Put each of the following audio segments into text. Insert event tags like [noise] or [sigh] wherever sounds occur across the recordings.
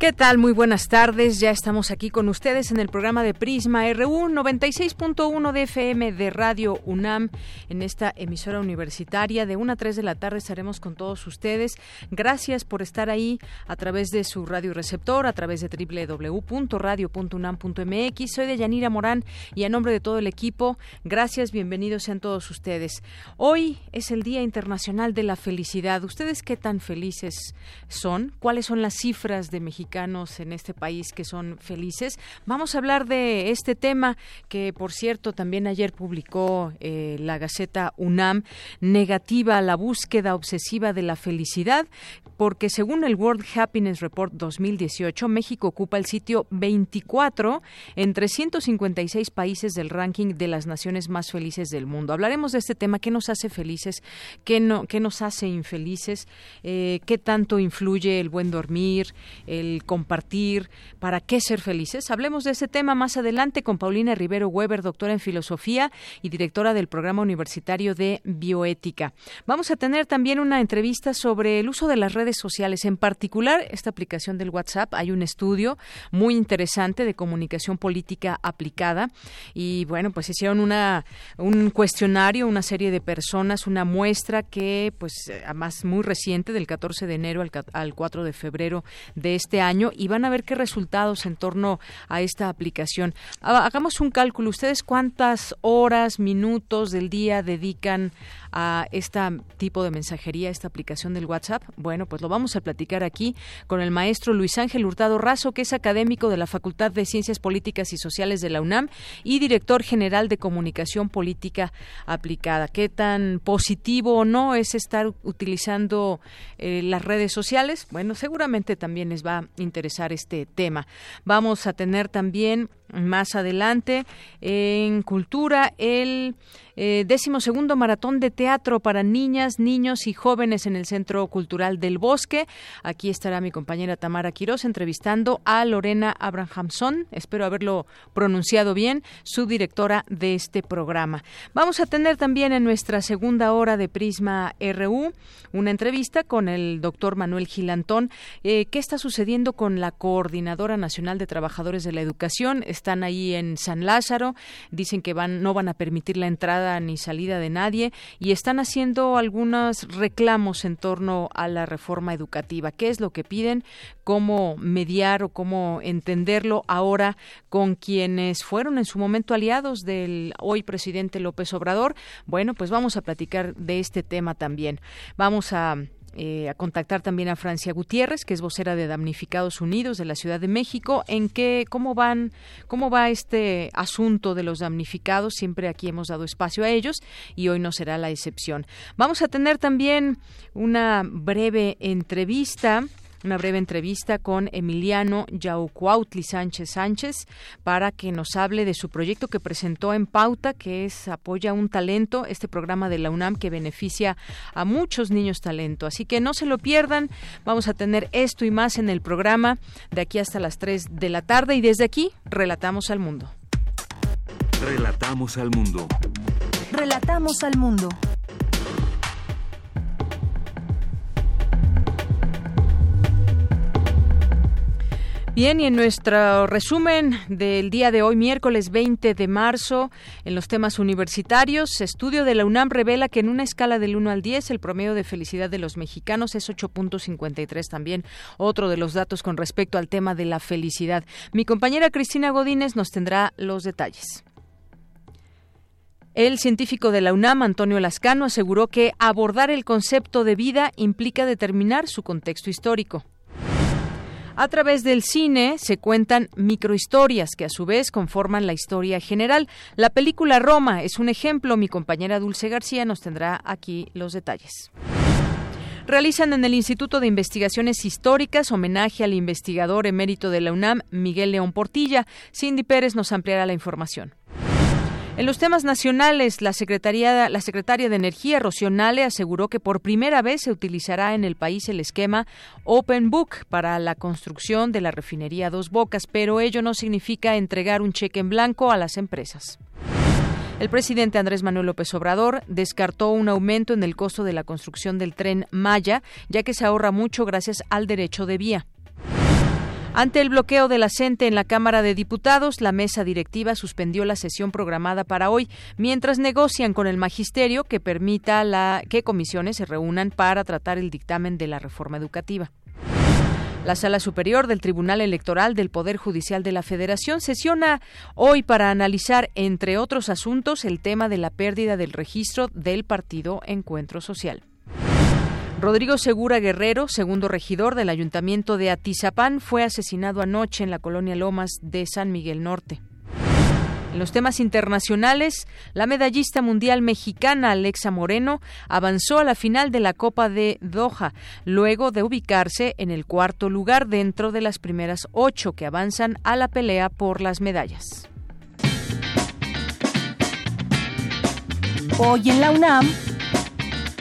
¿Qué tal? Muy buenas tardes. Ya estamos aquí con ustedes en el programa de Prisma RU 96.1 de FM de Radio UNAM en esta emisora universitaria. De 1 a 3 de la tarde estaremos con todos ustedes. Gracias por estar ahí a través de su radio receptor, a través de www.radio.unam.mx. Soy de Yanira Morán y a nombre de todo el equipo, gracias, bienvenidos sean todos ustedes. Hoy es el Día Internacional de la Felicidad. ¿Ustedes qué tan felices son? ¿Cuáles son las cifras de México? En este país que son felices. Vamos a hablar de este tema que, por cierto, también ayer publicó eh, la Gaceta UNAM, negativa la búsqueda obsesiva de la felicidad, porque según el World Happiness Report 2018, México ocupa el sitio 24 entre 156 países del ranking de las naciones más felices del mundo. Hablaremos de este tema, qué nos hace felices, qué, no, qué nos hace infelices, eh, qué tanto influye el buen dormir, el compartir, para qué ser felices. Hablemos de ese tema más adelante con Paulina Rivero Weber, doctora en filosofía y directora del programa universitario de bioética. Vamos a tener también una entrevista sobre el uso de las redes sociales, en particular esta aplicación del WhatsApp. Hay un estudio muy interesante de comunicación política aplicada y bueno, pues hicieron una un cuestionario, una serie de personas, una muestra que pues además muy reciente del 14 de enero al, al 4 de febrero de este año y van a ver qué resultados en torno a esta aplicación. Hagamos un cálculo. ¿Ustedes cuántas horas, minutos del día dedican a este tipo de mensajería, esta aplicación del WhatsApp? Bueno, pues lo vamos a platicar aquí con el maestro Luis Ángel Hurtado Razo, que es académico de la Facultad de Ciencias Políticas y Sociales de la UNAM y director general de Comunicación Política Aplicada. ¿Qué tan positivo o no es estar utilizando eh, las redes sociales? Bueno, seguramente también les va a interesar este tema. Vamos a tener también más adelante en cultura el eh, décimo segundo maratón de teatro para niñas, niños y jóvenes en el Centro Cultural del Bosque. Aquí estará mi compañera Tamara Quiroz entrevistando a Lorena Abrahamson, espero haberlo pronunciado bien, su directora de este programa. Vamos a tener también en nuestra segunda hora de Prisma RU una entrevista con el doctor Manuel Gilantón. Eh, ¿Qué está sucediendo con la Coordinadora Nacional de Trabajadores de la Educación? Están ahí en San Lázaro, dicen que van, no van a permitir la entrada ni salida de nadie y están haciendo algunos reclamos en torno a la reforma educativa. ¿Qué es lo que piden? ¿Cómo mediar o cómo entenderlo ahora con quienes fueron en su momento aliados del hoy presidente López Obrador? Bueno, pues vamos a platicar de este tema también. Vamos a eh, a contactar también a Francia Gutiérrez, que es vocera de Damnificados Unidos de la Ciudad de México, en qué, cómo van, cómo va este asunto de los damnificados. Siempre aquí hemos dado espacio a ellos y hoy no será la excepción. Vamos a tener también una breve entrevista una breve entrevista con Emiliano Yaucuautli Sánchez Sánchez para que nos hable de su proyecto que presentó en Pauta, que es Apoya un Talento, este programa de la UNAM que beneficia a muchos niños talento. Así que no se lo pierdan, vamos a tener esto y más en el programa de aquí hasta las 3 de la tarde y desde aquí relatamos al mundo. Relatamos al mundo. Relatamos al mundo. Bien, y en nuestro resumen del día de hoy, miércoles 20 de marzo, en los temas universitarios, estudio de la UNAM revela que en una escala del 1 al 10 el promedio de felicidad de los mexicanos es 8.53 también, otro de los datos con respecto al tema de la felicidad. Mi compañera Cristina Godínez nos tendrá los detalles. El científico de la UNAM, Antonio Lascano, aseguró que abordar el concepto de vida implica determinar su contexto histórico. A través del cine se cuentan microhistorias que a su vez conforman la historia general. La película Roma es un ejemplo. Mi compañera Dulce García nos tendrá aquí los detalles realizan en el Instituto de Investigaciones Históricas homenaje al investigador emérito de la UNAM, Miguel León Portilla. Cindy Pérez nos ampliará la información. En los temas nacionales, la, Secretaría, secretaria de Energía, Rocío Nale, aseguró que por primera vez se utilizará en el país el esquema Open Book para la construcción de la refinería Dos Bocas, pero ello no significa entregar un cheque en blanco a las empresas. El presidente Andrés Manuel López Obrador descartó un aumento en el costo de la construcción del tren Maya, ya que se ahorra mucho gracias al derecho de vía. Ante el bloqueo de la en la Cámara de Diputados, la mesa directiva suspendió la sesión programada para hoy, mientras negocian con el magisterio que permita la, que comisiones se reúnan para tratar el dictamen de la reforma educativa. La Sala Superior del Tribunal Electoral del Poder Judicial de la Federación sesiona hoy para analizar, entre otros asuntos, el tema de la pérdida del registro del partido Encuentro Social. Rodrigo Segura Guerrero, segundo regidor del Ayuntamiento de Atizapán, fue asesinado anoche en la colonia Lomas de San Miguel Norte. En los temas internacionales, la medallista mundial mexicana Alexa Moreno avanzó a la final de la Copa de Doha, luego de ubicarse en el cuarto lugar dentro de las primeras ocho que avanzan a la pelea por las medallas. Hoy en la UNAM,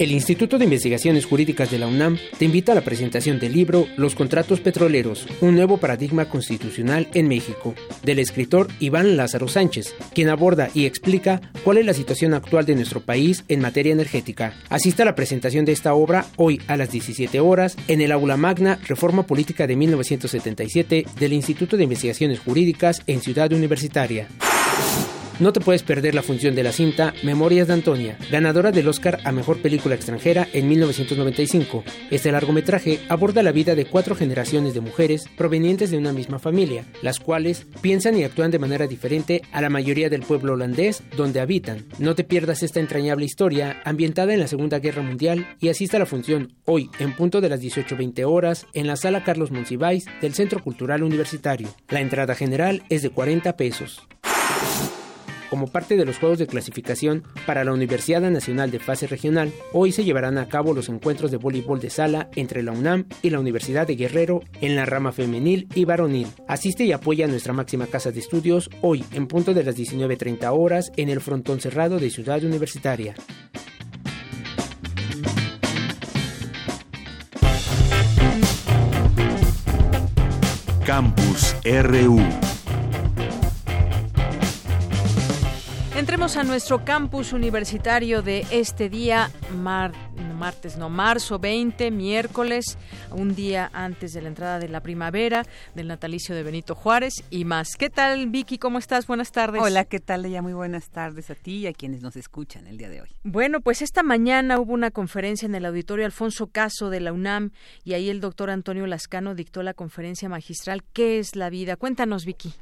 El Instituto de Investigaciones Jurídicas de la UNAM te invita a la presentación del libro Los contratos petroleros, un nuevo paradigma constitucional en México, del escritor Iván Lázaro Sánchez, quien aborda y explica cuál es la situación actual de nuestro país en materia energética. Asista a la presentación de esta obra hoy a las 17 horas en el Aula Magna Reforma Política de 1977 del Instituto de Investigaciones Jurídicas en Ciudad Universitaria. No te puedes perder la función de la cinta Memorias de Antonia, ganadora del Oscar a Mejor Película Extranjera en 1995. Este largometraje aborda la vida de cuatro generaciones de mujeres provenientes de una misma familia, las cuales piensan y actúan de manera diferente a la mayoría del pueblo holandés donde habitan. No te pierdas esta entrañable historia ambientada en la Segunda Guerra Mundial y asista a la función hoy en punto de las 18.20 horas en la sala Carlos Monsiváis del Centro Cultural Universitario. La entrada general es de 40 pesos como parte de los juegos de clasificación para la Universidad Nacional de Fase Regional, hoy se llevarán a cabo los encuentros de voleibol de sala entre la UNAM y la Universidad de Guerrero en la rama femenil y varonil. Asiste y apoya a nuestra máxima casa de estudios hoy en punto de las 19.30 horas en el frontón cerrado de Ciudad Universitaria. Campus RU Entremos a nuestro campus universitario de este día, martes, no, marzo 20, miércoles, un día antes de la entrada de la primavera, del natalicio de Benito Juárez y más. ¿Qué tal, Vicky? ¿Cómo estás? Buenas tardes. Hola, ¿qué tal? Ya muy buenas tardes a ti y a quienes nos escuchan el día de hoy. Bueno, pues esta mañana hubo una conferencia en el auditorio Alfonso Caso de la UNAM y ahí el doctor Antonio Lascano dictó la conferencia magistral ¿Qué es la vida? Cuéntanos, Vicky.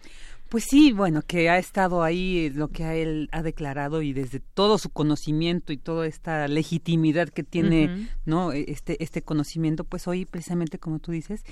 Pues sí, bueno, que ha estado ahí lo que él ha declarado y desde todo su conocimiento y toda esta legitimidad que tiene, ¿no? E, este este conocimiento, pues hoy precisamente como tú dices,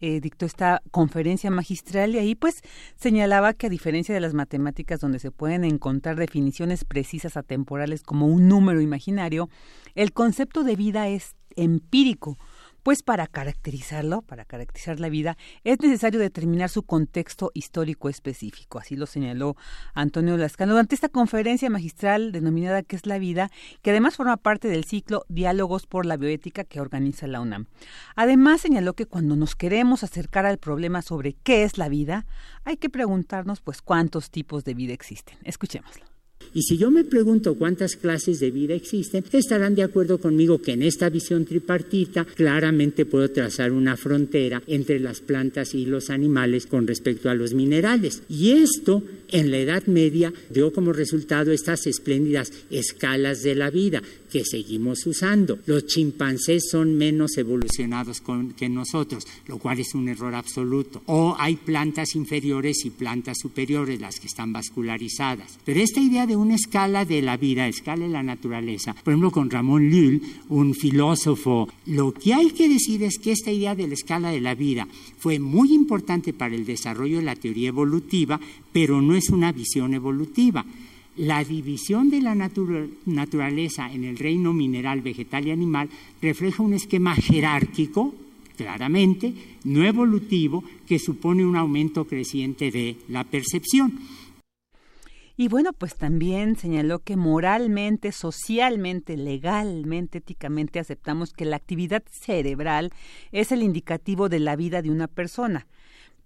eh, dictó esta conferencia magistral y ahí pues señalaba que a diferencia de las matemáticas donde se pueden encontrar definiciones precisas atemporales como un número imaginario, el concepto de vida es empírico pues para caracterizarlo, para caracterizar la vida, es necesario determinar su contexto histórico específico. Así lo señaló Antonio Lascano durante esta conferencia magistral denominada ¿Qué es la vida?, que además forma parte del ciclo Diálogos por la Bioética que organiza la UNAM. Además señaló que cuando nos queremos acercar al problema sobre qué es la vida, hay que preguntarnos pues cuántos tipos de vida existen. Escuchémoslo. Y si yo me pregunto cuántas clases de vida existen, estarán de acuerdo conmigo que en esta visión tripartita claramente puedo trazar una frontera entre las plantas y los animales con respecto a los minerales. Y esto en la Edad Media dio como resultado estas espléndidas escalas de la vida, que seguimos usando. Los chimpancés son menos evolucionados que nosotros, lo cual es un error absoluto. O hay plantas inferiores y plantas superiores, las que están vascularizadas. Pero esta idea de una escala de la vida, escala de la naturaleza, por ejemplo con Ramón Llull, un filósofo, lo que hay que decir es que esta idea de la escala de la vida fue muy importante para el desarrollo de la teoría evolutiva, pero no es una visión evolutiva. La división de la naturaleza en el reino mineral, vegetal y animal refleja un esquema jerárquico, claramente, no evolutivo, que supone un aumento creciente de la percepción. Y bueno, pues también señaló que moralmente, socialmente, legalmente, éticamente aceptamos que la actividad cerebral es el indicativo de la vida de una persona.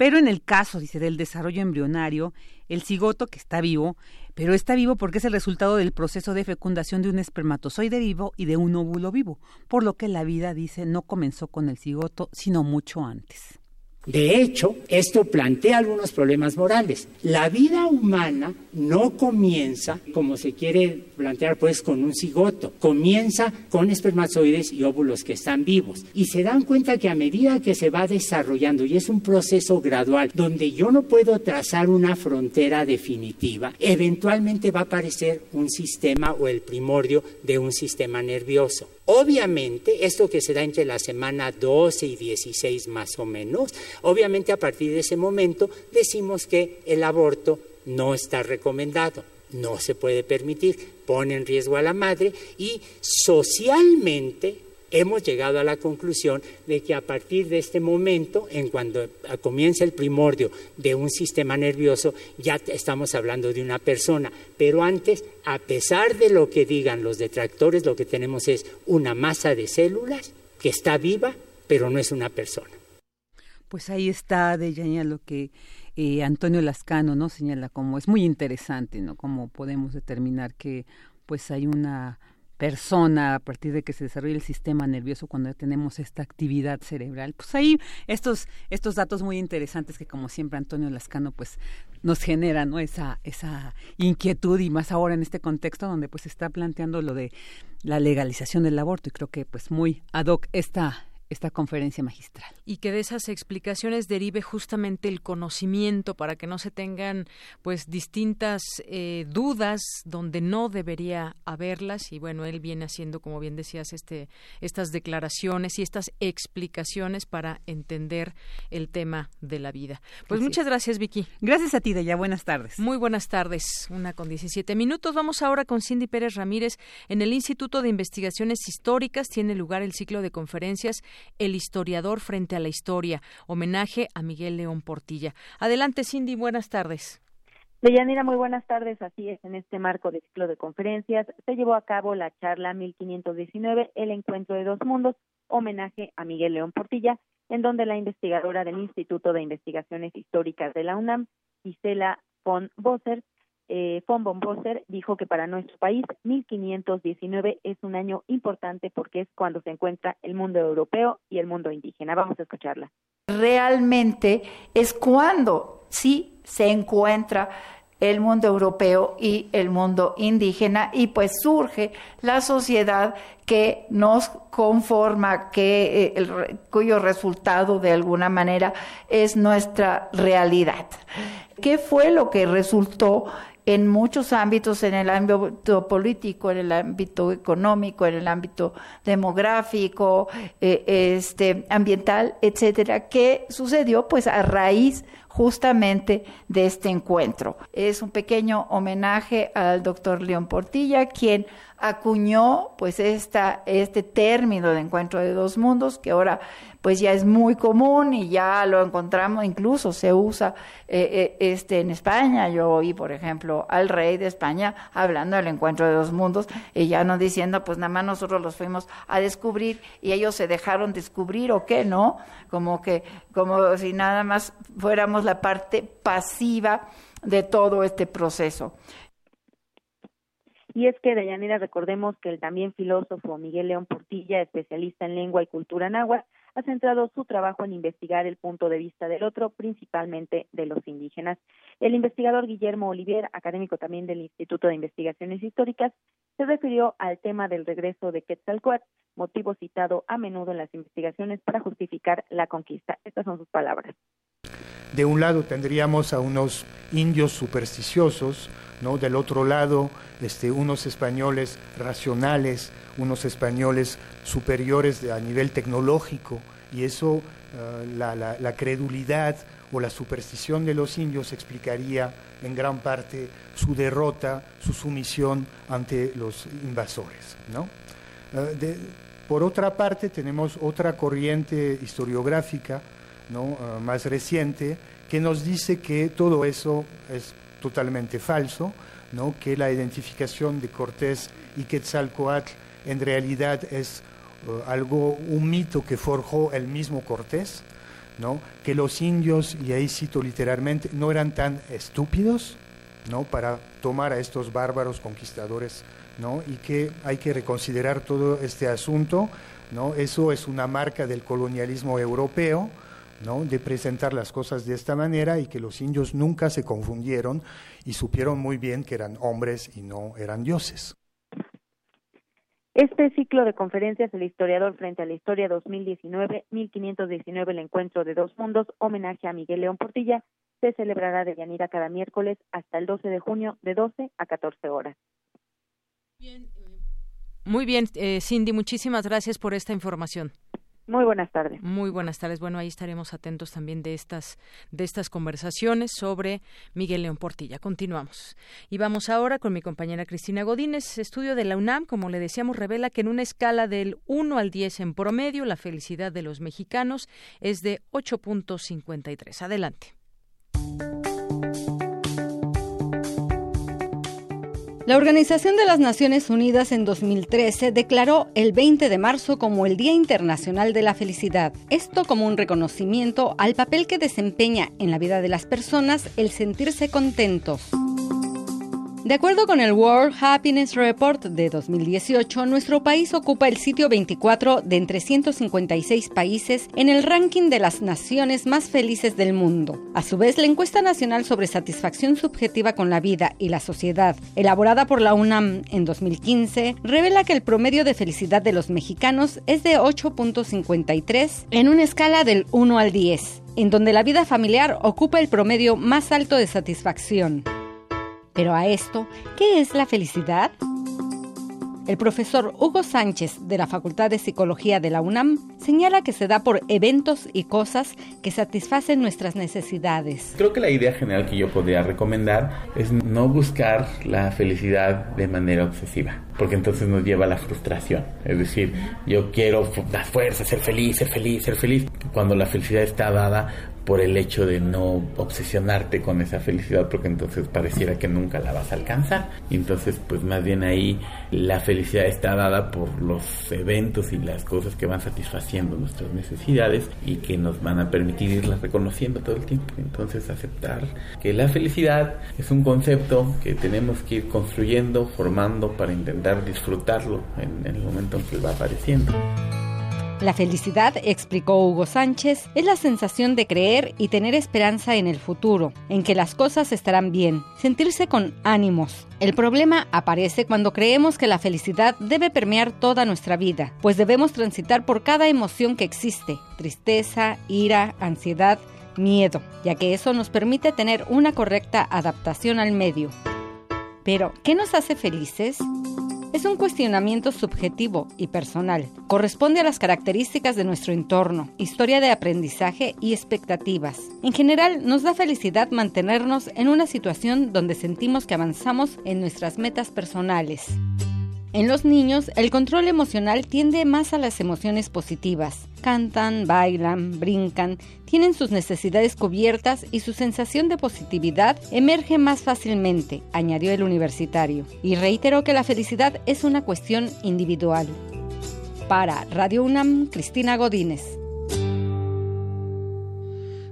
Pero en el caso, dice, del desarrollo embrionario, el cigoto que está vivo, pero está vivo porque es el resultado del proceso de fecundación de un espermatozoide vivo y de un óvulo vivo, por lo que la vida, dice, no comenzó con el cigoto, sino mucho antes. De hecho, esto plantea algunos problemas morales. La vida humana no comienza como se quiere plantear pues con un cigoto, comienza con espermatozoides y óvulos que están vivos y se dan cuenta que a medida que se va desarrollando y es un proceso gradual donde yo no puedo trazar una frontera definitiva, eventualmente va a aparecer un sistema o el primordio de un sistema nervioso. Obviamente, esto que se da entre la semana 12 y 16 más o menos, obviamente a partir de ese momento decimos que el aborto no está recomendado, no se puede permitir, pone en riesgo a la madre y socialmente hemos llegado a la conclusión de que a partir de este momento, en cuando comienza el primordio de un sistema nervioso, ya estamos hablando de una persona. Pero antes, a pesar de lo que digan los detractores, lo que tenemos es una masa de células que está viva, pero no es una persona. Pues ahí está, de lo que eh, Antonio Lascano no señala como es muy interesante, ¿no? Cómo podemos determinar que pues hay una persona a partir de que se desarrolla el sistema nervioso cuando tenemos esta actividad cerebral. Pues ahí estos, estos datos muy interesantes que como siempre Antonio Lascano pues nos genera ¿no? esa, esa inquietud y más ahora en este contexto donde pues está planteando lo de la legalización del aborto y creo que pues muy ad hoc esta, esta conferencia magistral. Y que de esas explicaciones derive justamente el conocimiento para que no se tengan pues distintas eh, dudas donde no debería haberlas y bueno él viene haciendo como bien decías este estas declaraciones y estas explicaciones para entender el tema de la vida. Pues muchas gracias Vicky. Gracias a ti ya buenas tardes. Muy buenas tardes. Una con 17 minutos. Vamos ahora con Cindy Pérez Ramírez en el Instituto de Investigaciones Históricas tiene lugar el ciclo de conferencias el historiador frente a la historia, homenaje a Miguel León Portilla. Adelante, Cindy, buenas tardes. Deyanira, muy buenas tardes. Así es, en este marco de ciclo de conferencias se llevó a cabo la charla 1519, El Encuentro de Dos Mundos, homenaje a Miguel León Portilla, en donde la investigadora del Instituto de Investigaciones Históricas de la UNAM, Gisela von Bosser, eh, von Bosser dijo que para nuestro país 1519 es un año importante porque es cuando se encuentra el mundo europeo y el mundo indígena. Vamos a escucharla. Realmente es cuando sí se encuentra el mundo europeo y el mundo indígena y pues surge la sociedad que nos conforma, que eh, el, cuyo resultado de alguna manera es nuestra realidad. ¿Qué fue lo que resultó en muchos ámbitos, en el ámbito político, en el ámbito económico, en el ámbito demográfico, eh, este, ambiental, etcétera, ¿Qué sucedió pues a raíz justamente de este encuentro. Es un pequeño homenaje al doctor León Portilla, quien acuñó pues esta, este término de encuentro de dos mundos que ahora pues ya es muy común y ya lo encontramos, incluso se usa eh, eh, este en España. Yo oí, por ejemplo, al rey de España hablando del encuentro de dos mundos y ya no diciendo pues nada más nosotros los fuimos a descubrir y ellos se dejaron descubrir o qué, ¿no? Como que, como si nada más fuéramos la parte pasiva de todo este proceso. Y es que, Dayanira, recordemos que el también filósofo Miguel León Portilla, especialista en lengua y cultura náhuatl, ha centrado su trabajo en investigar el punto de vista del otro, principalmente de los indígenas. El investigador Guillermo Olivier, académico también del Instituto de Investigaciones Históricas, se refirió al tema del regreso de Quetzalcoatl, motivo citado a menudo en las investigaciones para justificar la conquista. Estas son sus palabras. De un lado tendríamos a unos indios supersticiosos, ¿no? Del otro lado, este, unos españoles racionales, unos españoles superiores a nivel tecnológico, y eso, ah, la, credulidad o la superstición de los indios explicaría en gran parte su derrota, su sumisión ante los invasores. Ah, por otra parte, tenemos otra corriente historiográfica ¿no? Ah, más reciente que nos dice que todo eso es totalmente falso, que la identificación de Cortés y Quetzalcoatl en realidad es uh, algo, un mito que forjó el mismo Cortés, que los indios, y ahí cito literalmente, no eran tan estúpidos para tomar a estos bárbaros conquistadores y que hay que reconsiderar todo este asunto. ¿no? Eso es una marca del colonialismo europeo ¿no? de presentar las cosas de esta manera y que los indios nunca se confundieron y supieron muy bien que eran hombres y no eran dioses. Este ciclo de conferencias El historiador frente a la historia 2019, 1519 el encuentro de dos mundos, homenaje a Miguel León Portilla, se celebrará de Yanira cada miércoles hasta el 12 de junio de 12 a 14 horas. Bien, muy bien, eh, Cindy, muchísimas gracias por esta información. Muy buenas tardes. Muy buenas tardes. Bueno, ahí estaremos atentos también de estas de estas conversaciones sobre Miguel León Portilla. Continuamos. Y vamos ahora con mi compañera Cristina Godínez. Estudio de la UNAM, como le decíamos, revela que en una escala del 1 al 10 en promedio, la felicidad de los mexicanos es de 8.53. Adelante. La Organización de las Naciones Unidas en 2013 declaró el 20 de marzo como el Día Internacional de la Felicidad. Esto como un reconocimiento al papel que desempeña en la vida de las personas el sentirse contentos. De acuerdo con el World Happiness Report de 2018, nuestro país ocupa el sitio 24 de entre 156 países en el ranking de las naciones más felices del mundo. A su vez, la encuesta nacional sobre satisfacción subjetiva con la vida y la sociedad, elaborada por la UNAM en 2015, revela que el promedio de felicidad de los mexicanos es de 8.53 en una escala del 1 al 10, en donde la vida familiar ocupa el promedio más alto de satisfacción. Pero a esto, ¿qué es la felicidad? El profesor Hugo Sánchez de la Facultad de Psicología de la UNAM señala que se da por eventos y cosas que satisfacen nuestras necesidades. Creo que la idea general que yo podría recomendar es no buscar la felicidad de manera obsesiva, porque entonces nos lleva a la frustración. Es decir, yo quiero la fuerza, ser feliz, ser feliz, ser feliz, cuando la felicidad está dada por el hecho de no obsesionarte con esa felicidad porque entonces pareciera que nunca la vas a alcanzar. Y entonces pues más bien ahí la felicidad está dada por los eventos y las cosas que van satisfaciendo nuestras necesidades y que nos van a permitir irlas reconociendo todo el tiempo. Entonces aceptar que la felicidad es un concepto que tenemos que ir construyendo formando para intentar disfrutarlo en, en el momento en que va apareciendo la felicidad, explicó Hugo Sánchez, es la sensación de creer y tener esperanza en el futuro, en que las cosas estarán bien, sentirse con ánimos. El problema aparece cuando creemos que la felicidad debe permear toda nuestra vida, pues debemos transitar por cada emoción que existe, tristeza, ira, ansiedad, miedo, ya que eso nos permite tener una correcta adaptación al medio. Pero, ¿qué nos hace felices? Es un cuestionamiento subjetivo y personal. Corresponde a las características de nuestro entorno, historia de aprendizaje y expectativas. En general, nos da felicidad mantenernos en una situación donde sentimos que avanzamos en nuestras metas personales. En los niños, el control emocional tiende más a las emociones positivas. Cantan, bailan, brincan, tienen sus necesidades cubiertas y su sensación de positividad emerge más fácilmente, añadió el universitario, y reiteró que la felicidad es una cuestión individual. Para Radio UNAM, Cristina Godínez.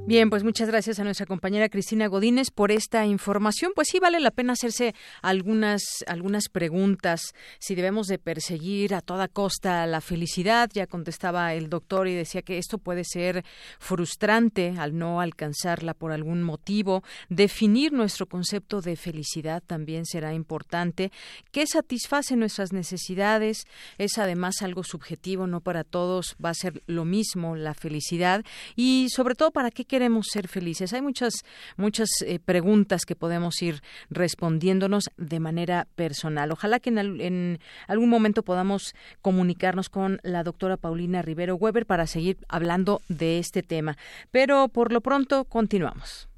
Bien, pues muchas gracias a nuestra compañera Cristina Godínez por esta información. Pues sí vale la pena hacerse algunas algunas preguntas si debemos de perseguir a toda costa la felicidad. Ya contestaba el doctor y decía que esto puede ser frustrante al no alcanzarla por algún motivo. Definir nuestro concepto de felicidad también será importante. ¿Qué satisface nuestras necesidades? Es además algo subjetivo, no para todos va a ser lo mismo la felicidad y sobre todo para qué queremos ser felices? Hay muchas, muchas eh, preguntas que podemos ir respondiéndonos de manera personal. Ojalá que en, algún momento podamos comunicarnos con la doctora Paulina Rivero Weber para seguir hablando de este tema. Pero por lo pronto continuamos.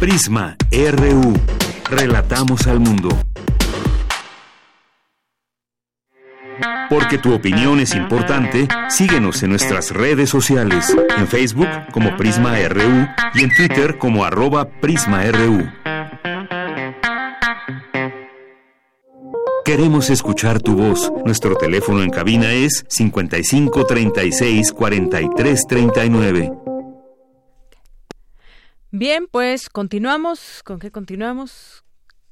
Prisma RU. Relatamos al mundo. Porque tu opinión es importante, síguenos en nuestras redes sociales, en Facebook como Prisma RU y en Twitter como arroba PrismaRU. Queremos escuchar tu voz. Nuestro teléfono en cabina es 55 36 43 39. Bien, pues continuamos. ¿Con qué continuamos?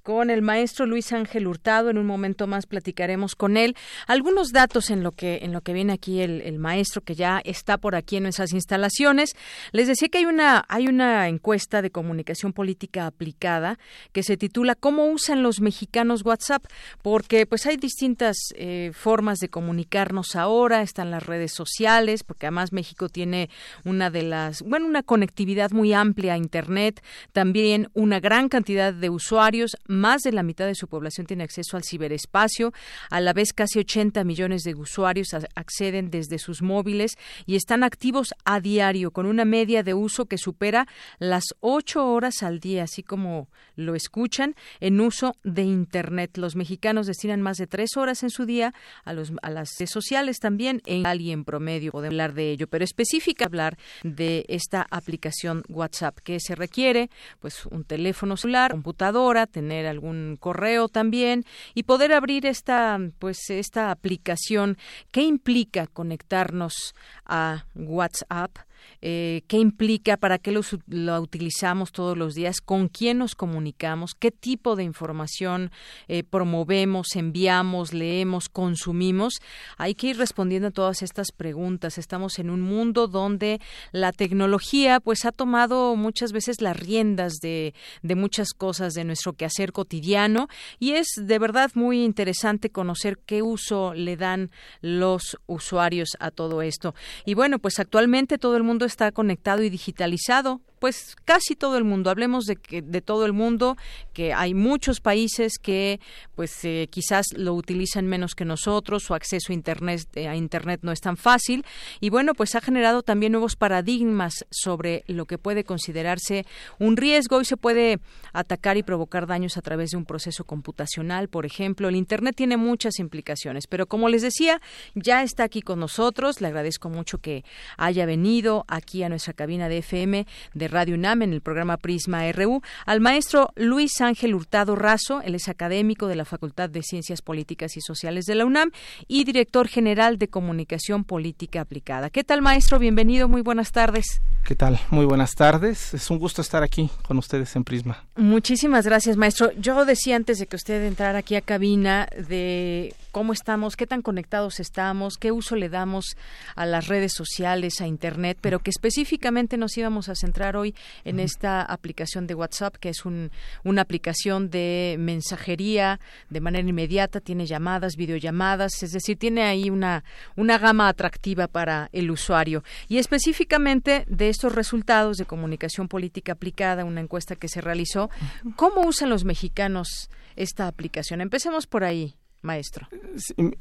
Con el maestro Luis Ángel Hurtado. En un momento más platicaremos con él. Algunos datos en lo que, en lo que viene aquí el, el, maestro que ya está por aquí en nuestras instalaciones. Les decía que hay una, hay una encuesta de comunicación política aplicada que se titula ¿Cómo usan los mexicanos WhatsApp? Porque pues hay distintas eh, formas de comunicarnos ahora. Están las redes sociales, porque además México tiene una de las, bueno, una conectividad muy amplia a Internet. También una gran cantidad de usuarios más de la mitad de su población tiene acceso al ciberespacio. A la vez, casi 80 millones de usuarios acceden desde sus móviles y están activos a diario, con una media de uso que supera las ocho horas al día, así como lo escuchan, en uso de Internet. Los mexicanos destinan más de tres horas en su día a, los, a las redes sociales también, en alguien promedio podemos hablar de ello, pero específica hablar de esta aplicación WhatsApp que se requiere, pues un teléfono celular, computadora, tener algún correo también y poder abrir esta pues esta aplicación que implica conectarnos a WhatsApp eh, qué implica, para qué lo, lo, utilizamos todos los días, con quién nos comunicamos, qué tipo de información eh, promovemos, enviamos, leemos, consumimos. Hay que ir respondiendo a todas estas preguntas. Estamos en un mundo donde la tecnología pues ha tomado muchas veces las riendas de, de muchas cosas de nuestro quehacer cotidiano y es de verdad muy interesante conocer qué uso le dan los usuarios a todo esto. Y bueno, pues actualmente todo el mundo mundo está conectado y digitalizado pues casi todo el mundo. Hablemos de que de todo el mundo, que hay muchos países que pues eh, quizás lo utilizan menos que nosotros, su acceso a internet eh, a internet no es tan fácil y bueno, pues ha generado también nuevos paradigmas sobre lo que puede considerarse un riesgo y se puede atacar y provocar daños a través de un proceso computacional, por ejemplo. El internet tiene muchas implicaciones, pero como les decía, ya está aquí con nosotros. Le agradezco mucho que haya venido aquí a nuestra cabina de FM de Radio UNAM en el programa Prisma RU, al maestro Luis Ángel Hurtado Razo, él es académico de la Facultad de Ciencias Políticas y Sociales de la UNAM y director general de Comunicación Política Aplicada. ¿Qué tal, maestro? Bienvenido, muy buenas tardes. ¿Qué tal? Muy buenas tardes. Es un gusto estar aquí con ustedes en Prisma. Muchísimas gracias, maestro. Yo decía antes de que usted entrara aquí a cabina de cómo estamos, qué tan conectados estamos, qué uso le damos a las redes sociales, a Internet, pero que específicamente nos íbamos a centrar hoy en esta aplicación de WhatsApp, que es un, una aplicación de mensajería de manera inmediata, tiene llamadas, videollamadas, es decir, tiene ahí una, una gama atractiva para el usuario. Y específicamente de estos resultados de comunicación política aplicada, una encuesta que se realizó, ¿cómo usan los mexicanos esta aplicación? Empecemos por ahí maestro?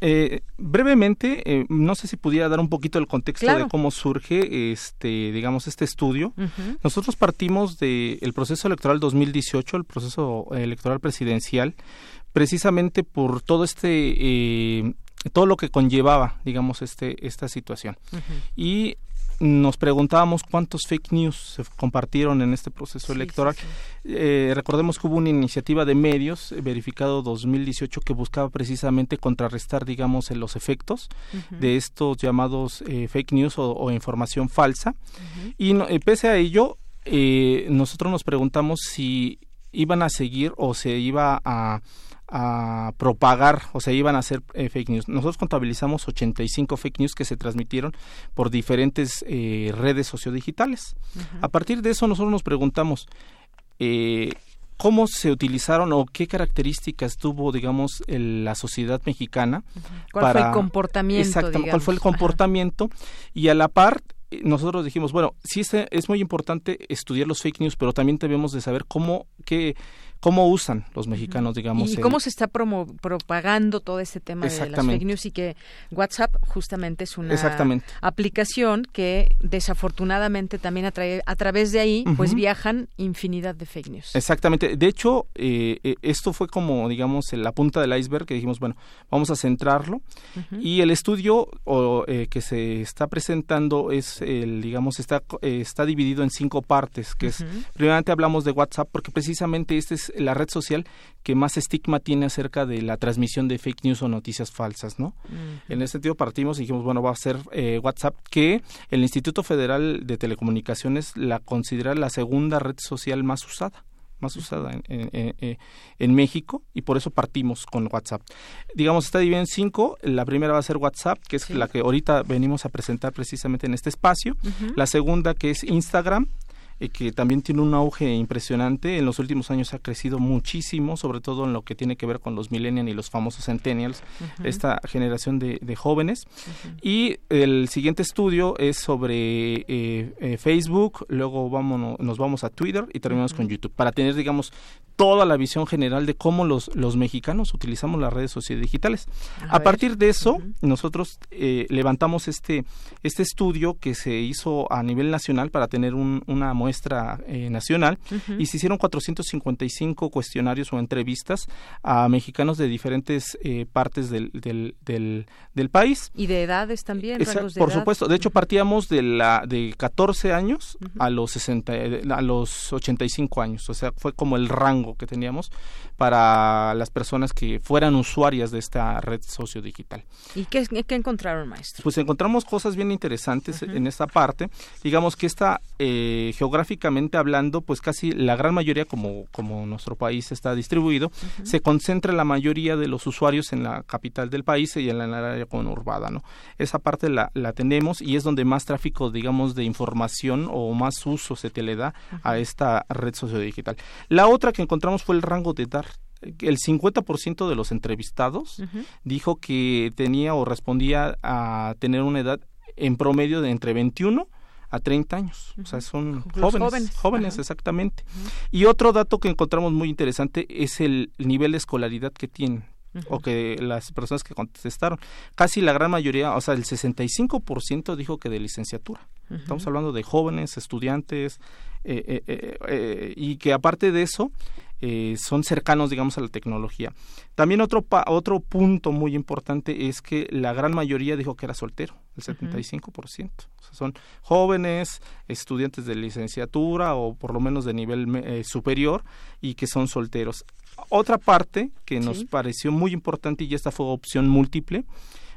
Eh, brevemente, eh, no sé si pudiera dar un poquito el contexto de cómo surge este, digamos, este estudio. Nosotros partimos del proceso electoral 2018, el proceso electoral presidencial, precisamente por todo este eh, todo lo que conllevaba, digamos, este esta situación. Y nos preguntábamos cuántos fake news se compartieron en este proceso electoral. Eh, recordemos que hubo una iniciativa de medios, eh, verificado 2018, que buscaba precisamente contrarrestar, digamos, los efectos de estos llamados fake news o, información falsa. Y pese a ello, nosotros nos preguntamos si iban a seguir o se iba a a propagar, o sea, iban a hacer eh, fake news. Nosotros contabilizamos 85 fake news que se transmitieron por diferentes eh, redes sociodigitales. A partir de eso, nosotros nos preguntamos, eh, ¿cómo se utilizaron o qué características tuvo, digamos, la sociedad mexicana? ¿Cuál fue el comportamiento? Exactamente, cuál fue el comportamiento. Y a la par, nosotros dijimos, bueno, sí es muy importante estudiar los fake news, pero también debemos de saber cómo, qué cómo usan los mexicanos, digamos. Y cómo se está propagando todo este tema de las fake news y que WhatsApp justamente es una aplicación que desafortunadamente también a través de ahí pues viajan infinidad de fake news. Exactamente. De hecho, eh, eh, esto fue como, digamos, la punta del iceberg que dijimos, bueno, vamos a centrarlo. Y el estudio o, eh, que se está presentando es, el, digamos, está, está dividido en cinco partes, que es, primeramente hablamos de WhatsApp porque precisamente este es la red social que más estigma tiene acerca de la transmisión de fake news o noticias falsas, ¿no? En ese sentido partimos y dijimos, bueno, va a ser eh, WhatsApp, que el Instituto Federal de Telecomunicaciones la considera la segunda red social más usada más usada en, en, México y por eso partimos con WhatsApp. Digamos, está dividida en cinco. La primera va a ser WhatsApp, que es la que ahorita venimos a presentar precisamente en este espacio. La segunda que es Instagram, eh, que también tiene un auge impresionante. En los últimos años ha crecido muchísimo, sobre todo en lo que tiene que ver con los millennials y los famosos centennials, esta generación de, jóvenes. Y el siguiente estudio es sobre eh, eh, Facebook, luego vamos, nos vamos a Twitter y terminamos con YouTube, para tener, digamos, toda la visión general de cómo los, los mexicanos utilizamos las redes sociales digitales. A, partir de eso, nosotros levantamos este, este estudio que se hizo a nivel nacional para tener una muestra eh, nacional y se hicieron 455 cuestionarios o entrevistas a mexicanos de diferentes eh, partes del, del, del, país. Y de edades también. por supuesto. De hecho, partíamos de la de 14 años a los 60, a los 85 años. O sea, fue como el rango que teníamos para las personas que fueran usuarias de esta red sociodigital. ¿Y qué, qué encontraron, maestro? Pues encontramos cosas bien interesantes en esta parte. Digamos que esta eh, geográficamente hablando, pues casi la gran mayoría, como, como nuestro país está distribuido, se concentra la mayoría de los usuarios en la capital del país y en la área conurbada, ¿no? Esa parte la, la tenemos y es donde más tráfico, digamos, de información o más uso se te le da a esta red sociodigital. La otra que encontramos fue el rango de edad el 50% de los entrevistados dijo que tenía o respondía a tener una edad en promedio de entre 21 a 30 años. O sea, son jóvenes. Jóvenes, exactamente. Y otro dato que encontramos muy interesante es el nivel de escolaridad que tienen. o que las personas que contestaron, casi la gran mayoría, o sea, el 65% dijo que de licenciatura. Estamos hablando de jóvenes, estudiantes, eh, eh, eh, y que aparte de eso, eh, son cercanos, digamos, a la tecnología. También otro, otro punto muy importante es que la gran mayoría dijo que era soltero, el 75%. O sea, son jóvenes, estudiantes de licenciatura o por lo menos de nivel eh, superior y que son solteros. Otra parte que nos pareció muy importante y esta fue opción múltiple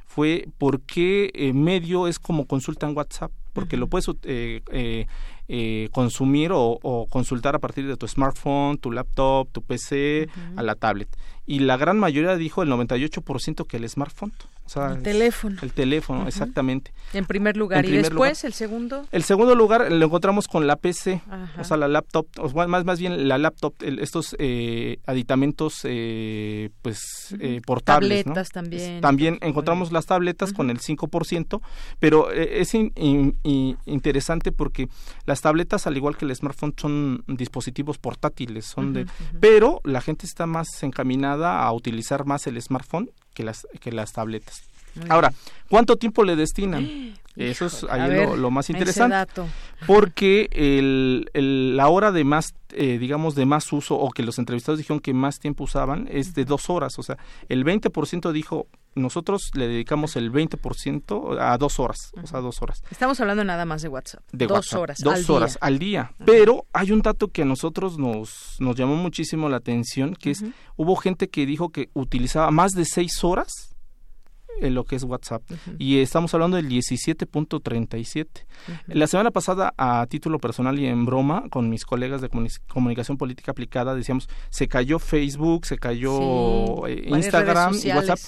fue por qué eh, medio es como consulta en WhatsApp porque lo puedes eh, eh, eh, consumir o, consultar a partir de tu smartphone, tu laptop, tu PC, a la tablet. Y la gran mayoría dijo, el 98%, que el smartphone. El teléfono. El teléfono, exactamente. En primer lugar. ¿Y después el segudo? El segundo lugar lo encontramos con la PC, o sea, la laptop, o más, más bien la laptop, estos eh, aditamentos eh, pues eh, portables. Tabletas también. También encontramos las tabletas con el 5%, pero es interesante porque las tabletas, al igual que el smartphone, son dispositivos portátiles, son de... Pero la gente está más encaminada a utilizar más el smartphone que las, que las tabletas. Ahora, ¿cuánto tiempo le destinan? [gasps] Eso es ahí lo, más interesante. Porque el, la hora de más, eh, digamos, de más uso, o que los entrevistados dijeron que más tiempo usaban, es de dos horas. O sea, el 20% dijo, nosotros le dedicamos el 20% a dos horas. O sea, dos horas. Estamos hablando nada más de WhatsApp. De dos horas. Dos horas al día. Pero hay un dato que a nosotros nos, nos llamó muchísimo la atención, que es, hubo gente que dijo que utilizaba más de seis horas en lo que es WhatsApp. Y estamos hablando del 17.37. La semana pasada, a título personal y en broma, con mis colegas de comunicación política aplicada, decíamos, se cayó Facebook, se cayó eh, Instagram y WhatsApp.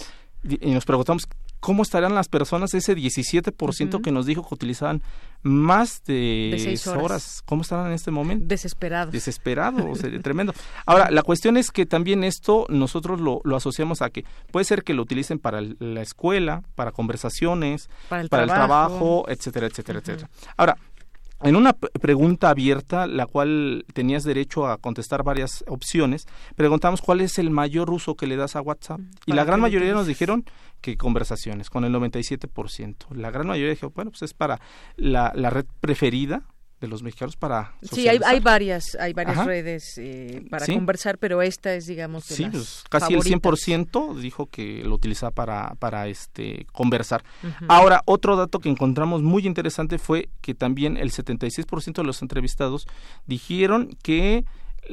Y nos preguntamos, ¿cómo estarán las personas, ese 17% que nos dijo que utilizaban más de, seis horas. ¿Cómo estarán en este momento? Desesperados. Desesperados, [laughs] tremendo. Ahora, la cuestión es que también esto nosotros lo, asociamos a que puede ser que lo utilicen para la escuela, para conversaciones, para el, trabajo. etcétera, etcétera, etcétera. Ahora, en una pregunta abierta, la cual tenías derecho a contestar varias opciones, preguntamos cuál es el mayor uso que le das a WhatsApp. Y la gran mayoría nos dijeron que conversaciones, con el 97%. La gran mayoría dijo, bueno, pues es para la, la red preferida de los mexicanos para sí hay, hay varias hay varias redes eh, para conversar pero esta es digamos de sí pues, casi el 100% dijo que lo utilizaba para para este conversar. Ahora otro dato que encontramos muy interesante fue que también el 76% de los entrevistados dijeron que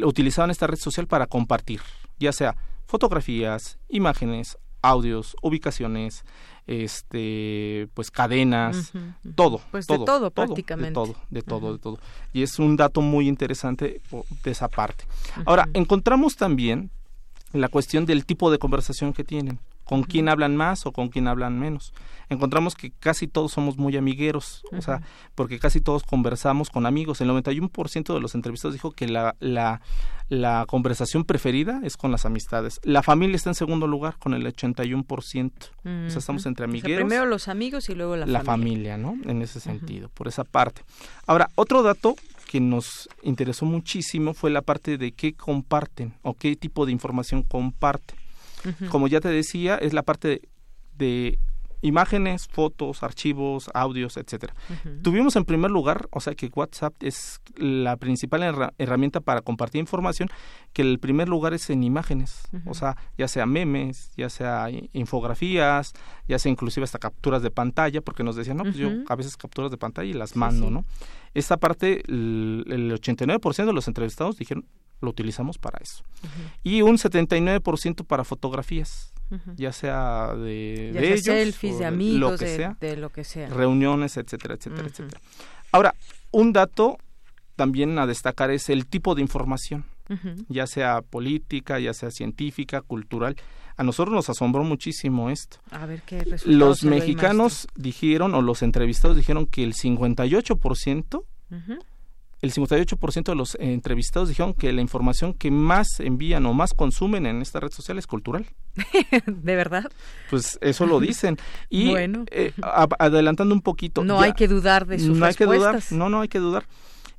utilizaban esta red social para compartir ya sea fotografías imágenes audios ubicaciones este pues cadenas todo pues todo, todo, prácticamente. de todo de todo de todo. Y es un dato muy interesante de esa parte. Ahora encontramos también la cuestión del tipo de conversación que tienen con quién hablan más o con quién hablan menos. Encontramos que casi todos somos muy amigueros, o sea, porque casi todos conversamos con amigos. El 91% de los entrevistados dijo que la, la, la, conversación preferida es con las amistades. La familia está en segundo lugar con el 81%. O sea, estamos entre amigueros. primero los amigos y luego la, la familia. ¿no? En ese sentido, por esa parte. Ahora, otro dato que nos interesó muchísimo fue la parte de qué comparten o qué tipo de información comparten. Como ya te decía, es la parte de, imágenes, fotos, archivos, audios, etcétera. Tuvimos en primer lugar, o sea que WhatsApp es la principal herramienta para compartir información, que el primer lugar es en imágenes, o sea, ya sea memes, ya sea infografías, ya sea inclusive hasta capturas de pantalla, porque nos decían, no, pues yo a veces capturas de pantalla y las mando, ¿no? Esta parte, el, el 89% de los entrevistados dijeron, lo utilizamos para eso. Y un 79% para fotografías, ya sea de, ellos, selfies, de amigos, lo que sea, de lo que sea. Reuniones, etcétera, etcétera, etcétera. Ahora, un dato también a destacar es el tipo de información, ya sea política, ya sea científica, cultural. A nosotros nos asombró muchísimo esto. A ver qué Los mexicanos dijeron, o los entrevistados dijeron que el 58% el 58% de los entrevistados dijeron que la información que más envían o más consumen en esta red social es cultural. [laughs] ¿De verdad? Pues eso lo dicen. [laughs] Y bueno. Eh, adelantando un poquito. No hay que dudar de sus no Hay que dudar, no, no hay que dudar.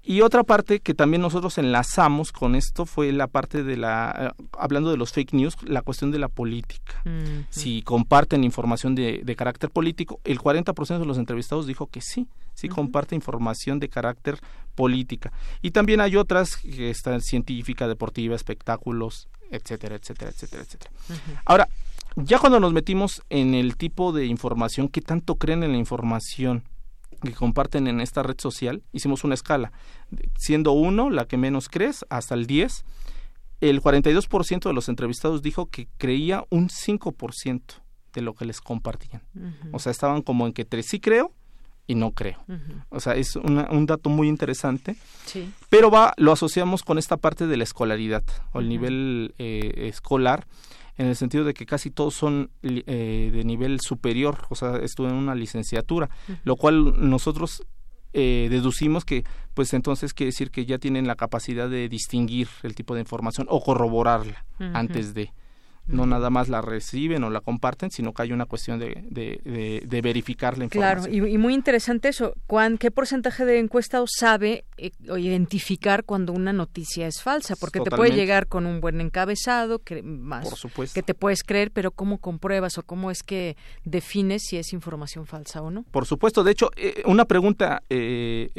Y otra parte que también nosotros enlazamos con esto fue la parte de la, eh, hablando de los fake news, la cuestión de la política. Si comparten información de, de, carácter político, el 40% de los entrevistados dijo que sí, sí comparte información de carácter política. Y también hay otras que están científica, deportiva, espectáculos, etcétera, etcétera, etcétera, etcétera. Ahora, ya cuando nos metimos en el tipo de información, ¿qué tanto creen en la información? Que comparten en esta red social, hicimos una escala, siendo uno la que menos crees hasta el 10, el 42% de los entrevistados dijo que creía un 5% de lo que les compartían. O sea, estaban como en que tres sí creo y no creo. O sea, es un dato muy interesante. Sí. Pero va, lo asociamos con esta parte de la escolaridad o el nivel eh, escolar en el sentido de que casi todos son eh, de nivel superior, o sea, estudian una licenciatura, lo cual nosotros eh, deducimos que pues entonces quiere decir que ya tienen la capacidad de distinguir el tipo de información o corroborarla antes de no nada más la reciben o la comparten, sino que hay una cuestión de, de, verificar la información. Claro, y, muy interesante eso. ¿Qué porcentaje de encuestados sabe eh, o identificar cuando una noticia es falsa? Porque te puede llegar con un buen encabezado, que, más, que te puedes creer, pero ¿cómo compruebas o cómo es que defines si es información falsa o no? Por supuesto. De hecho, eh, una pregunta eh,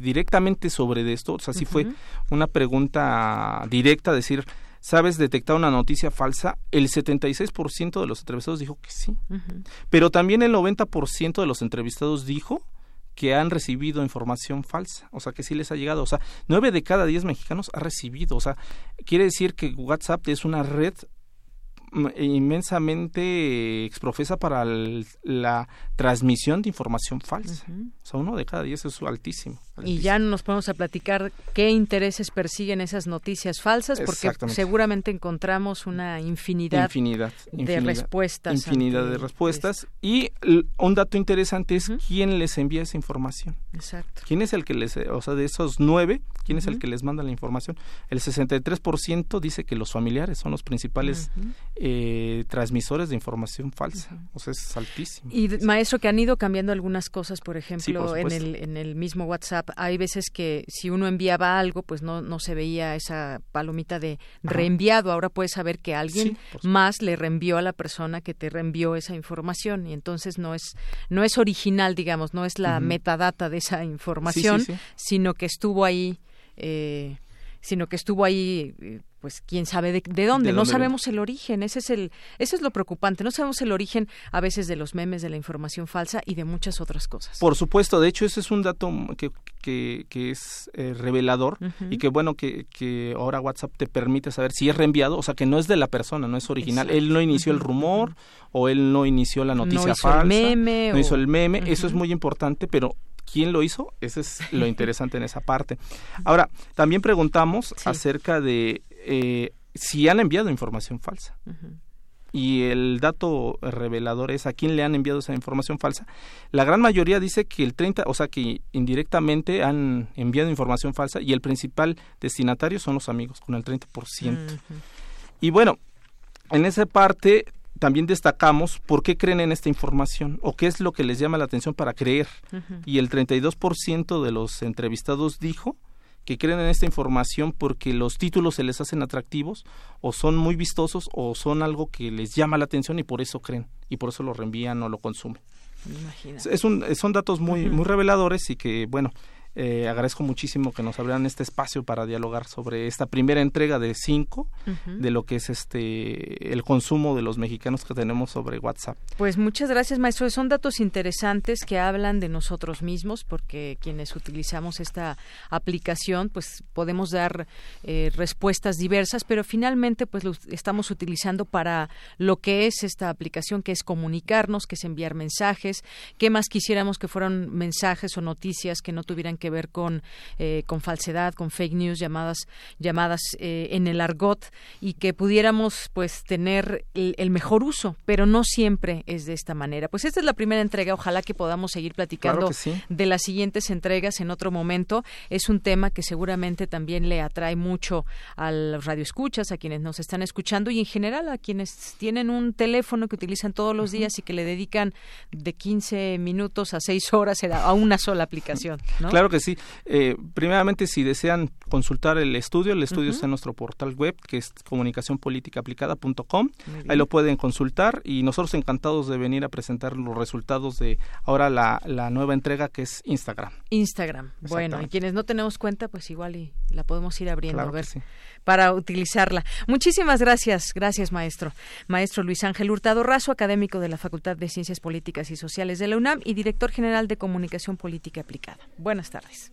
directamente sobre esto, o sea, si fue una pregunta directa, decir ¿Sabes detectar una noticia falsa? El 76% de los entrevistados dijo que sí. Pero también el 90% de los entrevistados dijo que han recibido información falsa, o sea, que sí les ha llegado, o sea, nueve de cada diez mexicanos ha recibido, o sea, quiere decir que WhatsApp es una red inmensamente exprofesa para la transmisión de información falsa. O sea, uno de cada diez es altísimo, Y ya nos podemos a platicar qué intereses persiguen esas noticias falsas, porque seguramente encontramos una infinidad, de respuestas. Infinidad de respuestas. Y un dato interesante es quién les envía esa información. Exacto. ¿Quién es el que les, o sea, de esos nueve, quién es el que les manda la información? El 63% dice que los familiares son los principales eh, transmisores de información falsa. O sea, es altísimo. Y maestro, que han ido cambiando algunas cosas, por ejemplo, en, el, en el mismo WhatsApp, hay veces que si uno enviaba algo, pues no, no se veía esa palomita de reenviado. Ahora puedes saber que alguien más le reenvió a la persona que te reenvió esa información. Y entonces no es, no es original, digamos, no es la metadata de esa información, sino que estuvo ahí. Eh, sino que estuvo ahí eh, pues quién sabe de, dónde. no sabemos el origen. Ese es el, ese es lo preocupante. No sabemos el origen a veces de los memes, de la información falsa y de muchas otras cosas. Por supuesto. De hecho, ese es un dato que, que, es eh, revelador y que bueno que, que ahora WhatsApp te permite saber si es reenviado, o sea que no es de la persona, no es original. Él no inició el rumor o él no inició la noticia no falsa. El meme, no hizo el meme. Eso es muy importante, pero quién lo hizo, eso es lo [laughs] interesante en esa parte. Ahora, también preguntamos acerca de eh, si han enviado información falsa. Y el dato revelador es a quién le han enviado esa información falsa. La gran mayoría dice que el 30, o sea que indirectamente han enviado información falsa y el principal destinatario son los amigos, con el 30%. Y bueno, en esa parte también destacamos por qué creen en esta información o qué es lo que les llama la atención para creer. Y el 32% de los entrevistados dijo que creen en esta información porque los títulos se les hacen atractivos o son muy vistosos o son algo que les llama la atención y por eso creen y por eso lo reenvían o lo consumen. Es un, son datos muy, muy reveladores y que, bueno, eh, agradezco muchísimo que nos abrieran este espacio para dialogar sobre esta primera entrega de cinco de lo que es este el consumo de los mexicanos que tenemos sobre WhatsApp. Pues muchas gracias, maestro. Son datos interesantes que hablan de nosotros mismos, porque quienes utilizamos esta aplicación, pues podemos dar eh, respuestas diversas, pero finalmente, pues lo estamos utilizando para lo que es esta aplicación, que es comunicarnos, que es enviar mensajes. ¿Qué más quisiéramos que fueran mensajes o noticias que no tuvieran que ver con, eh, con falsedad, con fake news llamadas, llamadas eh, en el argot y que pudiéramos pues tener el, mejor uso, pero no siempre es de esta manera. Pues esta es la primera entrega, ojalá que podamos seguir platicando de las siguientes entregas en otro momento. Es un tema que seguramente también le atrae mucho a los radioescuchas, a quienes nos están escuchando y en general a quienes tienen un teléfono que utilizan todos los días y que le dedican de 15 minutos a 6 horas a una sola aplicación. [laughs] Claro que sí. Eh, primeramente, si desean consultar el estudio, el estudio está en nuestro portal web, que es comunicacionpoliticaaplicada.com. Ahí lo pueden consultar y nosotros encantados de venir a presentar los resultados de ahora la, nueva entrega que es Instagram. Instagram. Bueno, y quienes no tenemos cuenta, pues igual y la podemos ir abriendo a ver para utilizarla. Muchísimas gracias. Gracias, maestro. Maestro Luis Ángel Hurtado Razo, académico de la Facultad de Ciencias Políticas y Sociales de la UNAM y director general de Comunicación Política Aplicada. Buenas tardes.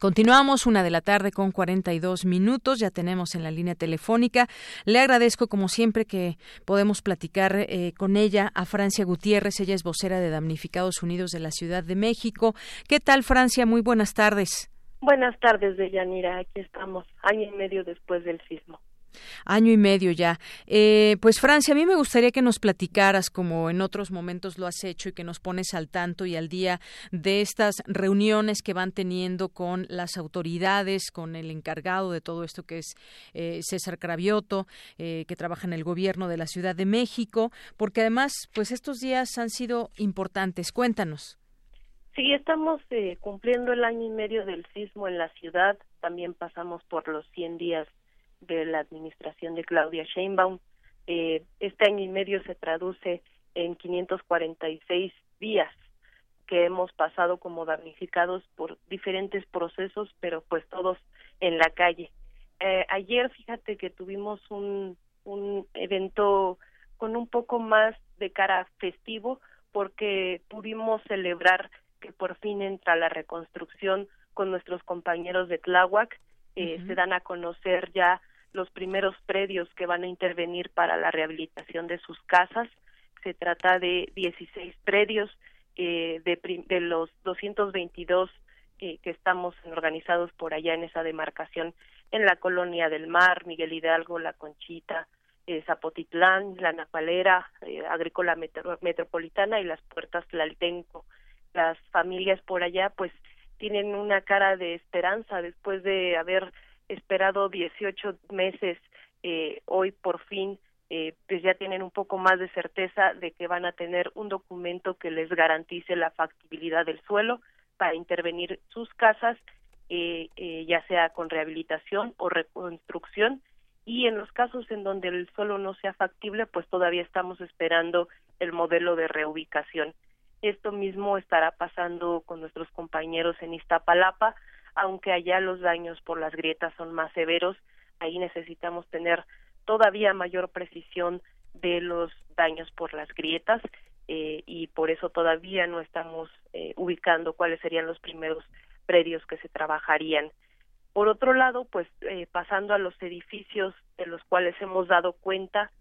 Continuamos una de la tarde con 42 minutos, ya tenemos en la línea telefónica. Le agradezco como siempre que podemos platicar eh, con ella a Francia Gutiérrez, ella es vocera de Damnificados Unidos de la Ciudad de México. ¿Qué tal Francia? Muy buenas tardes. Buenas tardes, Deyanira. Aquí estamos, año y medio después del sismo año y medio ya. Eh, pues Francia, a mí me gustaría que nos platicaras, como en otros momentos lo has hecho, y que nos pones al tanto y al día de estas reuniones que van teniendo con las autoridades, con el encargado de todo esto que es eh, César Cravioto, eh, que trabaja en el gobierno de la Ciudad de México, porque además, pues estos días han sido importantes. Cuéntanos. Sí, estamos cumpliendo el año y medio del sismo en la ciudad. También pasamos por los 100 días de la administración de Claudia Sheinbaum. Eh, este año y medio se traduce en 546 días que hemos pasado como damnificados por diferentes procesos, pero pues todos en la calle. Eh, ayer, fíjate que tuvimos un, un evento con un poco más de cara festivo porque pudimos celebrar que por fin entra la reconstrucción con nuestros compañeros de Tláhuac eh, se dan a conocer ya los primeros predios que van a intervenir para la rehabilitación de sus casas. Se trata de 16 predios eh, de, de, los 222 eh, que estamos organizados por allá en esa demarcación, en la Colonia del Mar, Miguel Hidalgo, La Conchita, eh, Zapotitlán, La Napalera, eh, Agrícola Metropolitana y las Puertas Tlaltenco. Las familias por allá pues tienen una cara de esperanza después de haber esperado 18 meses, eh, hoy por fin eh, pues ya tienen un poco más de certeza de que van a tener un documento que les garantice la factibilidad del suelo para intervenir sus casas, eh, eh, ya sea con rehabilitación o reconstrucción. Y en los casos en donde el suelo no sea factible, pues todavía estamos esperando el modelo de reubicación. Esto mismo estará pasando con nuestros compañeros en Iztapalapa, aunque allá los daños por las grietas son más severos, ahí necesitamos tener todavía mayor precisión de los daños por las grietas eh, y por eso todavía no estamos eh, ubicando cuáles serían los primeros predios que se trabajarían. Por otro lado, pues eh, pasando a los edificios de los cuales hemos dado cuenta,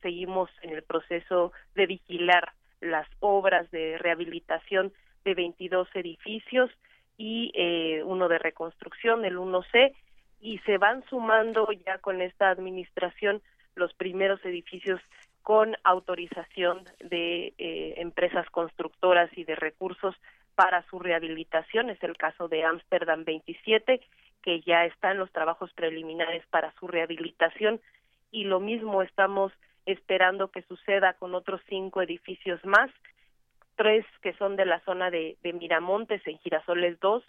seguimos en el proceso de vigilar las obras de rehabilitación de 22 edificios y eh, uno de reconstrucción, el 1C, y se van sumando ya con esta administración los primeros edificios con autorización de eh, empresas constructoras y de recursos para su rehabilitación. Es el caso de Ámsterdam 27, que ya están los trabajos preliminares para su rehabilitación y lo mismo estamos esperando que suceda con otros cinco edificios más tres que son de la zona de, de Miramontes en Girasoles 2,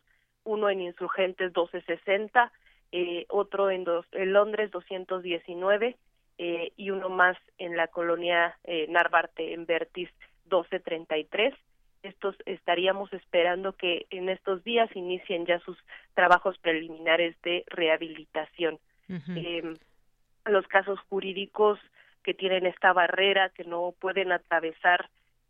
uno en Insurgentes 1260, eh, otro en, dos, en Londres 219 eh, y uno más en la colonia eh, Narvarte en Vertis 1233. Estos estaríamos esperando que en estos días inicien ya sus trabajos preliminares de rehabilitación. eh, los casos jurídicos que tienen esta barrera que no pueden atravesar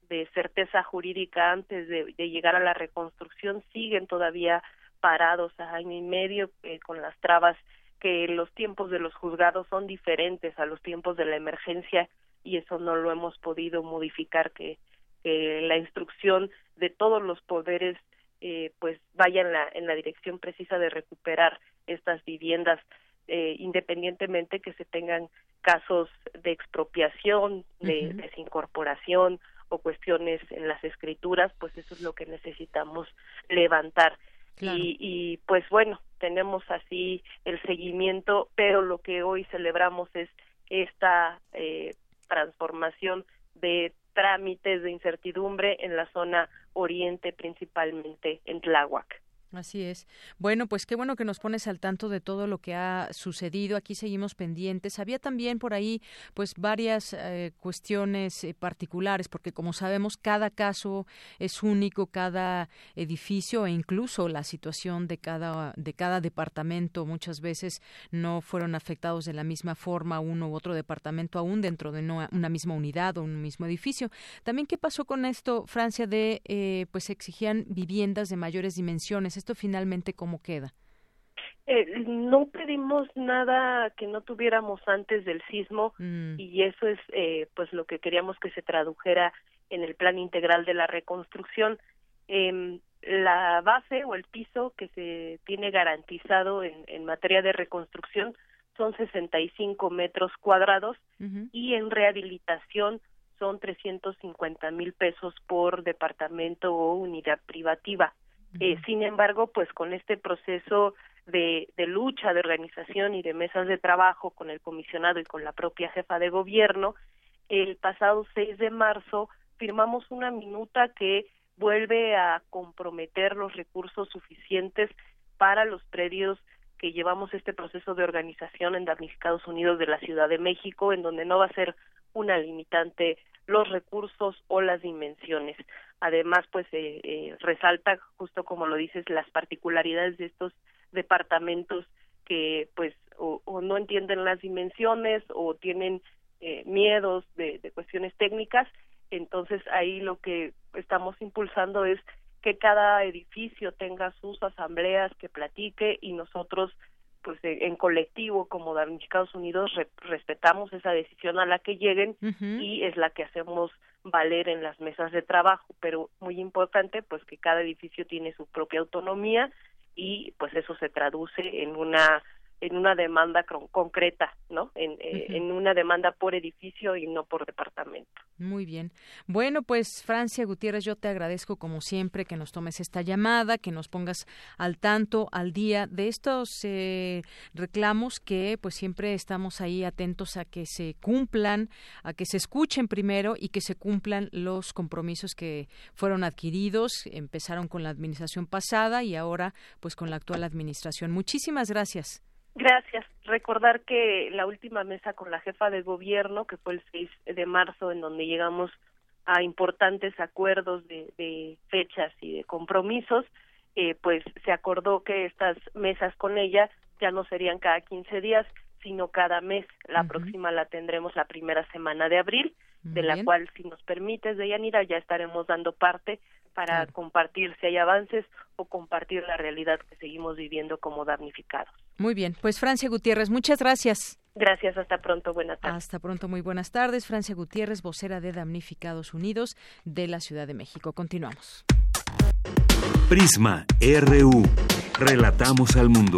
de certeza jurídica antes de, llegar a la reconstrucción siguen todavía parados a año y medio eh, con las trabas que los tiempos de los juzgados son diferentes a los tiempos de la emergencia y eso no lo hemos podido modificar que, que la instrucción de todos los poderes eh, pues vaya en la, en la dirección precisa de recuperar estas viviendas eh, independientemente que se tengan casos de expropiación, de desincorporación o cuestiones en las escrituras, pues eso es lo que necesitamos levantar. Y, y pues bueno, tenemos así el seguimiento, pero lo que hoy celebramos es esta eh, transformación de trámites de incertidumbre en la zona oriente, principalmente en Tláhuac. Así es. Bueno, pues qué bueno que nos pones al tanto de todo lo que ha sucedido. Aquí seguimos pendientes. Había también por ahí, pues, varias eh, cuestiones eh, particulares, porque como sabemos, cada caso es único, cada edificio e incluso la situación de cada de cada departamento muchas veces no fueron afectados de la misma forma uno u otro departamento aún dentro de una misma unidad o un mismo edificio. También qué pasó con esto, Francia, de eh, pues exigían viviendas de mayores dimensiones ¿Esto finalmente cómo queda? Eh, no pedimos nada que no tuviéramos antes del sismo mm. y eso es eh, pues lo que queríamos que se tradujera en el plan integral de la reconstrucción. Eh, la base o el piso que se tiene garantizado en, en materia de reconstrucción son 65 metros cuadrados y en rehabilitación son 350 mil pesos por departamento o unidad privativa. Eh, sin embargo, pues con este proceso de, de lucha, de organización y de mesas de trabajo con el comisionado y con la propia jefa de gobierno, el pasado 6 de marzo firmamos una minuta que vuelve a comprometer los recursos suficientes para los predios que llevamos este proceso de organización en Damnificados Unidos de la Ciudad de México, en donde no va a ser una limitante los recursos o las dimensiones. Además, pues eh, eh, resalta, justo como lo dices, las particularidades de estos departamentos que pues o, no entienden las dimensiones o tienen eh, miedos de, de cuestiones técnicas. Entonces ahí lo que estamos impulsando es que cada edificio tenga sus asambleas, que platique y nosotros pues en colectivo como Damnificados Unidos respetamos esa decisión a la que lleguen y es la que hacemos valer en las mesas de trabajo, pero muy importante pues que cada edificio tiene su propia autonomía y pues eso se traduce en una en una demanda concreta, ¿no? En, eh, en, una demanda por edificio y no por departamento. Muy bien. Bueno, pues Francia Gutiérrez, yo te agradezco como siempre que nos tomes esta llamada, que nos pongas al tanto, al día de estos eh, reclamos que pues siempre estamos ahí atentos a que se cumplan, a que se escuchen primero y que se cumplan los compromisos que fueron adquiridos, empezaron con la administración pasada y ahora pues con la actual administración. Muchísimas gracias. Gracias. Recordar que la última mesa con la jefa de gobierno, que fue el 6 de marzo, en donde llegamos a importantes acuerdos de, fechas y de compromisos, eh, pues se acordó que estas mesas con ella ya no serían cada 15 días, sino cada mes. La próxima la tendremos la primera semana de abril, de la cual, si nos permites, Deyanira, ya estaremos dando parte para compartir si hay avances o compartir la realidad que seguimos viviendo como damnificados. Muy bien, pues Francia Gutiérrez, muchas gracias. Gracias, hasta pronto, buenas tardes. Hasta pronto, muy buenas tardes. Francia Gutiérrez, vocera de Damnificados Unidos de la Ciudad de México. Continuamos. Prisma RU. Relatamos al mundo.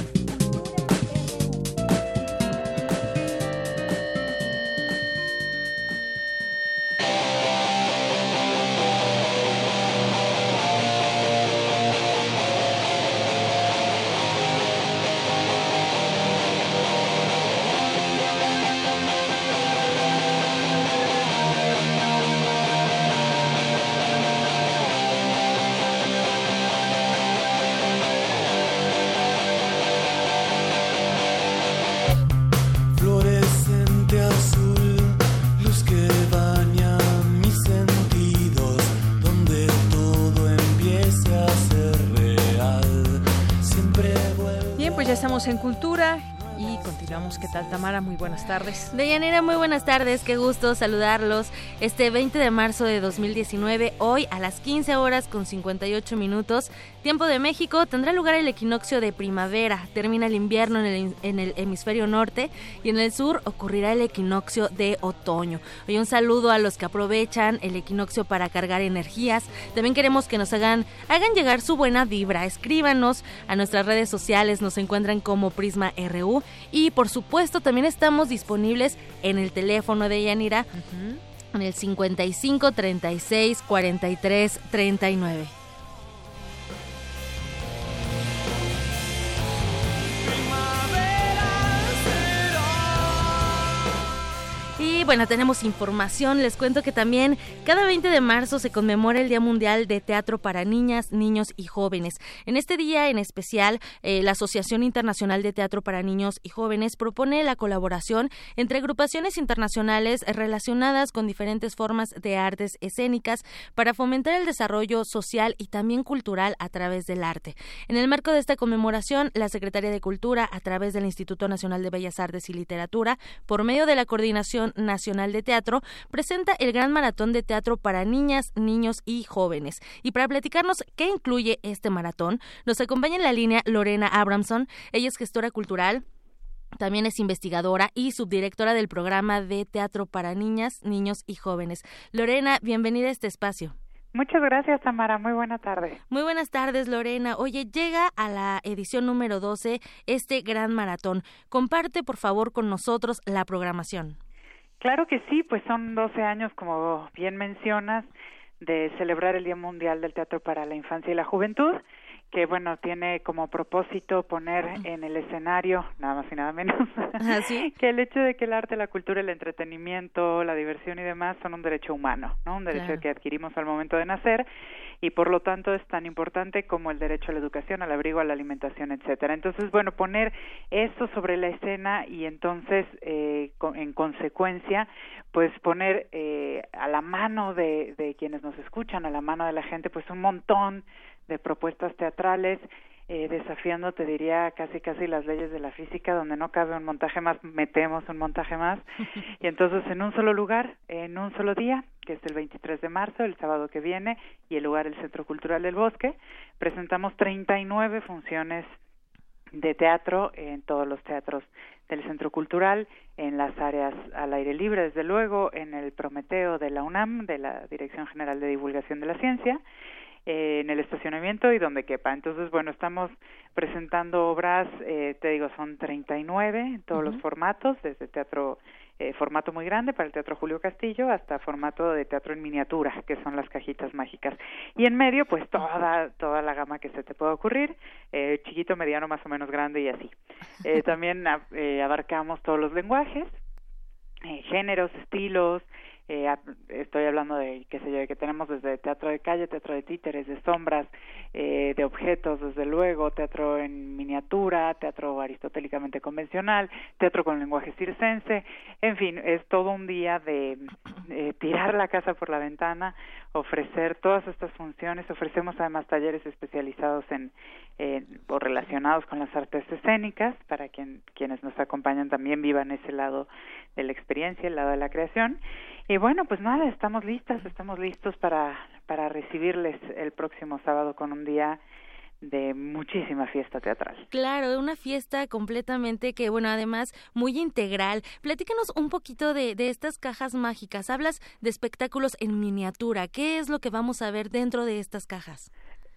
Buenas tardes. Deyanira, muy buenas tardes. Qué gusto saludarlos. Este 20 de marzo de 2019, hoy a las 15 horas con 58 minutos, tiempo de México, tendrá lugar el equinoccio de primavera. Termina el invierno en el, en el hemisferio norte y en el sur ocurrirá el equinoccio de otoño. Hoy un saludo a los que aprovechan el equinoccio para cargar energías. También queremos que nos hagan, hagan llegar su buena vibra. Escríbanos a nuestras redes sociales, nos encuentran como Prisma RU y por supuesto también estamos disponibles en el teléfono de Yanira en el 55 36 43 39. Y bueno, tenemos información. Les cuento que también cada 20 de marzo se conmemora el Día Mundial de Teatro para Niñas, Niños y Jóvenes. En este día en especial, eh, la Asociación Internacional de Teatro para Niños y Jóvenes propone la colaboración entre agrupaciones internacionales relacionadas con diferentes formas de artes escénicas para fomentar el desarrollo social y también cultural a través del arte. En el marco de esta conmemoración, la Secretaría de Cultura, a través del Instituto Nacional de Bellas Artes y Literatura, por medio de la coordinación Nacional de Teatro presenta el Gran Maratón de Teatro para Niñas, Niños y Jóvenes. Y para platicarnos qué incluye este maratón, nos acompaña en la línea Lorena Abramson. Ella es gestora cultural, también es investigadora y subdirectora del programa de teatro para niñas, niños y jóvenes. Lorena, bienvenida a este espacio. Muchas gracias, Tamara. Muy buena tarde. Muy buenas tardes, Lorena. Oye, llega a la edición número 12 este gran maratón. Comparte, por favor, con nosotros la programación. Claro que sí, pues son 12 años, como bien mencionas, de celebrar el Día Mundial del Teatro para la Infancia y la Juventud que bueno tiene como propósito poner en el escenario nada más y nada menos ¿Ah, [laughs] que el hecho de que el arte, la cultura, el entretenimiento, la diversión y demás son un derecho humano, ¿no? Un derecho que adquirimos al momento de nacer y por lo tanto es tan importante como el derecho a la educación, al abrigo, a la alimentación, etcétera. Entonces, bueno, poner eso sobre la escena y entonces eh, en consecuencia, pues poner eh, a la mano de, de quienes nos escuchan, a la mano de la gente, pues un montón de propuestas teatrales, eh, desafiando, te diría, casi casi las leyes de la física, donde no cabe un montaje más, metemos un montaje más. [laughs] Y entonces en un solo lugar, en un solo día, que es el 23 de marzo, el sábado que viene, y el lugar el Centro Cultural del Bosque, presentamos 39 funciones de teatro en todos los teatros del Centro Cultural, en las áreas al aire libre, desde luego, en el Prometeo de la UNAM, de la Dirección General de Divulgación de la Ciencia, eh, en el estacionamiento y donde quepa. Entonces, bueno, estamos presentando obras, eh, te digo, son 39 en todos los formatos, desde teatro eh, formato muy grande para el Teatro Julio Castillo hasta formato de teatro en miniatura, que son las cajitas mágicas. Y en medio, pues toda, toda la gama que se te pueda ocurrir, eh, chiquito, mediano, más o menos grande y así. Eh, [laughs] también eh, abarcamos todos los lenguajes, eh, géneros, estilos, eh, estoy hablando de, qué sé yo, que tenemos desde teatro de calle, teatro de títeres, de sombras, eh, de objetos, desde luego, teatro en miniatura, teatro aristotélicamente convencional, teatro con lenguaje circense, en fin, es todo un día de tirar la casa por la ventana, ofrecer todas estas funciones, ofrecemos además talleres especializados en, o relacionados con las artes escénicas, para quien, quienes nos acompañan también vivan ese lado de la experiencia, el lado de la creación, y bueno, pues nada, estamos listas, estamos listos para, para recibirles el próximo sábado con un día de muchísima fiesta teatral. Claro, una fiesta completamente que, bueno, además muy integral. Platícanos un poquito de, de estas cajas mágicas. Hablas de espectáculos en miniatura. ¿Qué es lo que vamos a ver dentro de estas cajas?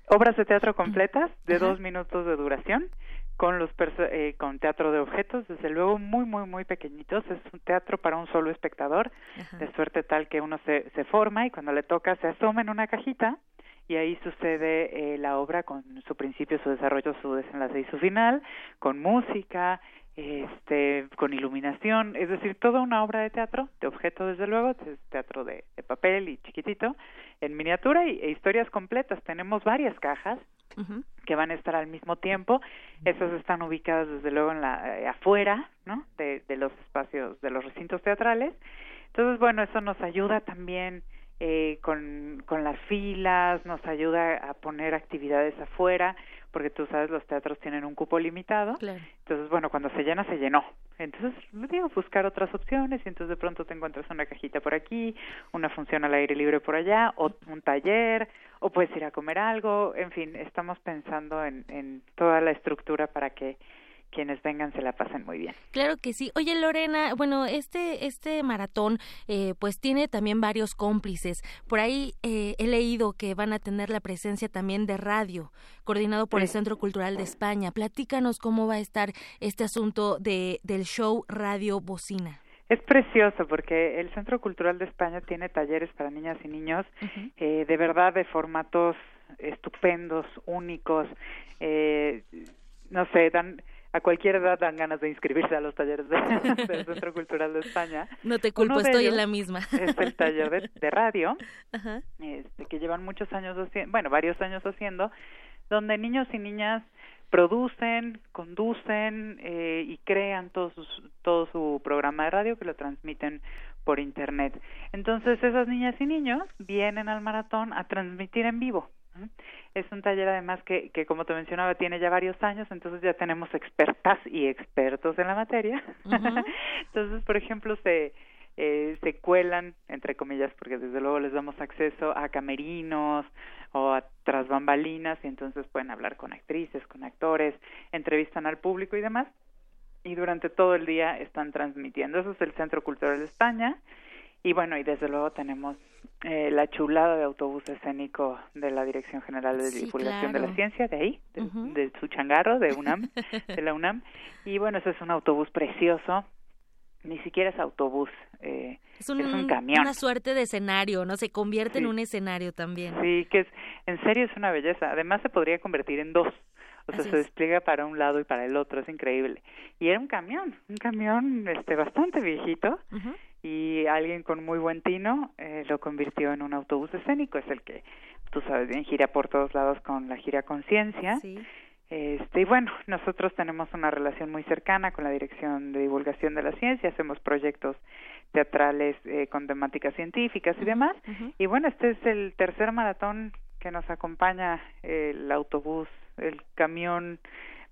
Obras de teatro completas de dos minutos de duración con los eh, con teatro de objetos, desde luego muy muy muy pequeñitos, es un teatro para un solo espectador, de suerte tal que uno se, se forma y cuando le toca se asoma en una cajita y ahí sucede eh, la obra con su principio, su desarrollo, su desenlace y su final, con música, este, con iluminación, es decir, toda una obra de teatro, de objeto desde luego, es teatro de, de papel y chiquitito, en miniatura y, e historias completas. Tenemos varias cajas que van a estar al mismo tiempo. Esas están ubicadas desde luego en la eh, afuera, ¿no? De, de los espacios, de los recintos teatrales. Entonces, bueno, eso nos ayuda también eh, con, con las filas, nos ayuda a poner actividades afuera, porque tú sabes, los teatros tienen un cupo limitado. Entonces, bueno, cuando se llena, se llenó. Entonces, digo, buscar otras opciones y entonces de pronto te encuentras una cajita por aquí, una función al aire libre por allá, o un taller, o puedes ir a comer algo. En fin, estamos pensando en, en toda la estructura para que quienes vengan se la pasen muy bien. Claro que sí. Oye, Lorena, bueno, este, este maratón eh, pues tiene también varios cómplices. Por ahí eh, he leído que van a tener la presencia también de radio, coordinado por el Centro Cultural de España. Platícanos cómo va a estar este asunto de, del show Radio Bocina. Es precioso porque el Centro Cultural de España tiene talleres para niñas y niños eh, de verdad de formatos estupendos, únicos. no sé, dan a cualquier edad dan ganas de inscribirse a los talleres [laughs] del Centro Cultural de España. No te culpo, estoy en la misma. Es el taller de, radio, Este, que llevan muchos años haciendo, bueno, varios años haciendo, donde niños y niñas producen, conducen eh, y crean todo su, todo su programa de radio que lo transmiten por internet. Entonces esas niñas y niños vienen al maratón a transmitir en vivo. Es un taller además que, que, como te mencionaba, tiene ya varios años, entonces ya tenemos expertas y expertos en la materia. [laughs] entonces, por ejemplo, se, eh, se cuelan, entre comillas, porque desde luego les damos acceso a camerinos o a tras bambalinas y entonces pueden hablar con actrices, con actores, entrevistan al público y demás. Y durante todo el día están transmitiendo. Eso es el Centro Cultural de España. Y bueno, y desde luego tenemos eh, la chulada de autobús escénico de la Dirección General de Divulgación de la Ciencia, de ahí, de, su changarro, de UNAM, [laughs] de la UNAM. Y bueno, ese es un autobús precioso, ni siquiera es autobús, eh, es, un, camión. Una suerte de escenario, ¿no? Se convierte en un escenario también. Sí, que es, en serio es una belleza. Además se podría convertir en dos. O sea, se despliega para un lado y para el otro, es increíble. Y era un camión, un camión este bastante viejito y alguien con muy buen tino eh, lo convirtió en un autobús escénico, es el que tú sabes bien gira por todos lados con la gira Conciencia. Sí. Este, y bueno, nosotros tenemos una relación muy cercana con la Dirección de Divulgación de la Ciencia, hacemos proyectos teatrales eh, con temáticas científicas y demás. Y bueno, este es el tercer maratón que nos acompaña el autobús, el camión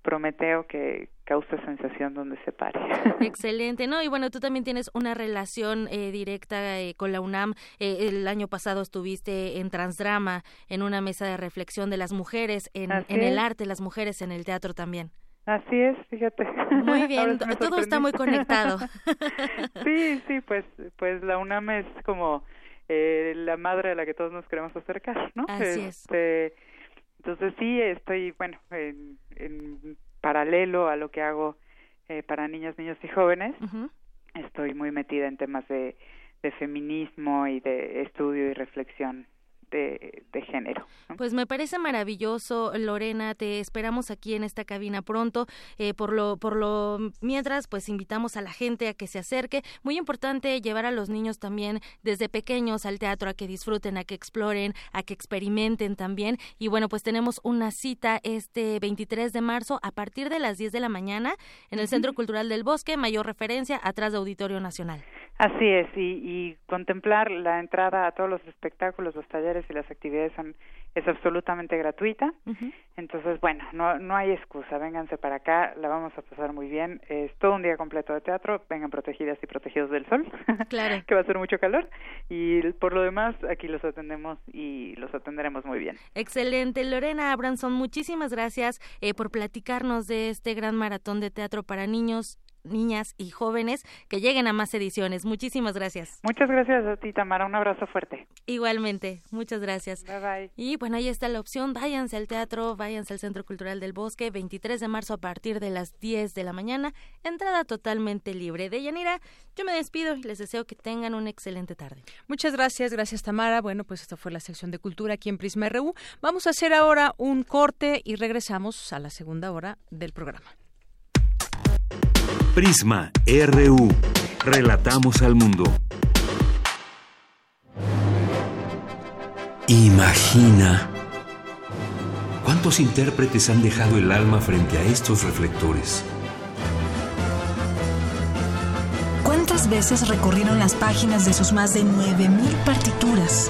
Prometeo que causa sensación donde se pare. [laughs] Excelente, ¿no? Y bueno, tú también tienes una relación eh, directa eh, con la UNAM. Eh, el año pasado estuviste en Transdrama, en una mesa de reflexión de las mujeres, en, en el arte, las mujeres en el teatro también. Así es, fíjate. Muy [laughs] bien, todo está muy conectado. [laughs] sí, sí, pues, pues la UNAM es como la madre a la que todos nos queremos acercar, ¿no? Así este, entonces sí, estoy, bueno, en, en paralelo a lo que hago eh, para niños, niños y jóvenes, estoy muy metida en temas de, de feminismo y de estudio y reflexión de, género. Pues me parece maravilloso, Lorena. Te esperamos aquí en esta cabina pronto. Eh, por lo, por lo mientras, pues invitamos a la gente a que se acerque. Muy importante llevar a los niños también desde pequeños al teatro a que disfruten, a que exploren, a que experimenten también. Y bueno, pues tenemos una cita este 23 de marzo a partir de las 10 de la mañana en el Centro Cultural del Bosque, mayor referencia atrás de Auditorio Nacional. Así es, y, y contemplar la entrada a todos los espectáculos, los talleres y las actividades son es absolutamente gratuita. Entonces, bueno, no, no hay excusa, vénganse para acá, la vamos a pasar muy bien. Es todo un día completo de teatro, vengan protegidas y protegidos del sol, [laughs] claro. que va a ser mucho calor. Y por lo demás, aquí los atendemos y los atenderemos muy bien. Excelente. Lorena Abranson, muchísimas gracias eh, por platicarnos de este gran maratón de teatro para niños niñas y jóvenes que lleguen a más ediciones. Muchísimas gracias. Muchas gracias a ti, Tamara. Un abrazo fuerte. Igualmente. Muchas gracias. Bye bye. Y bueno, ahí está la opción. Váyanse al teatro, váyanse al Centro Cultural del Bosque, 23 de marzo a partir de las 10 de la mañana. Entrada totalmente libre. De Yanira, yo me despido y les deseo que tengan una excelente tarde. Muchas gracias. Gracias, Tamara. Bueno, pues esta fue la sección de cultura aquí en Prisma RU. Vamos a hacer ahora un corte y regresamos a la segunda hora del programa. Prisma RU. Relatamos al mundo. Imagina. ¿Cuántos intérpretes han dejado el alma frente a estos reflectores? ¿Cuántas veces recorrieron las páginas de sus más de 9.000 partituras?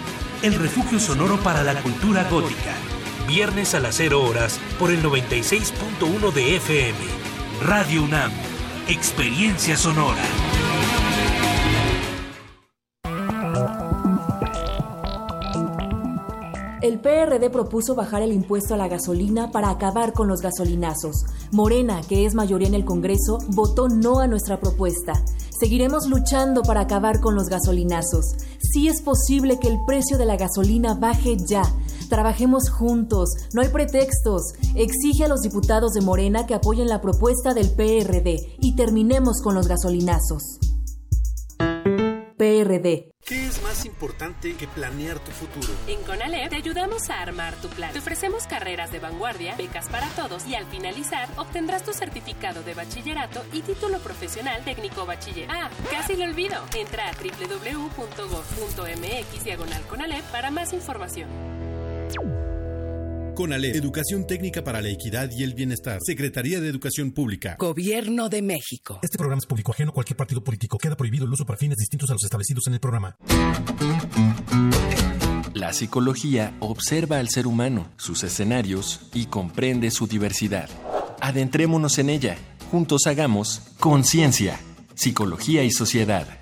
el refugio sonoro para la cultura gótica. Viernes a las 0 horas por el 96.1 de FM. Radio UNAM, experiencia sonora. El PRD propuso bajar el impuesto a la gasolina para acabar con los gasolinazos. Morena, que es mayoría en el Congreso, votó no a nuestra propuesta. Seguiremos luchando para acabar con los gasolinazos. Sí es posible que el precio de la gasolina baje ya. Trabajemos juntos, no hay pretextos. Exige a los diputados de Morena que apoyen la propuesta del PRD y terminemos con los gasolinazos. PRD. ¿Qué es más importante que planear tu futuro? En CONALEP te ayudamos a armar tu plan. Te ofrecemos carreras de vanguardia, becas para todos y al finalizar obtendrás tu certificado de bachillerato y título profesional técnico bachiller. Ah, casi lo olvido. Entra a www.gov.mx diagonal CONALEP para más información. CONALEP, Educación Técnica para la Equidad y el Bienestar. Secretaría de Educación Pública. Gobierno de México. Este programa es público ajeno a cualquier partido político. Queda prohibido el uso para fines distintos a los establecidos en el programa. La psicología observa al ser humano, sus escenarios y comprende su diversidad. Adentrémonos en ella. Juntos hagamos conciencia, psicología y sociedad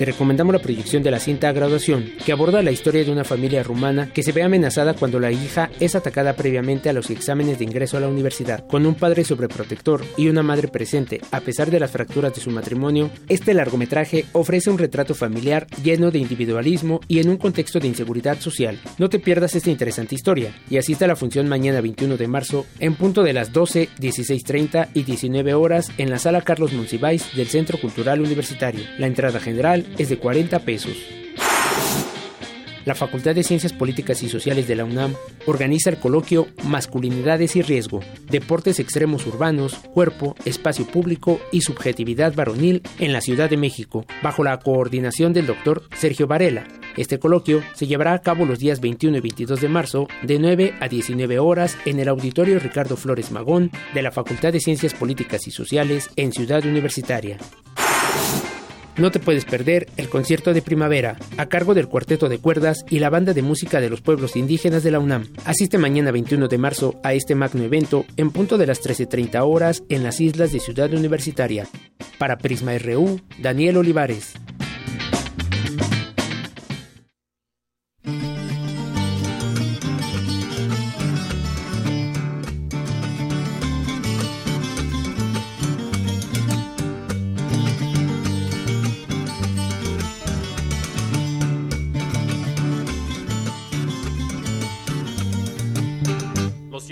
Te recomendamos la proyección de la cinta Graduación, que aborda la historia de una familia rumana que se ve amenazada cuando la hija es atacada previamente a los exámenes de ingreso a la universidad. Con un padre sobreprotector y una madre presente, a pesar de las fracturas de su matrimonio, este largometraje ofrece un retrato familiar lleno de individualismo y en un contexto de inseguridad social. No te pierdas esta interesante historia y asista a la función mañana 21 de marzo en punto de las 12, 16.30 y 19 horas en la sala Carlos Monsiváis del Centro Cultural Universitario. La entrada general es de 40 pesos. La Facultad de Ciencias Políticas y Sociales de la UNAM organiza el coloquio Masculinidades y Riesgo, Deportes Extremos Urbanos, Cuerpo, Espacio Público y Subjetividad Varonil en la Ciudad de México, bajo la coordinación del doctor Sergio Varela. Este coloquio se llevará a cabo los días 21 y 22 de marzo de 9 a 19 horas en el Auditorio Ricardo Flores Magón de la Facultad de Ciencias Políticas y Sociales en Ciudad Universitaria. No te puedes perder el concierto de primavera, a cargo del cuarteto de cuerdas y la banda de música de los pueblos indígenas de la UNAM. Asiste mañana 21 de marzo a este magno evento en punto de las 13.30 horas en las islas de Ciudad Universitaria. Para Prisma RU, Daniel Olivares.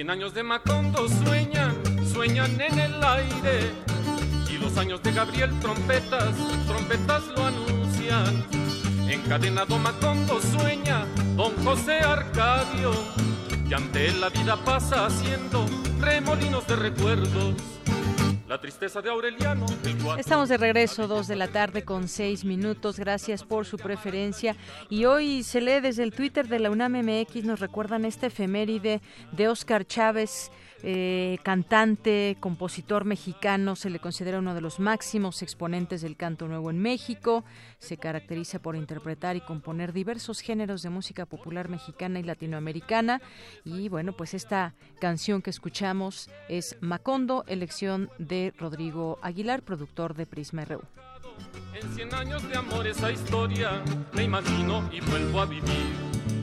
Años de Macondo sueñan, sueñan en el aire. Y los años de Gabriel trompetas, trompetas lo anuncian. Encadenado Macondo sueña, don José Arcadio. Y ante él la vida pasa haciendo remolinos de recuerdos la tristeza de Aureliano. Estamos de regreso, dos de la tarde con seis minutos. Gracias por su preferencia. Y hoy se lee desde el Twitter de la UNAM MX, nos recuerdan este efeméride de Oscar Chávez eh, cantante, compositor mexicano, se le considera uno de los máximos exponentes del canto nuevo en México. Se caracteriza por interpretar y componer diversos géneros de música popular mexicana y latinoamericana. Y bueno, pues esta canción que escuchamos es Macondo, elección de Rodrigo Aguilar, productor de Prisma RU. En cien años de amor esa historia me imagino y vuelvo a vivir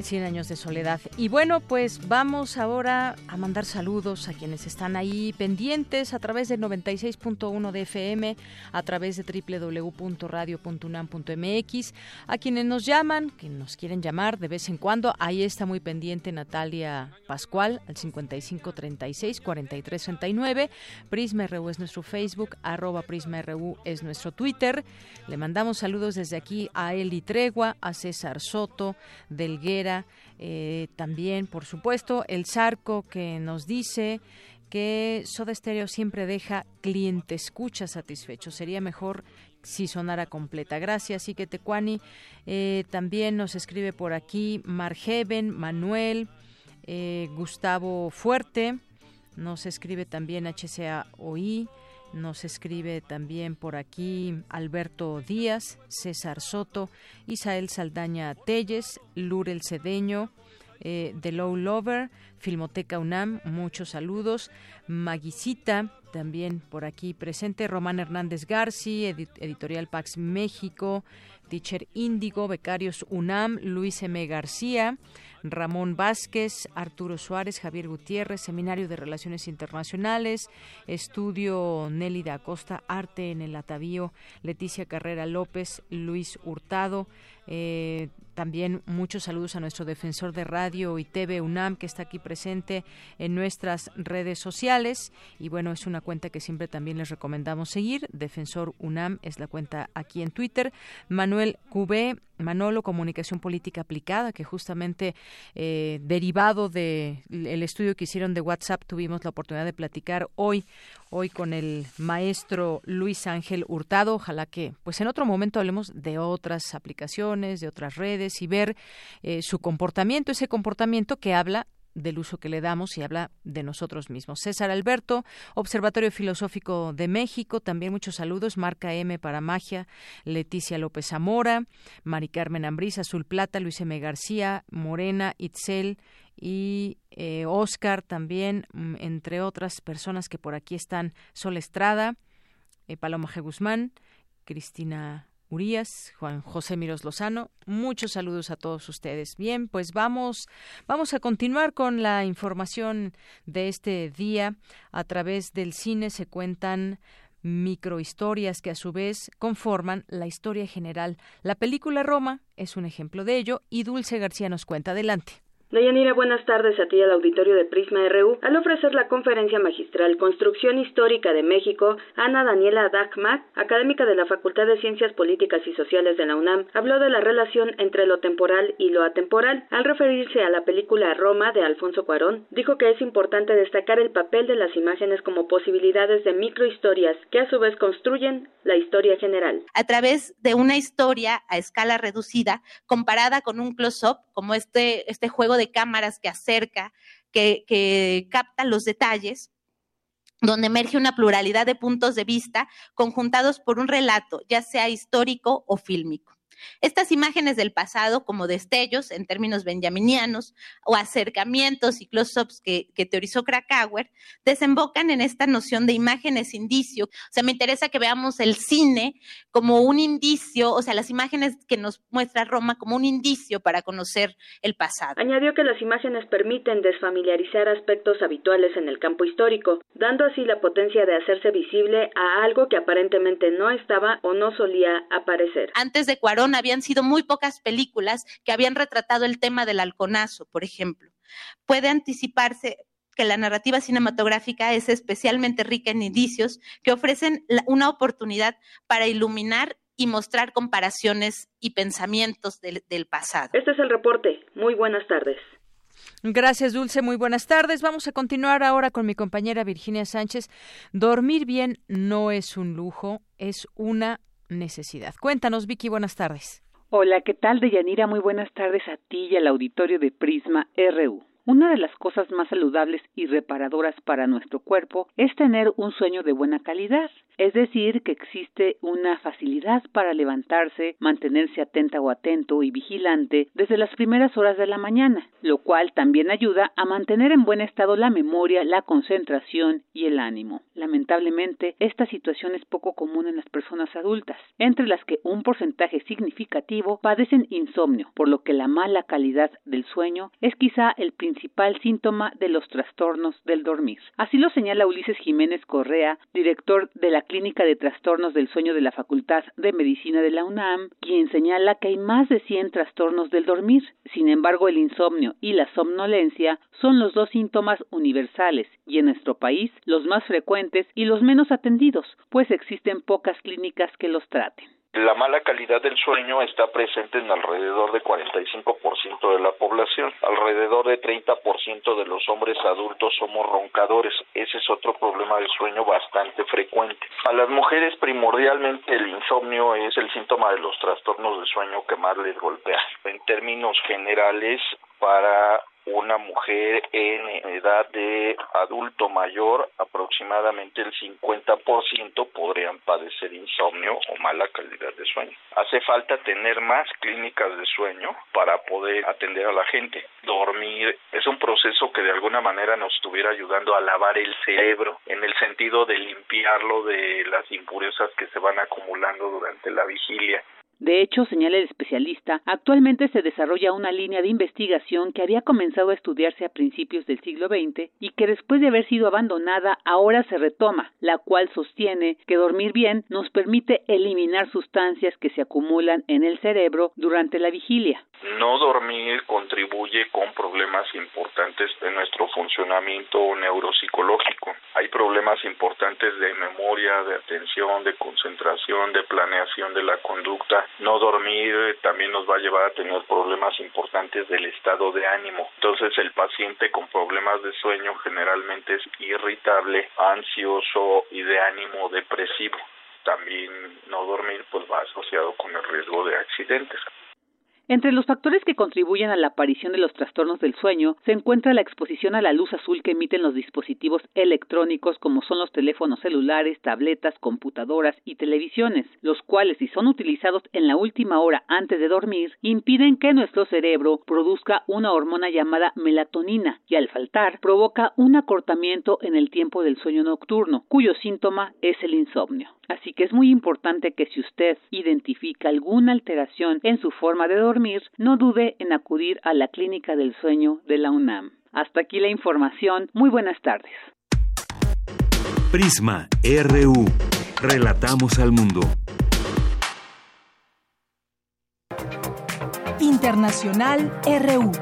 Cien años de soledad. Y bueno, pues vamos ahora a mandar saludos a quienes están ahí pendientes a través del 96.1 de FM, a través de www.radio.unam.mx, a quienes nos llaman, que nos quieren llamar de vez en cuando. Ahí está muy pendiente Natalia Pascual al 5536 4339. Prisma RU es nuestro Facebook, arroba Prisma RU es nuestro Twitter. Le mandamos saludos desde aquí a Eli Tregua, a César Soto, Delguera, eh, también, por supuesto, el Zarco que nos dice que Soda Stereo siempre deja cliente escucha satisfecho. Sería mejor si sonara completa. Gracias, y que Tecuani. Eh, también nos escribe por aquí Margeven, Manuel, eh, Gustavo Fuerte. Nos escribe también HCAOI. Nos escribe también por aquí Alberto Díaz, César Soto, Isael Saldaña Telles, Lurel Cedeño, eh, The Low Lover, Filmoteca UNAM, muchos saludos. Maguisita, también por aquí presente. Román Hernández Garci, Editorial Pax México, Teacher Índigo, Becarios UNAM, Luis M. García. Ramón Vázquez, Arturo Suárez, Javier Gutiérrez, Seminario de Relaciones Internacionales, Estudio Nelly da Acosta, Arte en el Atavío, Leticia Carrera López, Luis Hurtado, eh, también muchos saludos a nuestro defensor de radio y TV UNAM que está aquí presente en nuestras redes sociales. Y bueno, es una cuenta que siempre también les recomendamos seguir. Defensor UNAM es la cuenta aquí en Twitter. Manuel Cubé, Manolo, Comunicación Política Aplicada, que justamente eh, derivado del el estudio que hicieron de WhatsApp tuvimos la oportunidad de platicar hoy hoy con el maestro Luis Ángel Hurtado. Ojalá que, pues en otro momento hablemos de otras aplicaciones, de otras redes y ver eh, su comportamiento, ese comportamiento que habla del uso que le damos y habla de nosotros mismos. César Alberto, Observatorio Filosófico de México, también muchos saludos. Marca M para Magia, Leticia López Zamora, Mari Carmen Ambrís, Azul Plata, Luis M. García, Morena, Itzel, y eh, Oscar también, mm, entre otras personas que por aquí están, Sol Estrada, eh, Paloma G. Guzmán, Cristina Urias, Juan José Miros Lozano. Muchos saludos a todos ustedes. Bien, pues vamos, vamos a continuar con la información de este día. A través del cine se cuentan microhistorias que a su vez conforman la historia general. La película Roma es un ejemplo de ello y Dulce García nos cuenta. Adelante. Dayanira, buenas tardes a ti al auditorio de Prisma RU. Al ofrecer la conferencia magistral Construcción Histórica de México, Ana Daniela Dagmat, académica de la Facultad de Ciencias Políticas y Sociales de la UNAM, habló de la relación entre lo temporal y lo atemporal. Al referirse a la película Roma de Alfonso Cuarón, dijo que es importante destacar el papel de las imágenes como posibilidades de microhistorias que a su vez construyen la historia general. A través de una historia a escala reducida comparada con un close-up como este, este juego de cámaras que acerca, que, que capta los detalles, donde emerge una pluralidad de puntos de vista conjuntados por un relato, ya sea histórico o fílmico. Estas imágenes del pasado, como destellos en términos benjaminianos o acercamientos y close-ups que, teorizó Krakauer, desembocan en esta noción de imágenes indicio. O sea, me interesa que veamos el cine como un indicio, o sea, las imágenes que nos muestra Roma como un indicio para conocer el pasado. Añadió que las imágenes permiten desfamiliarizar aspectos habituales en el campo histórico, dando así la potencia de hacerse visible a algo que aparentemente no estaba o no solía aparecer. Antes de Cuarón, habían sido muy pocas películas que habían retratado el tema del halconazo, por ejemplo. Puede anticiparse que la narrativa cinematográfica es especialmente rica en indicios que ofrecen una oportunidad para iluminar y mostrar comparaciones y pensamientos del, del pasado. Este es el reporte. Muy buenas tardes. Gracias, Dulce. Muy buenas tardes. Vamos a continuar ahora con mi compañera Virginia Sánchez. Dormir bien no es un lujo, es una necesidad. Cuéntanos, Vicky, buenas tardes. Hola, ¿qué tal, Deyanira? Muy buenas tardes a ti y al auditorio de Prisma RU. Una de las cosas más saludables y reparadoras para nuestro cuerpo es tener un sueño de buena calidad, es decir, que existe una facilidad para levantarse, mantenerse atenta o atento y vigilante desde las primeras horas de la mañana, lo cual también ayuda a mantener en buen estado la memoria, la concentración y el ánimo. Lamentablemente, esta situación es poco común en las personas adultas, entre las que un porcentaje significativo padecen insomnio, por lo que la mala calidad del sueño es quizá el principal síntoma de los trastornos del dormir. Así lo señala Ulises Jiménez Correa, director de la Clínica de Trastornos del Sueño de la Facultad de Medicina de la UNAM, quien señala que hay más de 100 trastornos del dormir. Sin embargo, el insomnio y la somnolencia son los dos síntomas universales y en nuestro país los más frecuentes y los menos atendidos, pues existen pocas clínicas que los traten. La mala calidad del sueño está presente en alrededor de 45% de la población. Alrededor de 30% de los hombres adultos somos roncadores. Ese es otro problema del sueño bastante frecuente. A las mujeres primordialmente el insomnio es el síntoma de los trastornos de sueño que más les golpea. En términos generales, para una mujer en edad de adulto mayor, aproximadamente el 50% podrían padecer insomnio o mala calidad de sueño. Hace falta tener más clínicas de sueño para poder atender a la gente. Dormir es un proceso que de alguna manera nos estuviera ayudando a lavar el cerebro en el sentido de limpiarlo de las impurezas que se van acumulando durante la vigilia. De hecho, señala el especialista, actualmente se desarrolla una línea de investigación que había comenzado a estudiarse a principios del siglo XX y que después de haber sido abandonada ahora se retoma, la cual sostiene que dormir bien nos permite eliminar sustancias que se acumulan en el cerebro durante la vigilia. No dormir contribuye con problemas importantes de nuestro funcionamiento neuropsicológico. Hay problemas importantes de memoria, de atención, de concentración, de planeación de la conducta no dormir eh, también nos va a llevar a tener problemas importantes del estado de ánimo. Entonces el paciente con problemas de sueño generalmente es irritable, ansioso y de ánimo depresivo. También no dormir pues va asociado con el riesgo de accidentes. Entre los factores que contribuyen a la aparición de los trastornos del sueño se encuentra la exposición a la luz azul que emiten los dispositivos electrónicos como son los teléfonos celulares, tabletas, computadoras y televisiones, los cuales si son utilizados en la última hora antes de dormir impiden que nuestro cerebro produzca una hormona llamada melatonina y al faltar provoca un acortamiento en el tiempo del sueño nocturno, cuyo síntoma es el insomnio. Así que es muy importante que si usted identifica alguna alteración en su forma de dormir, no dude en acudir a la Clínica del Sueño de la UNAM. Hasta aquí la información. Muy buenas tardes. Prisma RU. Relatamos al mundo. Internacional RU.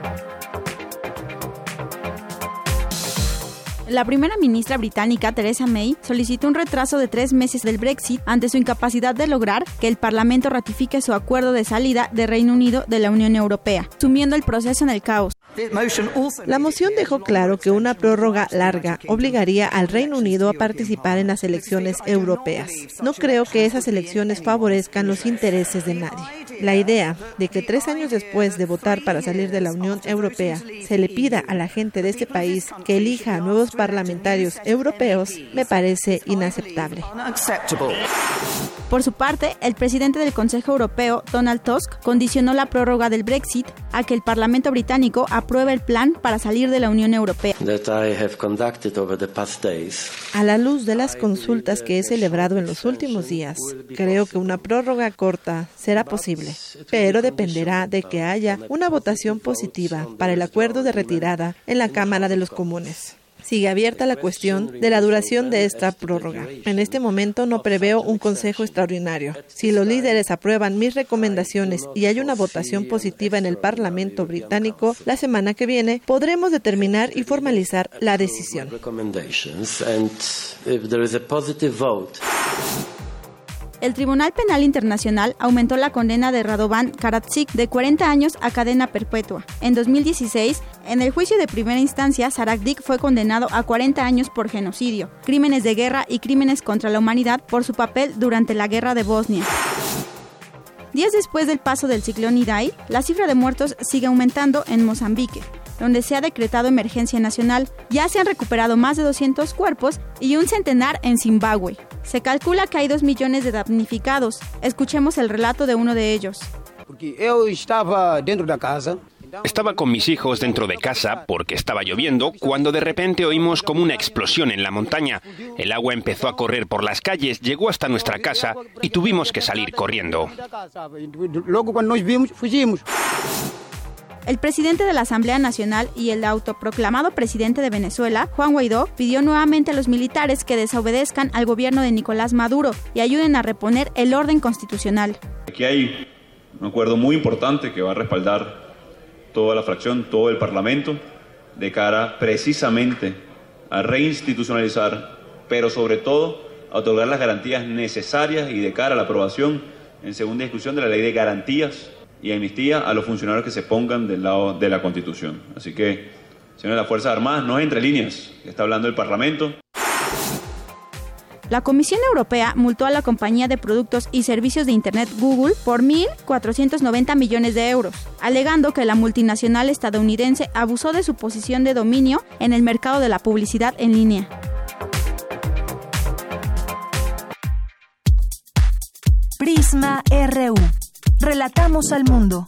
La primera ministra británica, Theresa May, solicitó un retraso de tres meses del Brexit ante su incapacidad de lograr que el Parlamento ratifique su acuerdo de salida de Reino Unido de la Unión Europea, sumiendo el proceso en el caos. La moción dejó claro que una prórroga larga obligaría al Reino Unido a participar en las elecciones europeas. No creo que esas elecciones favorezcan los intereses de nadie. La idea de que tres años después de votar para salir de la Unión Europea se le pida a la gente de este país que elija a nuevos parlamentarios europeos me parece inaceptable. Por su parte, el presidente del Consejo Europeo, Donald Tusk, condicionó la prórroga del Brexit a que el Parlamento británico apruebe el plan para salir de la Unión Europea. A la luz de las consultas que he celebrado en los últimos días, creo que una prórroga corta será posible, pero dependerá de que haya una votación positiva para el acuerdo de retirada en la Cámara de los Comunes sigue abierta la cuestión de la duración de esta prórroga. En este momento no preveo un consejo extraordinario. Si los líderes aprueban mis recomendaciones y hay una votación positiva en el Parlamento británico la semana que viene, podremos determinar y formalizar la decisión. El Tribunal Penal Internacional aumentó la condena de Radovan Karadzic de 40 años a cadena perpetua. En 2016, en el juicio de primera instancia, Sarakdik fue condenado a 40 años por genocidio, crímenes de guerra y crímenes contra la humanidad por su papel durante la guerra de Bosnia. Días después del paso del ciclón Idai, la cifra de muertos sigue aumentando en Mozambique. Donde se ha decretado emergencia nacional. Ya se han recuperado más de 200 cuerpos y un centenar en Zimbabue. Se calcula que hay 2 millones de damnificados. Escuchemos el relato de uno de ellos. Porque yo estaba dentro de la casa estaba con mis hijos dentro de casa porque estaba lloviendo cuando de repente oímos como una explosión en la montaña. El agua empezó a correr por las calles, llegó hasta nuestra casa y tuvimos que salir corriendo. El presidente de la Asamblea Nacional y el autoproclamado presidente de Venezuela, Juan Guaidó, pidió nuevamente a los militares que desobedezcan al gobierno de Nicolás Maduro y ayuden a reponer el orden constitucional. Aquí hay un acuerdo muy importante que va a respaldar toda la fracción, todo el Parlamento, de cara precisamente a reinstitucionalizar, pero sobre todo a otorgar las garantías necesarias y de cara a la aprobación en segunda discusión de la ley de garantías y amnistía a los funcionarios que se pongan del lado de la Constitución. Así que, señores de las Fuerzas Armadas, no es entre líneas, está hablando el Parlamento. La Comisión Europea multó a la compañía de productos y servicios de Internet Google por 1.490 millones de euros, alegando que la multinacional estadounidense abusó de su posición de dominio en el mercado de la publicidad en línea. Prisma RU. Relatamos al mundo.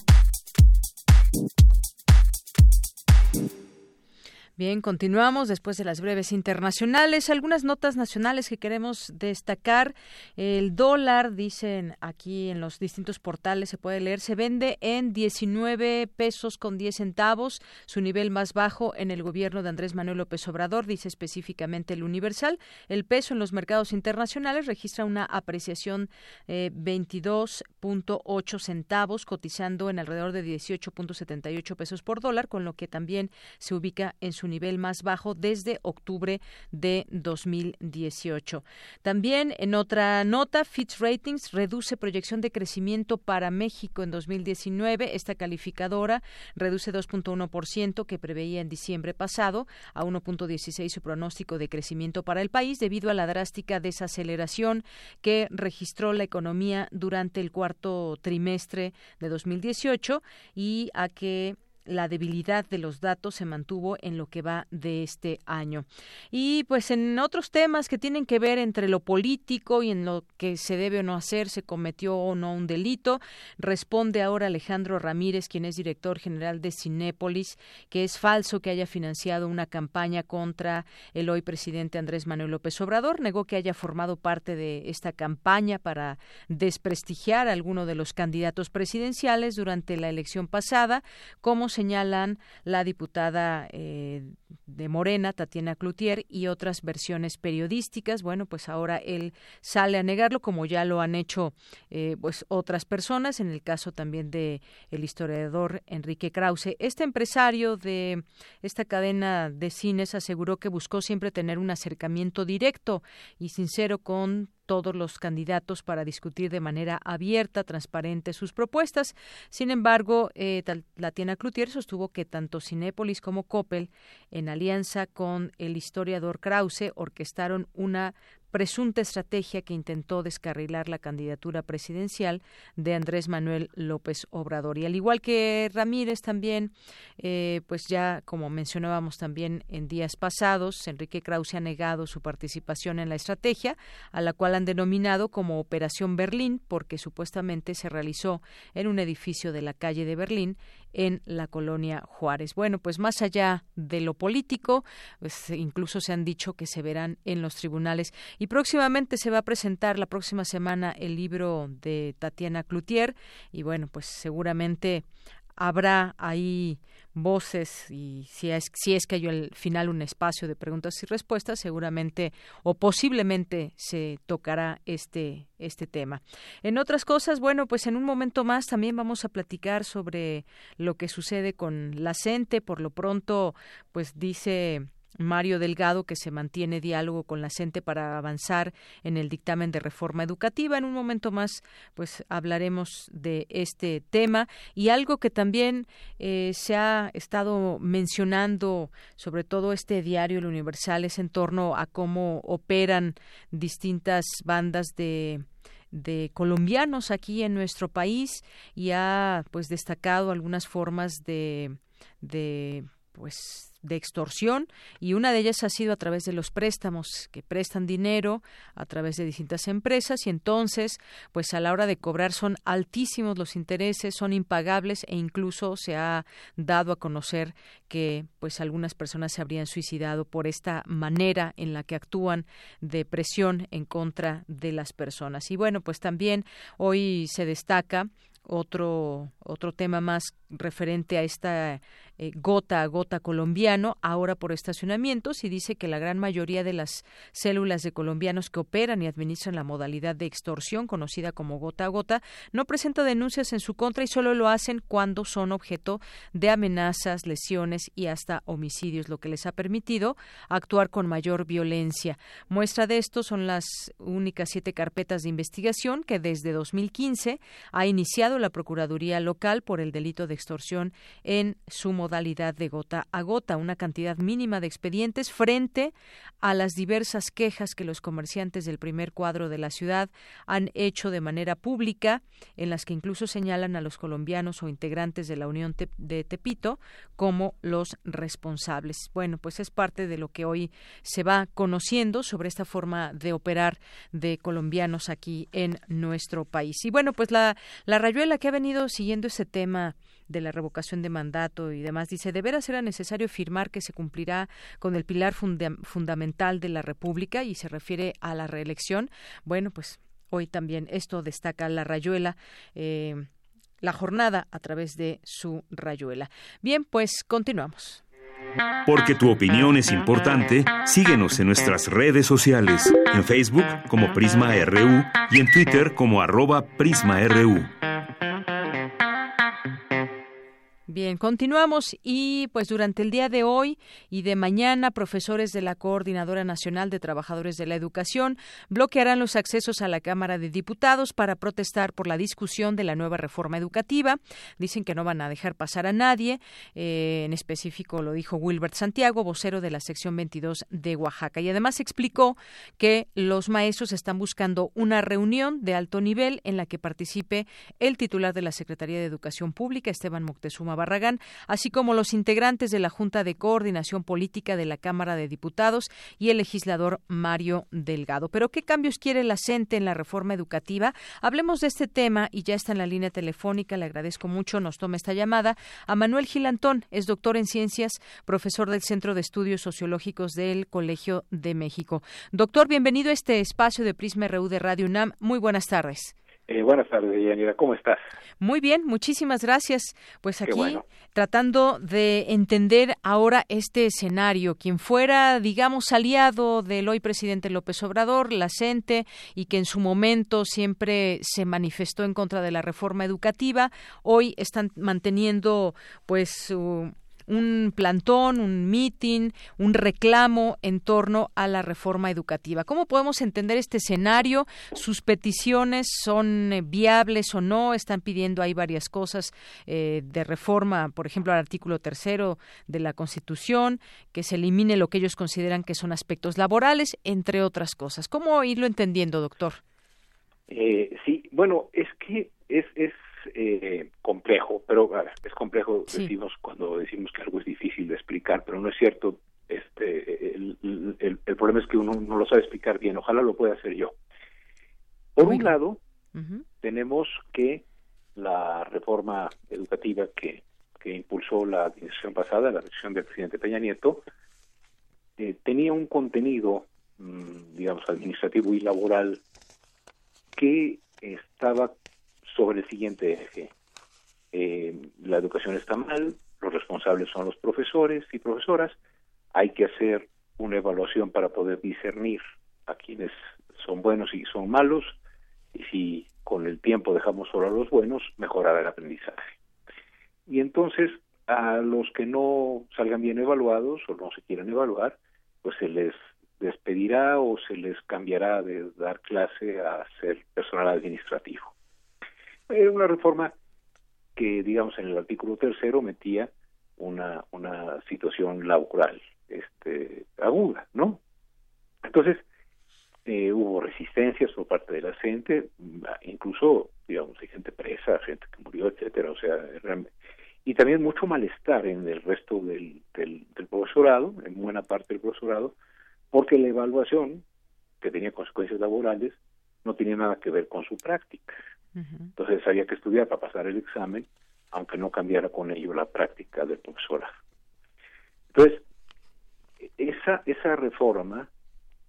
Bien, continuamos después de las breves internacionales. Algunas notas nacionales que queremos destacar. El dólar, dicen aquí en los distintos portales, se puede leer, se vende en 19 pesos con 10 centavos, su nivel más bajo en el gobierno de Andrés Manuel López Obrador, dice específicamente el Universal. El peso en los mercados internacionales registra una apreciación eh, 22.8 centavos, cotizando en alrededor de 18.78 pesos por dólar, con lo que también se ubica en su nivel más bajo desde octubre de 2018. También en otra nota, Fitch Ratings reduce proyección de crecimiento para México en 2019. Esta calificadora reduce 2.1% que preveía en diciembre pasado a 1.16 su pronóstico de crecimiento para el país debido a la drástica desaceleración que registró la economía durante el cuarto trimestre de 2018 y a que la debilidad de los datos se mantuvo en lo que va de este año. Y pues en otros temas que tienen que ver entre lo político y en lo que se debe o no hacer, se cometió o no un delito, responde ahora Alejandro Ramírez, quien es director general de Cinépolis, que es falso que haya financiado una campaña contra el hoy presidente Andrés Manuel López Obrador. Negó que haya formado parte de esta campaña para desprestigiar a alguno de los candidatos presidenciales durante la elección pasada, como se señalan la diputada eh, de Morena, Tatiana Cloutier, y otras versiones periodísticas. Bueno, pues ahora él sale a negarlo, como ya lo han hecho eh, pues otras personas, en el caso también de el historiador Enrique Krause. Este empresario de esta cadena de cines aseguró que buscó siempre tener un acercamiento directo y sincero con todos los candidatos para discutir de manera abierta, transparente sus propuestas. Sin embargo, eh, Tatiana Cloutier sostuvo que tanto Cinépolis como Coppel, en alianza con el historiador Krause, orquestaron una presunta estrategia que intentó descarrilar la candidatura presidencial de Andrés Manuel López Obrador. Y al igual que Ramírez también, eh, pues ya como mencionábamos también en días pasados, Enrique Krause ha negado su participación en la estrategia, a la cual han denominado como Operación Berlín, porque supuestamente se realizó en un edificio de la calle de Berlín en la colonia Juárez. Bueno, pues más allá de lo político, pues incluso se han dicho que se verán en los tribunales. Y próximamente se va a presentar la próxima semana el libro de Tatiana Cloutier y bueno, pues seguramente habrá ahí voces y si es, si es que hay al final un espacio de preguntas y respuestas, seguramente o posiblemente se tocará este, este tema. En otras cosas, bueno, pues en un momento más también vamos a platicar sobre lo que sucede con la CENTE. Por lo pronto, pues dice Mario Delgado, que se mantiene diálogo con la CENTE para avanzar en el dictamen de reforma educativa. En un momento más, pues hablaremos de este tema y algo que también eh, se ha estado mencionando, sobre todo este diario El Universal, es en torno a cómo operan distintas bandas de de colombianos aquí en nuestro país y ha pues destacado algunas formas de de pues de extorsión y una de ellas ha sido a través de los préstamos que prestan dinero a través de distintas empresas y entonces pues a la hora de cobrar son altísimos los intereses son impagables e incluso se ha dado a conocer que pues algunas personas se habrían suicidado por esta manera en la que actúan de presión en contra de las personas. Y bueno pues también hoy se destaca otro otro tema más referente a esta eh, gota a gota colombiano, ahora por estacionamientos, y dice que la gran mayoría de las células de colombianos que operan y administran la modalidad de extorsión, conocida como gota a gota, no presenta denuncias en su contra y solo lo hacen cuando son objeto de amenazas, lesiones y hasta homicidios, lo que les ha permitido actuar con mayor violencia. Muestra de esto son las únicas siete carpetas de investigación que desde 2015 ha iniciado la Procuraduría local por el delito de extorsión en su modalidad de gota a gota, una cantidad mínima de expedientes frente a las diversas quejas que los comerciantes del primer cuadro de la ciudad han hecho de manera pública, en las que incluso señalan a los colombianos o integrantes de la Unión de Tepito como los responsables. Bueno, pues es parte de lo que hoy se va conociendo sobre esta forma de operar de colombianos aquí en nuestro país. Y bueno, pues la, la rayuela que ha venido siguiendo ese tema de la revocación de mandato y demás, dice, de veras era necesario firmar que se cumplirá con el pilar fundamental de la República y se refiere a la reelección. Bueno, pues hoy también esto destaca la rayuela. Eh, la jornada a través de su rayuela. Bien, pues continuamos. Porque tu opinión es importante, síguenos en nuestras redes sociales, en Facebook como Prisma RU y en Twitter como arroba PrismaRU. Bien, continuamos y pues durante el día de hoy y de mañana profesores de la Coordinadora Nacional de Trabajadores de la Educación bloquearán los accesos a la Cámara de Diputados para protestar por la discusión de la nueva reforma educativa. Dicen que no van a dejar pasar a nadie, eh, en específico lo dijo Wilbert Santiago, vocero de la sección 22 de Oaxaca. Y además explicó que los maestros están buscando una reunión de alto nivel en la que participe el titular de la Secretaría de Educación Pública, Esteban Moctezuma Barragán, así como los integrantes de la Junta de Coordinación Política de la Cámara de Diputados y el legislador Mario Delgado. Pero ¿qué cambios quiere la CENTE en la reforma educativa? Hablemos de este tema y ya está en la línea telefónica. Le agradezco mucho, nos toma esta llamada a Manuel Gilantón, es doctor en ciencias, profesor del Centro de Estudios Sociológicos del Colegio de México. Doctor, bienvenido a este espacio de Prisma RU de Radio UNAM. Muy buenas tardes. Eh, buenas tardes, Yanira. ¿Cómo estás? Muy bien, muchísimas gracias. Pues aquí tratando de entender ahora este escenario. Quien fuera, digamos, aliado del hoy presidente López Obrador, la CENTE, y que en su momento siempre se manifestó en contra de la reforma educativa, hoy están manteniendo pues su un plantón, un meeting, un reclamo en torno a la reforma educativa. ¿Cómo podemos entender este escenario? ¿Sus peticiones son eh, viables o no? Están pidiendo ahí varias cosas eh, de reforma, por ejemplo, al artículo tercero de la Constitución, que se elimine lo que ellos consideran que son aspectos laborales, entre otras cosas. ¿Cómo irlo entendiendo, doctor? Eh, sí, bueno, es que es, es eh, complejo, pero es complejo decimos cuando decimos que algo es difícil de explicar, pero no es cierto. Este, el, el, problema es que uno no lo sabe explicar bien. Ojalá lo pueda hacer yo. Por un lado, tenemos que la reforma educativa que, que impulsó la administración pasada, la administración del presidente Peña Nieto, eh, tenía un contenido, mm, digamos, administrativo y laboral que estaba sobre el siguiente eje. Eh, la educación está mal, los responsables son los profesores y profesoras, hay que hacer una evaluación para poder discernir a quienes son buenos y son malos, y si con el tiempo dejamos solo a los buenos, mejorará el aprendizaje. Y entonces a los que no salgan bien evaluados o no se quieran evaluar, pues se les despedirá o se les cambiará de dar clase a ser personal administrativo. Era una reforma que, digamos, en el artículo tercero metía una, una situación laboral este, aguda, ¿no? Entonces, eh, hubo resistencias por parte de la gente, incluso, digamos, hay gente presa, gente que murió, etcétera, o sea, y también mucho malestar en el resto del, del, profesorado, en buena parte del profesorado, porque la evaluación, que tenía consecuencias laborales, no tenía nada que ver con su práctica. Entonces había que estudiar para pasar el examen, aunque no cambiara con ello la práctica del profesorado. Entonces, esa, esa reforma,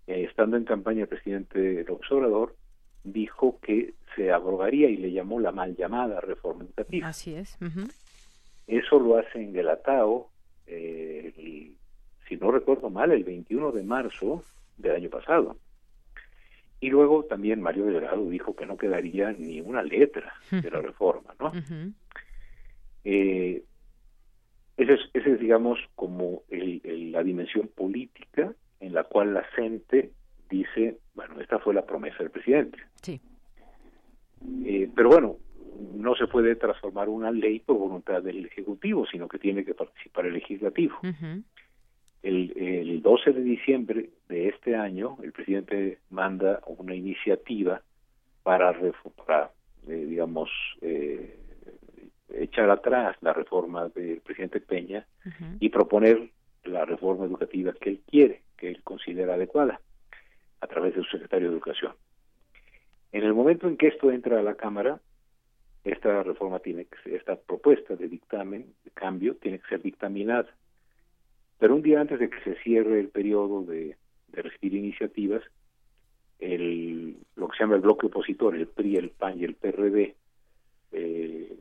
eh, estando en campaña el presidente López Obrador, dijo que se abrogaría y le llamó la mal llamada reforma educativa. Así es. Eso lo hace en Gelatao, eh, si no recuerdo mal, el 21 de marzo del año pasado. Y luego también Mario Delgado dijo que no quedaría ni una letra de la reforma, ¿no? eh, ese, es, ese es, digamos, como el, la dimensión política en la cual la gente dice, bueno, esta fue la promesa del presidente. Sí. Eh, pero bueno, no se puede transformar una ley por voluntad del Ejecutivo, sino que tiene que participar el Legislativo. El, el 12 de diciembre de este año, el presidente manda una iniciativa para, para eh, digamos, eh, echar atrás la reforma del presidente Peña y proponer la reforma educativa que él quiere, que él considera adecuada, a través de su secretario de Educación. En el momento en que esto entra a la Cámara, esta reforma tiene que esta propuesta de dictamen, de cambio, tiene que ser dictaminada. Pero un día antes de que se cierre el periodo de, de recibir iniciativas, el, lo que se llama el bloque opositor, el PRI, el PAN y el PRD, eh,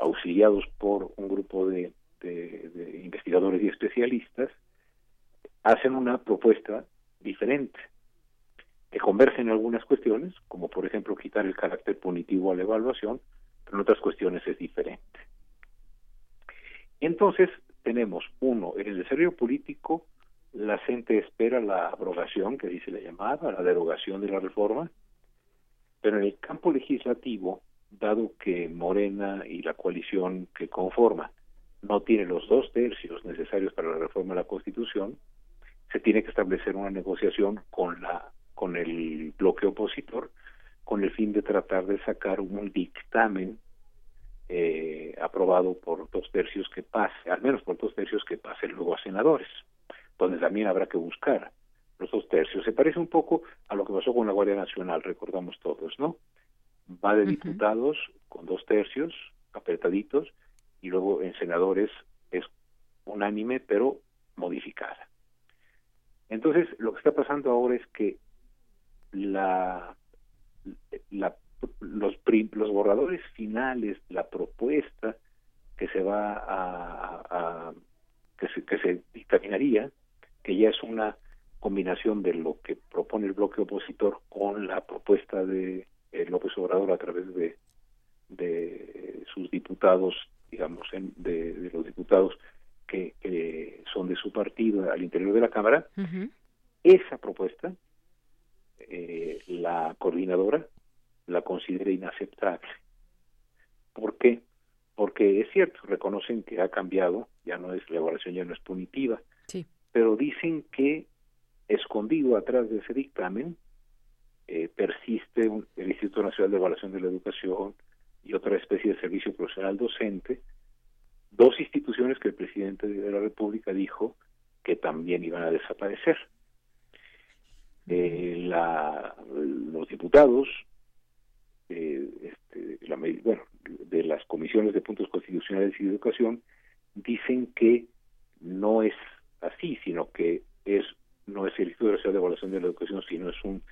auxiliados por un grupo de, de, investigadores y especialistas, hacen una propuesta diferente, que converge en algunas cuestiones, como por ejemplo quitar el carácter punitivo a la evaluación, pero en otras cuestiones es diferente. Entonces, tenemos, uno, en el desarrollo político, la gente espera la abrogación, que dice la llamada, la derogación de la reforma, pero en el campo legislativo, dado que Morena y la coalición que conforma no tiene los dos tercios necesarios para la reforma de la Constitución, se tiene que establecer una negociación con la con el bloque opositor con el fin de tratar de sacar un dictamen eh, aprobado por dos tercios que pase, al menos por dos tercios que pase luego a senadores, donde también habrá que buscar los dos tercios. Se parece un poco a lo que pasó con la Guardia Nacional, recordamos todos, ¿no? Va de diputados con dos tercios, apretaditos, y luego en senadores es unánime, pero modificada. Entonces, lo que está pasando ahora es que la, la los, los borradores finales, la propuesta que se va a, que, se, que se dictaminaría, que ya es una combinación de lo que propone el bloque opositor con la propuesta de eh, López Obrador a través de, de sus diputados, digamos, de, los diputados que, son de su partido al interior de la Cámara, esa propuesta, eh, la coordinadora la considera inaceptable. ¿Por qué? Porque es cierto, reconocen que ha cambiado, ya no es la evaluación, ya no es punitiva, sí. pero dicen que escondido atrás de ese dictamen eh, persiste el Instituto Nacional de Evaluación de la Educación y otra especie de servicio profesional docente, dos instituciones que el presidente de la República dijo que también iban a desaparecer. Eh, la, los diputados eh, este, la, bueno, de las comisiones de puntos constitucionales y de educación dicen que no es así, sino que es no es el Instituto Nacional de Evaluación de la Educación, sino es un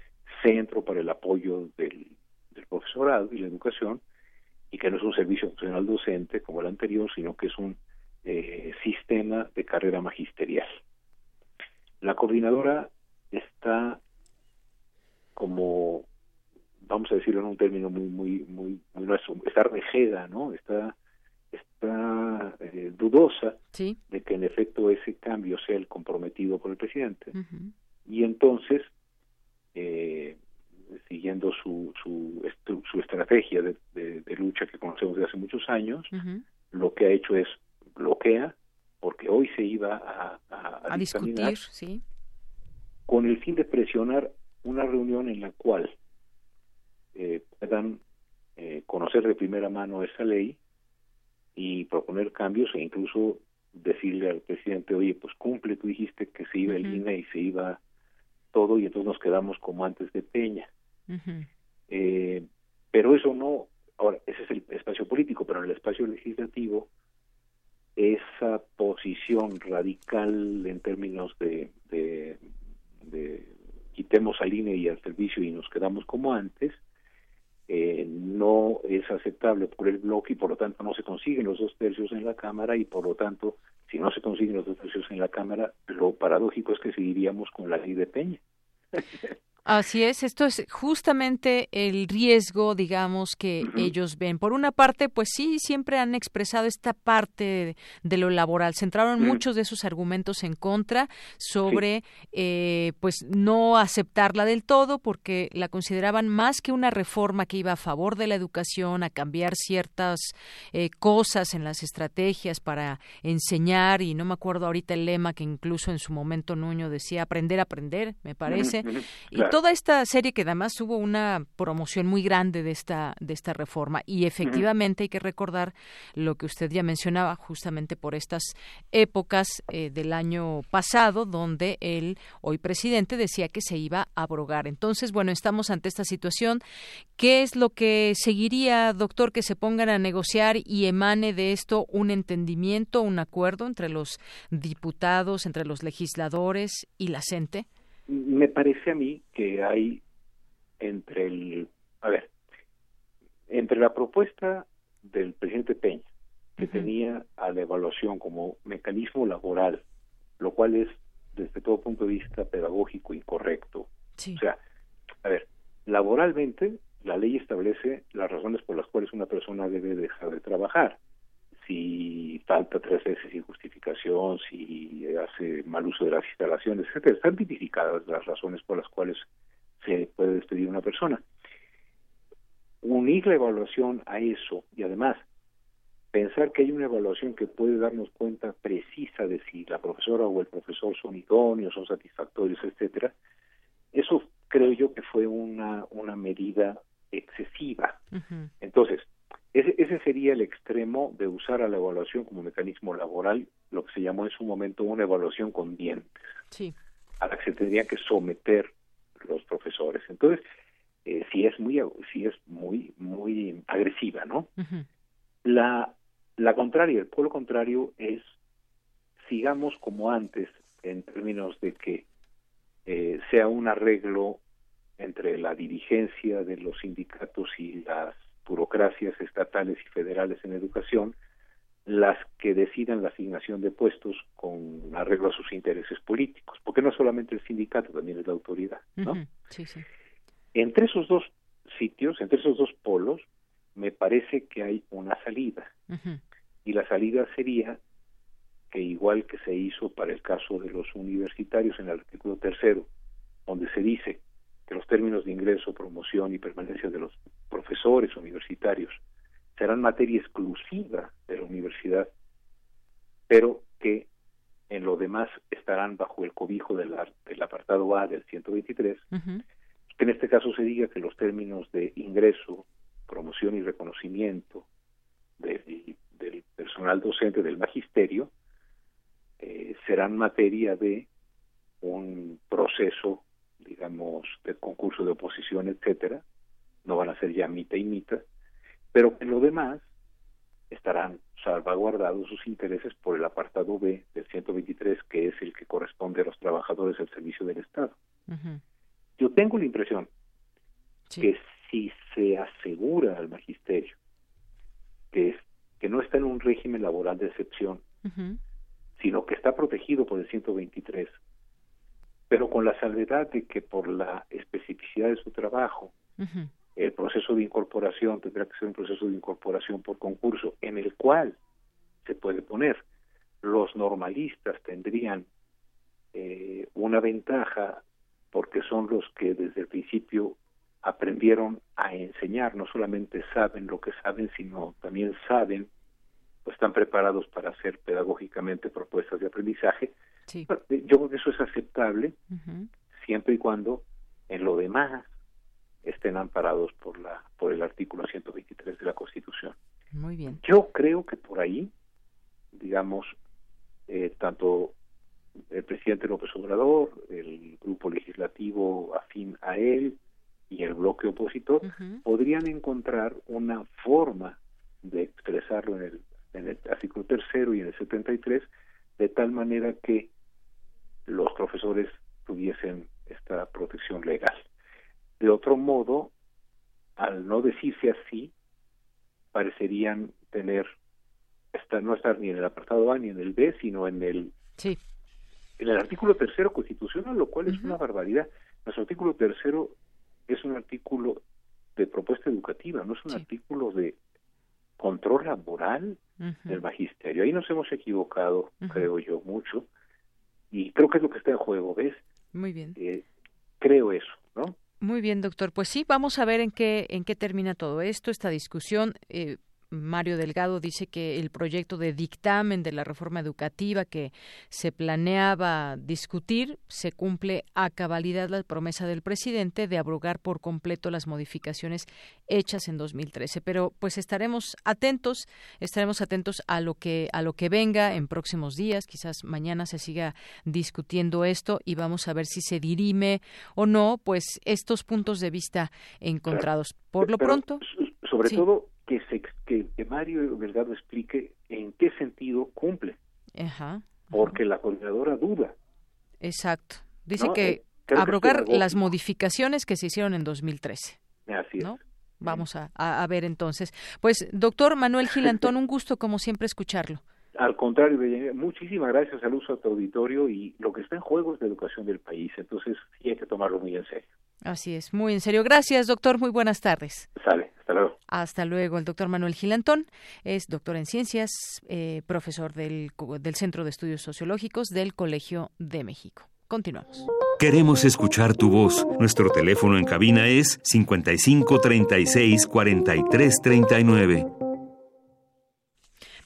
centro para el apoyo del, profesorado y la educación, y que no es un servicio profesional docente como el anterior, sino que es un eh, sistema de carrera magisterial. La coordinadora está como vamos a decirlo en un término muy muy muy, muy está rejeda, ¿no? Está está eh, dudosa de que en efecto ese cambio sea el comprometido por el presidente. Y entonces, eh, siguiendo su, su, su estrategia de, de, lucha que conocemos desde hace muchos años, lo que ha hecho es bloquea, porque hoy se iba a, a, discutir, sí. con el fin de presionar una reunión en la cual eh, puedan eh, conocer de primera mano esa ley y proponer cambios e incluso decirle al presidente, oye, pues cumple, tú dijiste que se iba el INE y se iba todo y entonces nos quedamos como antes de Peña. eh, pero eso no, ahora, ese es el espacio político, pero en el espacio legislativo, esa posición radical en términos de, de, de quitemos al INE y al servicio y nos quedamos como antes, eh, no es aceptable por el bloque y por lo tanto no se consiguen los dos tercios en la Cámara y por lo tanto si no se consiguen los dos tercios en la Cámara lo paradójico es que seguiríamos con la ley de Peña. Así es, esto es justamente el riesgo, digamos, que ellos ven. Por una parte, pues sí, siempre han expresado esta parte de, lo laboral. Centraron muchos de sus argumentos en contra sobre, eh, pues, no aceptarla del todo porque la consideraban más que una reforma que iba a favor de la educación, a cambiar ciertas eh, cosas en las estrategias para enseñar y no me acuerdo ahorita el lema que incluso en su momento Nuño decía aprender a aprender, me parece. Toda esta serie que además hubo una promoción muy grande de esta de esta reforma y efectivamente hay que recordar lo que usted ya mencionaba justamente por estas épocas eh, del año pasado donde el hoy presidente decía que se iba a abrogar. Entonces, bueno, estamos ante esta situación. ¿Qué es lo que seguiría, doctor, que se pongan a negociar y emane de esto un entendimiento, un acuerdo entre los diputados, entre los legisladores y la gente? Me parece a mí que hay entre el, a ver, entre la propuesta del presidente Peña, que tenía a la evaluación como mecanismo laboral, lo cual es desde todo punto de vista pedagógico incorrecto. O sea, a ver, laboralmente la ley establece las razones por las cuales una persona debe dejar de trabajar si falta tres veces sin justificación, si hace mal uso de las instalaciones, etcétera. Están tipificadas las razones por las cuales se puede despedir una persona. Unir la evaluación a eso y además pensar que hay una evaluación que puede darnos cuenta precisa de si la profesora o el profesor son idóneos, son satisfactorios, etcétera, eso creo yo que fue una, una medida excesiva. Entonces, ese, ese sería el extremo de usar a la evaluación como mecanismo laboral, lo que se llamó en su momento una evaluación con dientes, a la que se tendría que someter los profesores. Entonces, eh, sí es muy, sí es muy, muy agresiva, ¿no? La, la contraria, el pueblo contrario es sigamos como antes en términos de que eh, sea un arreglo entre la dirigencia de los sindicatos y las burocracias estatales y federales en educación las que decidan la asignación de puestos con arreglo a sus intereses políticos, porque no solamente el sindicato, también es la autoridad, ¿no? Sí, sí. Entre esos dos sitios, entre esos dos polos, me parece que hay una salida. Y la salida sería que igual que se hizo para el caso de los universitarios en el artículo tercero, donde se dice que los términos de ingreso, promoción y permanencia de los profesores universitarios serán materia exclusiva de la universidad, pero que en lo demás estarán bajo el cobijo del, del apartado A del 123, que en este caso se diga que los términos de ingreso, promoción y reconocimiento del, del personal docente del magisterio eh, serán materia de un proceso digamos, de concurso de oposición, etcétera, no van a ser ya mitad y mitad, pero en lo demás estarán salvaguardados sus intereses por el apartado B del 123, que es el que corresponde a los trabajadores del servicio del Estado. Yo tengo la impresión que si se asegura al magisterio que, que no está en un régimen laboral de excepción, sino que está protegido por el 123, pero con la salvedad de que por la especificidad de su trabajo, el proceso de incorporación tendrá que ser un proceso de incorporación por concurso, en el cual se puede poner. Los normalistas tendrían eh, una ventaja porque son los que desde el principio aprendieron a enseñar, no solamente saben lo que saben, sino también saben o están preparados para hacer pedagógicamente propuestas de aprendizaje, yo creo que eso es aceptable siempre y cuando en lo demás estén amparados por la por el artículo 123 de la Constitución. Muy bien. Yo creo que por ahí, digamos, eh, tanto el presidente López Obrador, el grupo legislativo afín a él y el bloque opositor podrían encontrar una forma de expresarlo en el, en el artículo tercero y en el 73 de tal manera que los profesores tuviesen esta protección legal. De otro modo, al no decirse así, parecerían tener esta, no estar ni en el apartado A ni en el B, sino en el sí. en el artículo tercero constitucional, lo cual es una barbaridad. Nuestro artículo tercero es un artículo de propuesta educativa, no es un artículo de control laboral del magisterio. Ahí nos hemos equivocado, creo yo, mucho, y creo que es lo que está en juego, ¿ves? Muy bien. Eh, creo eso, ¿no? Muy bien, doctor. Pues sí, vamos a ver en qué en qué termina todo esto, esta discusión. Eh, Mario Delgado dice que el proyecto de dictamen de la reforma educativa que se planeaba discutir se cumple a cabalidad la promesa del presidente de abrogar por completo las modificaciones hechas en 2013. Pero pues estaremos atentos, estaremos atentos a lo que a lo que venga en próximos días. Quizás mañana se siga discutiendo esto y vamos a ver si se dirime o no, pues estos puntos de vista encontrados. Por lo pronto, sobre todo que, se, que, Mario Delgado explique en qué sentido cumple. Ajá, Porque la coordinadora duda. Exacto. Dice que eh, abrogar las modificaciones que se hicieron en 2013. Así es. Vamos a, a, ver entonces. Pues, doctor Manuel Gilantón, [laughs] un gusto como siempre escucharlo. Al contrario, muchísimas gracias al uso a tu auditorio y lo que está en juego es la educación del país, entonces sí hay que tomarlo muy en serio. Así es, muy en serio. Gracias, doctor. Muy buenas tardes. Sale, hasta luego. Hasta luego. El doctor Manuel Gilantón es doctor en ciencias, eh, profesor del, del Centro de Estudios Sociológicos del Colegio de México. Continuamos. Queremos escuchar tu voz. Nuestro teléfono en cabina es 55 36 43 39.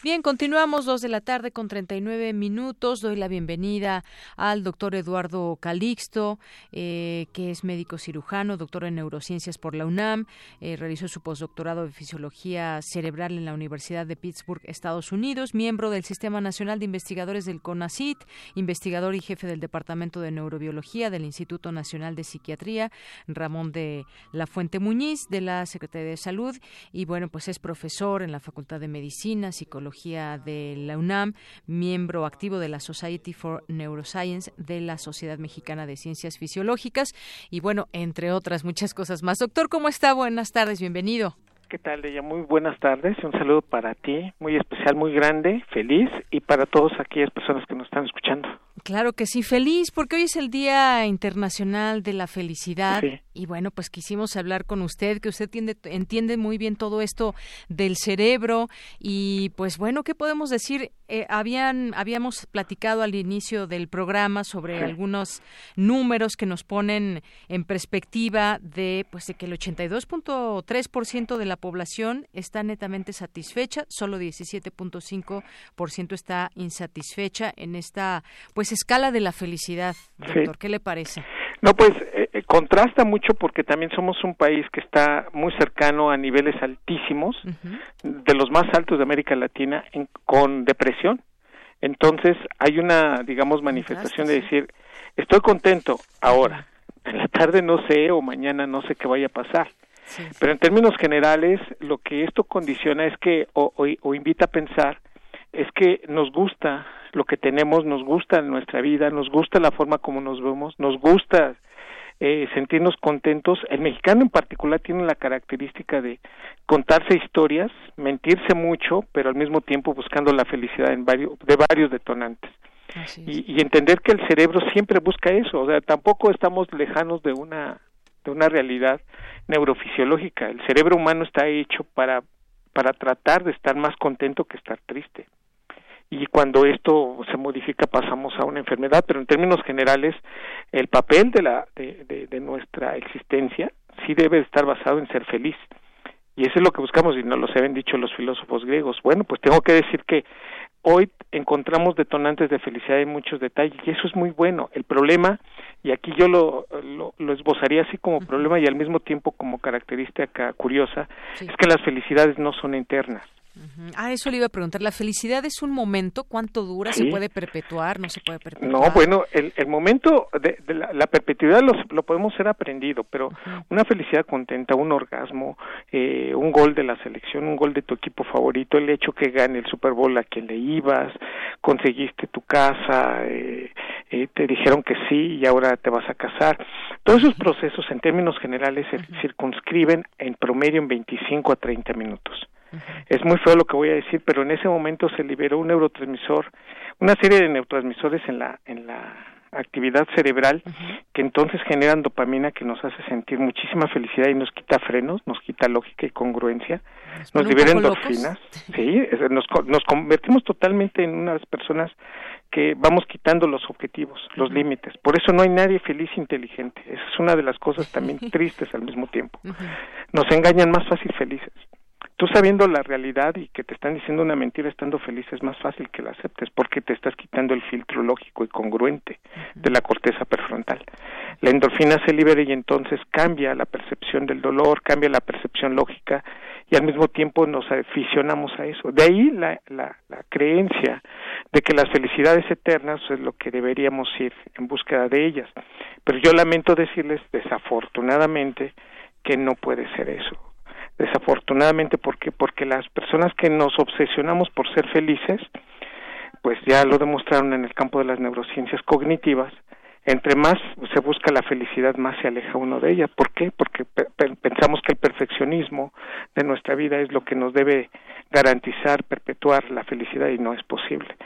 Bien, continuamos dos de la tarde con 39 minutos. Doy la bienvenida al doctor Eduardo Calixto, eh, que es médico cirujano, doctor en neurociencias por la UNAM. Eh, realizó su postdoctorado de fisiología cerebral en la Universidad de Pittsburgh, Estados Unidos, miembro del Sistema Nacional de Investigadores del CONACIT, investigador y jefe del Departamento de Neurobiología del Instituto Nacional de Psiquiatría, Ramón de la Fuente Muñiz, de la Secretaría de Salud. Y bueno, pues es profesor en la Facultad de Medicina, Psicología de la UNAM, miembro activo de la Society for Neuroscience de la Sociedad Mexicana de Ciencias Fisiológicas y bueno, entre otras muchas cosas más. Doctor, ¿cómo está? Buenas tardes, bienvenido. ¿Qué tal, ella? Muy buenas tardes. Un saludo para ti, muy especial, muy grande, feliz y para todas aquellas personas que nos están escuchando. Claro que sí, feliz, porque hoy es el Día Internacional de la Felicidad. Y bueno, pues quisimos hablar con usted, que usted entiende, entiende muy bien todo esto del cerebro. Y pues bueno, ¿qué podemos decir? Eh, habían, habíamos platicado al inicio del programa sobre algunos números que nos ponen en perspectiva de, pues, de que el 82.3% de la población está netamente satisfecha, solo 17.5% está insatisfecha en esta, pues, escala de la felicidad, doctor. ¿Qué le parece? No, pues eh, eh, contrasta mucho porque también somos un país que está muy cercano a niveles altísimos, de los más altos de América Latina, con depresión. Entonces hay una, digamos, manifestación de decir, estoy contento ahora, en la tarde no sé o mañana no sé qué vaya a pasar. Pero en términos generales, lo que esto condiciona es que, o invita a pensar, es que nos gusta lo que tenemos, nos gusta nuestra vida, nos gusta la forma como nos vemos, nos gusta eh, sentirnos contentos. El mexicano en particular tiene la característica de contarse historias, mentirse mucho, pero al mismo tiempo buscando la felicidad en varios, de varios detonantes. Y, y, entender que el cerebro siempre busca eso, o sea, tampoco estamos lejanos de una de una realidad neurofisiológica. El cerebro humano está hecho para para tratar de estar más contento que estar triste y cuando esto se modifica pasamos a una enfermedad, pero en términos generales el papel de, la, de, de, nuestra existencia sí debe estar basado en ser feliz. Y eso es lo que buscamos y nos lo habían dicho los filósofos griegos. Bueno, pues tengo que decir que hoy encontramos detonantes de felicidad en muchos detalles y eso es muy bueno. El problema, y aquí yo lo, lo, esbozaría así como problema y al mismo tiempo como característica curiosa, es que las felicidades no son internas Ah, eso le iba a preguntar. ¿La felicidad es un momento? ¿Cuánto dura? ¿Se puede perpetuar? ¿No se puede perpetuar? No, bueno, el, el momento de, la, perpetuidad lo, podemos ser aprendido, pero una felicidad contenta, un orgasmo, eh, un gol de la selección, un gol de tu equipo favorito, el hecho que gane el Super Bowl a quien le ibas, conseguiste tu casa, eh, eh, te dijeron que sí y ahora te vas a casar. Todos esos procesos en términos generales se circunscriben en promedio en 25 a 30 minutos. Es muy feo lo que voy a decir, pero en ese momento se liberó un neurotransmisor, una serie de neurotransmisores en la en la actividad cerebral que entonces generan dopamina que nos hace sentir muchísima felicidad y nos quita frenos, nos quita lógica y congruencia, nos, libera endorfinas, [laughs] sí, nos, nos convertimos totalmente en unas personas que vamos quitando los objetivos, los límites. Por eso no hay nadie feliz e inteligente. Esa es una de las cosas también [laughs] tristes al mismo tiempo. Nos engañan más fácil felices tú sabiendo la realidad y que te están diciendo una mentira estando feliz es más fácil que la aceptes porque te estás quitando el filtro lógico y congruente de la corteza prefrontal. La endorfina se libera y entonces cambia la percepción del dolor, cambia la percepción lógica y al mismo tiempo nos aficionamos a eso. De ahí la, la, la creencia de que las felicidades eternas es lo que deberíamos ir en búsqueda de ellas. Pero yo lamento decirles desafortunadamente que no puede ser eso desafortunadamente porque porque las personas que nos obsesionamos por ser felices pues ya lo demostraron en el campo de las neurociencias cognitivas entre más se busca la felicidad más se aleja uno de ella ¿por qué? porque pensamos que el perfeccionismo de nuestra vida es lo que nos debe garantizar perpetuar la felicidad y no es posible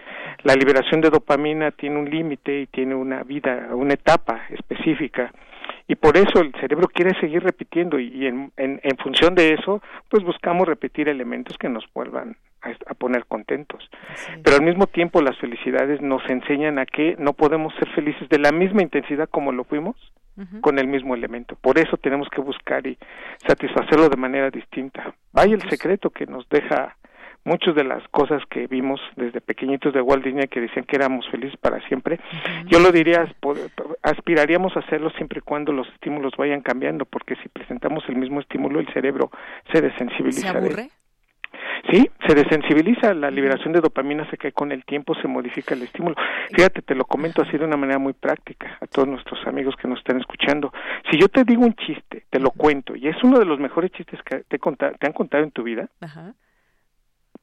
la liberación de dopamina tiene un límite y tiene una vida una etapa específica y por eso el cerebro quiere seguir repitiendo y, en, en, en, función de eso pues buscamos repetir elementos que nos vuelvan a, poner contentos. Pero al mismo tiempo las felicidades nos enseñan a que no podemos ser felices de la misma intensidad como lo fuimos con el mismo elemento. Por eso tenemos que buscar y satisfacerlo de manera distinta. Hay el secreto que nos deja muchas de las cosas que vimos desde pequeñitos de Walt Disney que decían que éramos felices para siempre, yo lo diría, aspiraríamos a hacerlo siempre y cuando los estímulos vayan cambiando, porque si presentamos el mismo estímulo, el cerebro se desensibiliza. ¿Se Sí, se desensibiliza, la liberación de dopamina se cae con el tiempo, se modifica el estímulo. Fíjate, te lo comento así de una manera muy práctica a todos nuestros amigos que nos están escuchando. Si yo te digo un chiste, te lo cuento, y es uno de los mejores chistes que te, te han contado en tu vida, Ajá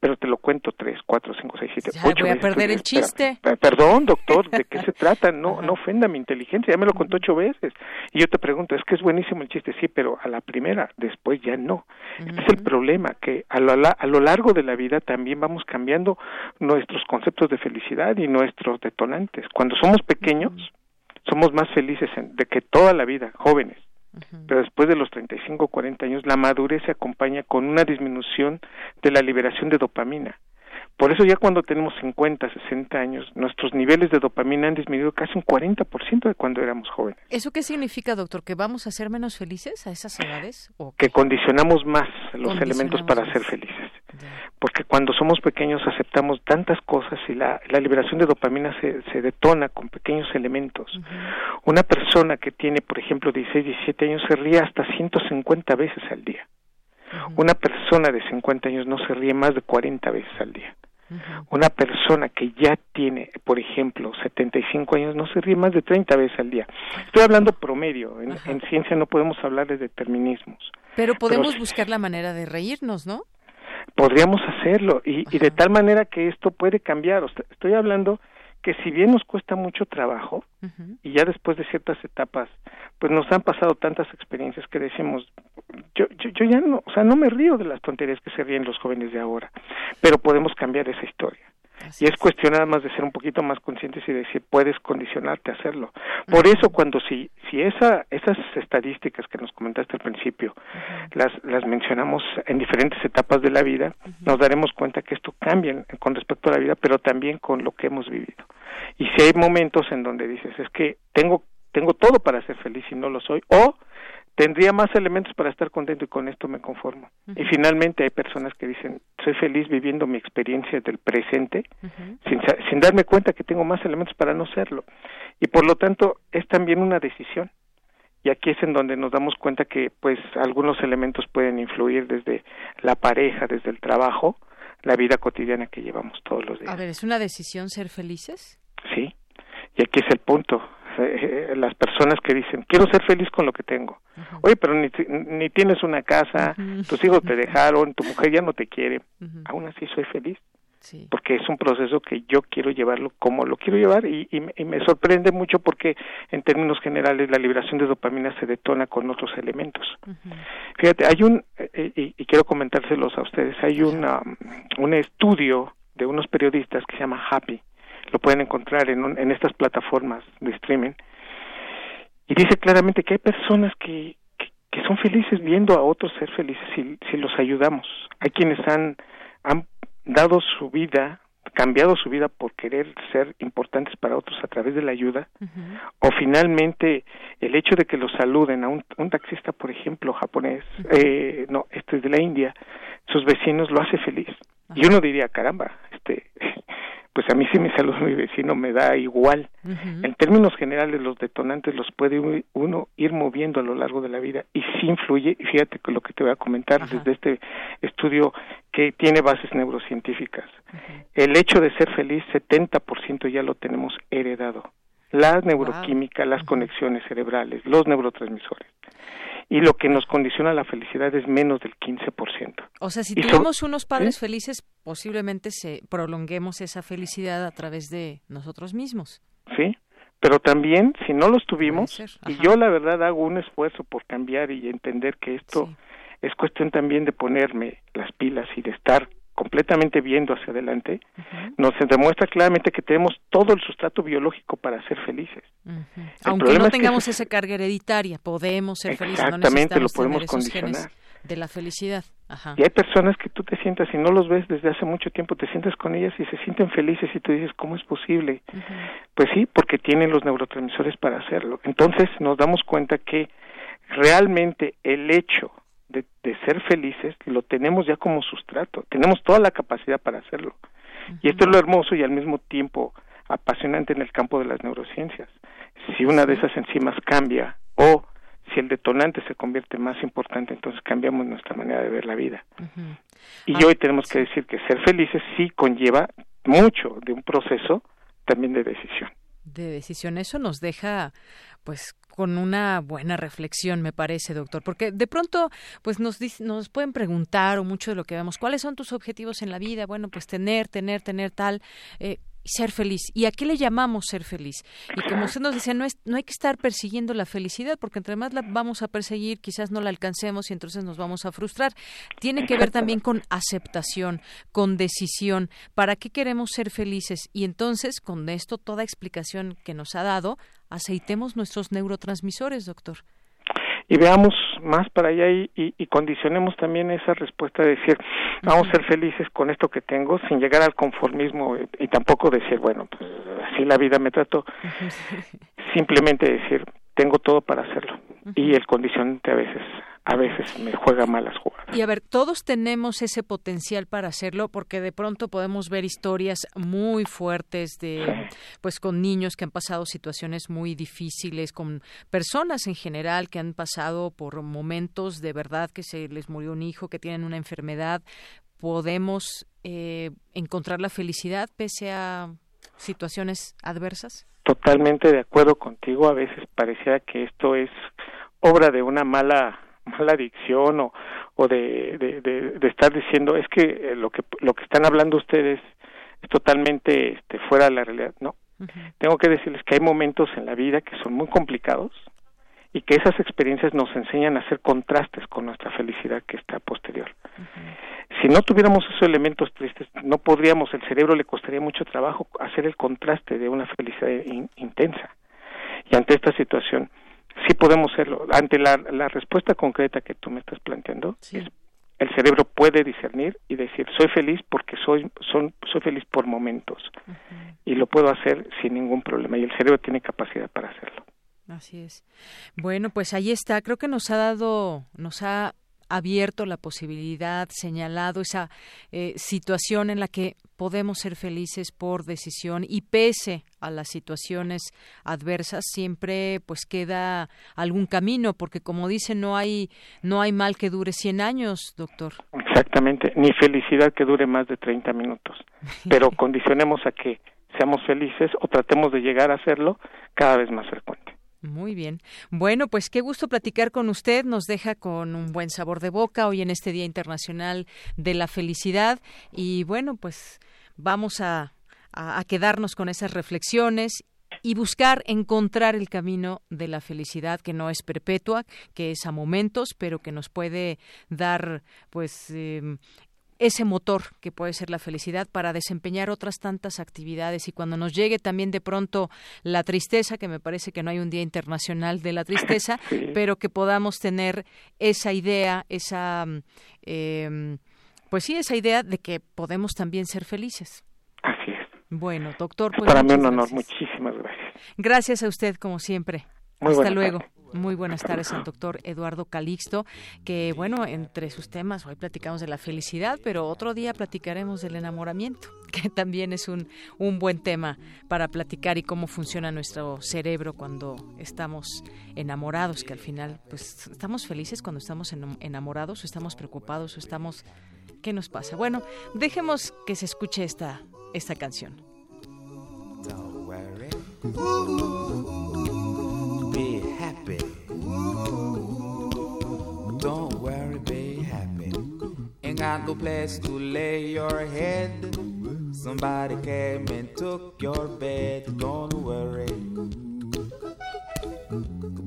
pero te lo cuento tres, cuatro, cinco, seis, siete, ya ocho voy a perder el chiste. perdón, doctor, ¿de qué se [laughs] trata? No, no ofenda mi inteligencia, ya me lo contó ocho veces. Y yo te pregunto, es que es buenísimo el chiste, sí, pero a la primera, después ya no. Este es el problema, que a lo, a lo largo de la vida también vamos cambiando nuestros conceptos de felicidad y nuestros detonantes. Cuando somos pequeños, somos más felices de que toda la vida, jóvenes pero después de los 35 o 40 años la madurez se acompaña con una disminución de la liberación de dopamina. Por eso ya cuando tenemos 50, 60 años, nuestros niveles de dopamina han disminuido casi un 40% de cuando éramos jóvenes. ¿Eso qué significa, doctor? ¿Que vamos a ser menos felices a esas edades? ¿O que condicionamos más los elementos para ser felices. Porque cuando somos pequeños aceptamos tantas cosas y la, la liberación de dopamina se, se detona con pequeños elementos. Una persona que tiene, por ejemplo, 16, 17 años se ríe hasta 150 veces al día. Una persona de 50 años no se ríe más de 40 veces al día. Una persona que ya tiene, por ejemplo, 75 años no se ríe más de 30 veces al día. Estoy hablando promedio, en, ciencia no podemos hablar de determinismos. Pero podemos buscar la manera de reírnos, ¿no? Podríamos hacerlo y, y, de tal manera que esto puede cambiar. Estoy hablando que si bien nos cuesta mucho trabajo y ya después de ciertas etapas, pues nos han pasado tantas experiencias que decimos, yo, yo, yo ya no, o sea, no me río de las tonterías que se ríen los jóvenes de ahora, pero podemos cambiar esa historia. Y es, cuestión nada más de ser un poquito más conscientes y decir, puedes condicionarte a hacerlo. Por eso cuando si, si esa, esas estadísticas que nos comentaste al principio, las, las mencionamos en diferentes etapas de la vida, nos daremos cuenta que esto cambia con respecto a la vida, pero también con lo que hemos vivido. Y si hay momentos en donde dices, es que tengo, tengo todo para ser feliz y no lo soy, o tendría más elementos para estar contento y con esto me conformo. Y finalmente hay personas que dicen, soy feliz viviendo mi experiencia del presente sin, sin darme cuenta que tengo más elementos para no serlo. Y por lo tanto es también una decisión. Y aquí es en donde nos damos cuenta que pues algunos elementos pueden influir desde la pareja, desde el trabajo, la vida cotidiana que llevamos todos los días. A ver, ¿es una decisión ser felices? Sí, y aquí es el punto. Eh, las personas que dicen, quiero ser feliz con lo que tengo. Oye, pero ni, ni tienes una casa, tus hijos te dejaron, tu mujer ya no te quiere. Aún así soy feliz porque es un proceso que yo quiero llevarlo como lo quiero llevar y, me sorprende mucho porque en términos generales la liberación de dopamina se detona con otros elementos. Fíjate, hay un, eh, y, quiero comentárselos a ustedes, hay una, un estudio de unos periodistas que se llama Happy, lo pueden encontrar en, en estas plataformas de streaming, y dice claramente que hay personas que, que, son felices viendo a otros ser felices si, si los ayudamos. Hay quienes han, han dado su vida, cambiado su vida por querer ser importantes para otros a través de la ayuda, o finalmente el hecho de que los saluden a un, taxista, por ejemplo, japonés, eh, no, este es de la India, sus vecinos lo hace feliz. Y uno diría, caramba, este, [laughs] pues a mí si me saluda mi vecino me da igual. En términos generales los detonantes los puede uno ir moviendo a lo largo de la vida y sí influye, y fíjate que lo que te voy a comentar desde este estudio que tiene bases neurocientíficas. El hecho de ser feliz 70% ya lo tenemos heredado. La neuroquímica, las conexiones cerebrales, los neurotransmisores. Y lo que nos condiciona la felicidad es menos del 15%. O sea, si tenemos unos padres felices, posiblemente se prolonguemos esa felicidad a través de nosotros mismos. Sí, pero también si no los tuvimos, y yo la verdad hago un esfuerzo por cambiar y entender que esto es cuestión también de ponerme las pilas y de estar completamente viendo hacia adelante, nos demuestra claramente que tenemos todo el sustrato biológico para ser felices. Aunque no tengamos esa carga hereditaria, podemos ser felices. Exactamente, lo podemos condicionar. De la felicidad. Y hay personas que tú te sientas y no los ves desde hace mucho tiempo, te sientas con ellas y se sienten felices y tú dices, ¿cómo es posible? Pues sí, porque tienen los neurotransmisores para hacerlo. Entonces nos damos cuenta que realmente el hecho de, ser felices lo tenemos ya como sustrato, tenemos toda la capacidad para hacerlo. Y esto es lo hermoso y al mismo tiempo apasionante en el campo de las neurociencias. Si una de esas enzimas cambia o si el detonante se convierte más importante, entonces cambiamos nuestra manera de ver la vida. Y ah, hoy tenemos que decir que ser felices sí conlleva mucho de un proceso también de decisión. De decisión. Eso nos deja pues con una buena reflexión, me parece, doctor, porque de pronto, pues nos, nos pueden preguntar, o mucho de lo que vemos, ¿cuáles son tus objetivos en la vida? Bueno, pues tener, tener, tener tal. Eh, ser feliz. ¿Y a qué le llamamos ser feliz? Y como usted nos decía, no, es, no hay que estar persiguiendo la felicidad, porque entre más la vamos a perseguir, quizás no la alcancemos y entonces nos vamos a frustrar. Tiene que ver también con aceptación, con decisión. ¿Para qué queremos ser felices? Y entonces, con esto, toda explicación que nos ha dado, aceitemos nuestros neurotransmisores, doctor y veamos más para allá y, y, condicionemos también esa respuesta de decir, vamos a ser felices con esto que tengo, sin llegar al conformismo y, tampoco decir, bueno, pues así la vida me trató. Simplemente decir, tengo todo para hacerlo. Y el condicionante a veces a veces me juega malas jugadas. Y a ver, todos tenemos ese potencial para hacerlo porque de pronto podemos ver historias muy fuertes de pues con niños que han pasado situaciones muy difíciles, con personas en general que han pasado por momentos de verdad que se les murió un hijo, que tienen una enfermedad, podemos eh, encontrar la felicidad pese a situaciones adversas. Totalmente de acuerdo contigo, a veces parecía que esto es obra de una mala mala adicción o, o de, de, de, estar diciendo es que eh, lo que lo que están hablando ustedes es totalmente este, fuera de la realidad no tengo que decirles que hay momentos en la vida que son muy complicados y que esas experiencias nos enseñan a hacer contrastes con nuestra felicidad que está posterior. Si no tuviéramos esos elementos tristes, no podríamos, el cerebro le costaría mucho trabajo hacer el contraste de una felicidad intensa. Y ante esta situación, sí podemos serlo. Ante la, la respuesta concreta que tú me estás planteando, el cerebro puede discernir y decir, soy feliz porque soy, son, soy feliz por momentos. Y lo puedo hacer sin ningún problema. Y el cerebro tiene capacidad para hacerlo. Así es. Bueno, pues ahí está. Creo que nos ha dado, nos ha abierto la posibilidad, señalado esa eh, situación en la que podemos ser felices por decisión y pese a las situaciones adversas siempre pues queda algún camino porque como dice no hay no hay mal que dure 100 años, doctor. Exactamente, ni felicidad que dure más de 30 minutos. [laughs] Pero condicionemos a que seamos felices o tratemos de llegar a hacerlo cada vez más frecuente. Muy bien. Bueno, pues qué gusto platicar con usted. Nos deja con un buen sabor de boca hoy en este Día Internacional de la Felicidad. Y bueno, pues vamos a, a, quedarnos con esas reflexiones y buscar encontrar el camino de la felicidad que no es perpetua, que es a momentos, pero que nos puede dar pues eh, ese motor que puede ser la felicidad para desempeñar otras tantas actividades y cuando nos llegue también de pronto la tristeza, que me parece que no hay un día internacional de la tristeza, [laughs] pero que podamos tener esa idea, esa, eh, pues sí, esa idea de que podemos también ser felices. Así es. Bueno, doctor, pues para mí un honor, muchísimas gracias. Gracias a usted como siempre. Hasta luego. Muy buenas tardes al doctor Eduardo Calixto, que bueno, entre sus temas, hoy platicamos de la felicidad, pero otro día platicaremos del enamoramiento, [laughs] que también es un, un buen tema para platicar y cómo funciona nuestro cerebro cuando estamos enamorados, que al final, pues estamos felices cuando estamos enamorados o estamos preocupados o estamos... ¿Qué nos pasa? Bueno, dejemos que se escuche esta, esta canción. Be happy. Ain't got no place to lay your head. Somebody came and took your bed. Don't worry.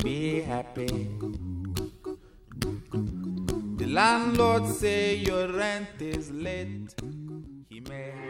Be happy. The landlord say your rent is late.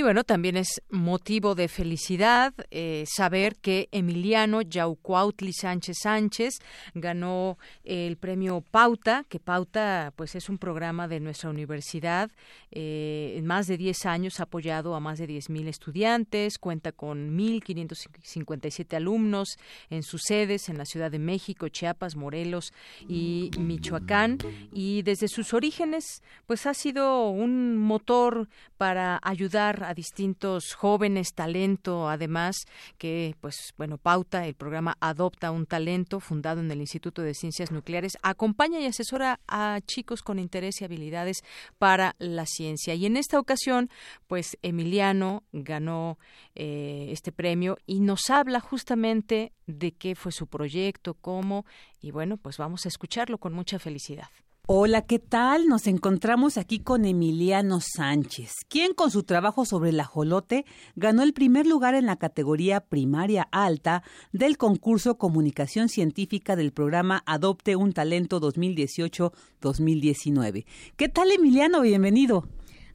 Y bueno, también es motivo de felicidad eh, saber que Emiliano Yaucuautli Sánchez Sánchez ganó el premio Pauta, que Pauta pues es un programa de nuestra universidad, eh, en más de 10 años ha apoyado a más de 10.000 estudiantes, cuenta con 1.557 alumnos en sus sedes en la Ciudad de México, Chiapas, Morelos y Michoacán, y desde sus orígenes pues ha sido un motor para ayudar a distintos jóvenes talento, además que, pues, bueno, pauta el programa Adopta un Talento, fundado en el Instituto de Ciencias Nucleares, acompaña y asesora a chicos con interés y habilidades para la ciencia. Y en esta ocasión, pues, Emiliano ganó eh, este premio y nos habla justamente de qué fue su proyecto, cómo, y bueno, pues vamos a escucharlo con mucha felicidad. Hola, ¿qué tal? Nos encontramos aquí con Emiliano Sánchez, quien con su trabajo sobre el ajolote ganó el primer lugar en la categoría primaria alta del concurso Comunicación Científica del programa Adopte un Talento 2018-2019. ¿Qué tal, Emiliano? Bienvenido.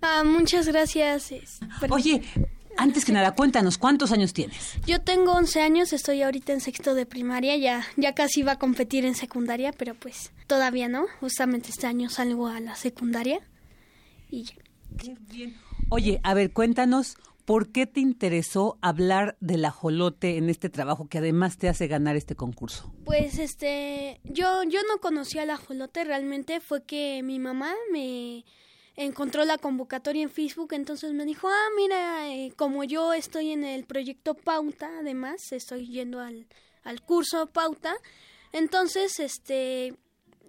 Ah, muchas gracias. Oye, antes que nada, cuéntanos, ¿cuántos años tienes? Yo tengo 11 años, estoy ahorita en sexto de primaria, ya, ya casi iba a competir en secundaria, pero pues todavía no. Justamente este año salgo a la secundaria y ya. Qué bien. Oye, a ver, cuéntanos, ¿por qué te interesó hablar del ajolote en este trabajo que además te hace ganar este concurso? Pues este, yo, yo no conocía al ajolote, realmente fue que mi mamá me encontró la convocatoria en Facebook, entonces me dijo, ah, mira, eh, como yo estoy en el proyecto Pauta, además, estoy yendo al, al curso Pauta, entonces, este,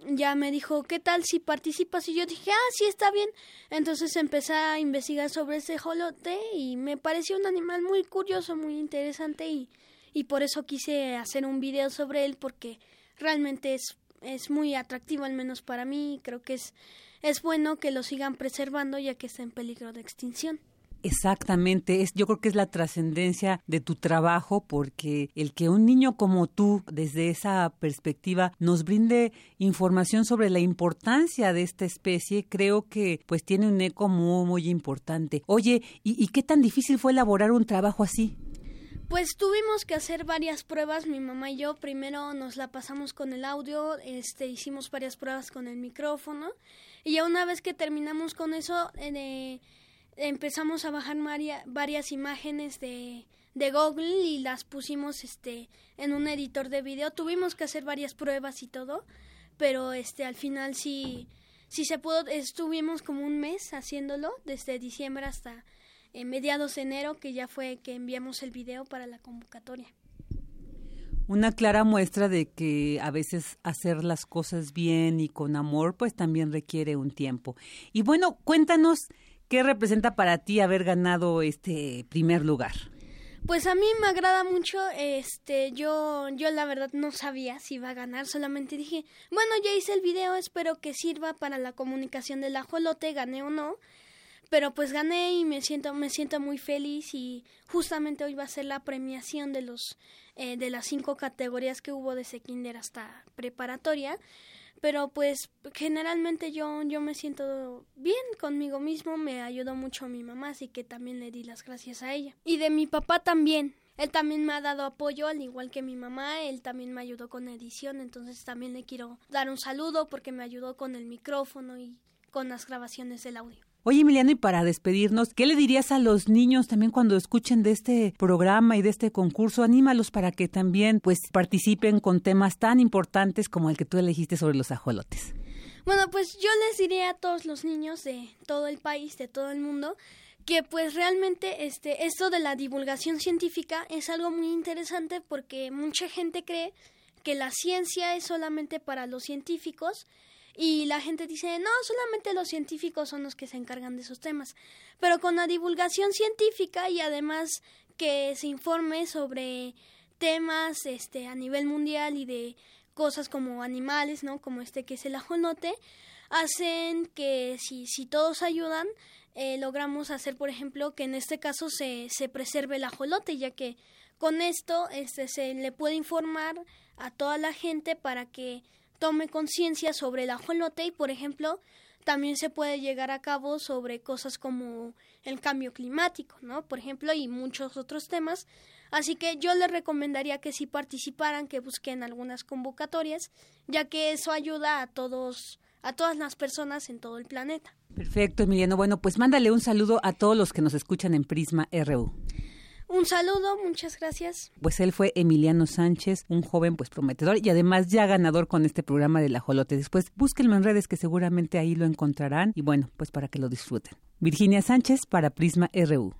ya me dijo, ¿qué tal si participas? Y yo dije, ah, sí, está bien. Entonces empecé a investigar sobre ese jolote y me pareció un animal muy curioso, muy interesante y, y por eso quise hacer un video sobre él porque realmente es, es muy atractivo, al menos para mí. Creo que es es bueno que lo sigan preservando ya que está en peligro de extinción. Exactamente, es, yo creo que es la trascendencia de tu trabajo porque el que un niño como tú, desde esa perspectiva, nos brinde información sobre la importancia de esta especie, creo que pues tiene un eco muy, muy importante. Oye, ¿y, y qué tan difícil fue elaborar un trabajo así? Pues tuvimos que hacer varias pruebas, mi mamá y yo. Primero nos la pasamos con el audio, este, hicimos varias pruebas con el micrófono. Y ya una vez que terminamos con eso, eh, empezamos a bajar varias imágenes de, de Google y las pusimos este, en un editor de video. Tuvimos que hacer varias pruebas y todo, pero este, al final sí, sí se pudo. Estuvimos como un mes haciéndolo, desde diciembre hasta en mediados de enero, que ya fue que enviamos el video para la convocatoria. Una clara muestra de que a veces hacer las cosas bien y con amor, pues también requiere un tiempo. Y bueno, cuéntanos qué representa para ti haber ganado este primer lugar. Pues a mí me agrada mucho, este, yo, yo la verdad no sabía si iba a ganar, solamente dije, bueno, ya hice el video, espero que sirva para la comunicación del ajolote, gané o no, pero pues gané y me siento me siento muy feliz y justamente hoy va a ser la premiación de los eh, de las cinco categorías que hubo desde kinder hasta preparatoria pero pues generalmente yo yo me siento bien conmigo mismo me ayudó mucho mi mamá así que también le di las gracias a ella. Y de mi papá también él también me ha dado apoyo al igual que mi mamá él también me ayudó con edición entonces también le quiero dar un saludo porque me ayudó con el micrófono y con las grabaciones del audio Oye, Emiliano, y para despedirnos, ¿qué le dirías a los niños también cuando escuchen de este programa y de este concurso? Anímalos para que también pues participen con temas tan importantes como el que tú elegiste sobre los ajolotes. Bueno, pues yo les diría a todos los niños de todo el país, de todo el mundo, que pues realmente este esto de la divulgación científica es algo muy interesante porque mucha gente cree que la ciencia es solamente para los científicos y la gente dice, no, solamente los científicos son los que se encargan de esos temas. Pero con la divulgación científica y además que se informe sobre temas este, a nivel mundial y de cosas como animales, ¿no? Como este que es el ajolote, hacen que si, si todos ayudan, eh, logramos hacer, por ejemplo, que en este caso se, se preserve el ajolote, ya que con esto este, se le puede informar a toda la gente para que tome conciencia sobre el ajolote y, por ejemplo, también se puede llegar a cabo sobre cosas como el cambio climático, ¿no? Por ejemplo, y muchos otros temas. Así que yo les recomendaría que si participaran, que busquen algunas convocatorias, ya que eso ayuda a todos, a todas las personas en todo el planeta. Perfecto, Emiliano. Bueno, pues mándale un saludo a todos los que nos escuchan en Prisma RU. Un saludo, muchas gracias. Pues él fue Emiliano Sánchez, un joven pues prometedor y además ya ganador con este programa del ajolote. Después búsquenlo en redes que seguramente ahí lo encontrarán y bueno, pues para que lo disfruten. Virginia Sánchez para Prisma RU.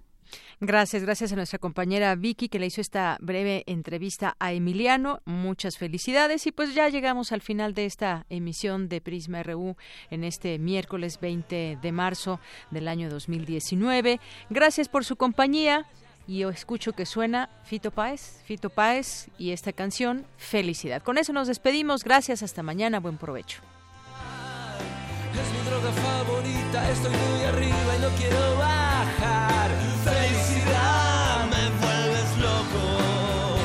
Gracias, gracias a nuestra compañera Vicky que le hizo esta breve entrevista a Emiliano. Muchas felicidades y pues ya llegamos al final de esta emisión de Prisma RU en este miércoles 20 de marzo del año 2019. Gracias por su compañía y yo escucho que suena Fito Páez, Fito Páez y esta canción Felicidad. Con eso nos despedimos. Gracias, hasta mañana, buen provecho. Es mi droga favorita, estoy muy arriba y no quiero bajar. Felicidad, me vuelves loco.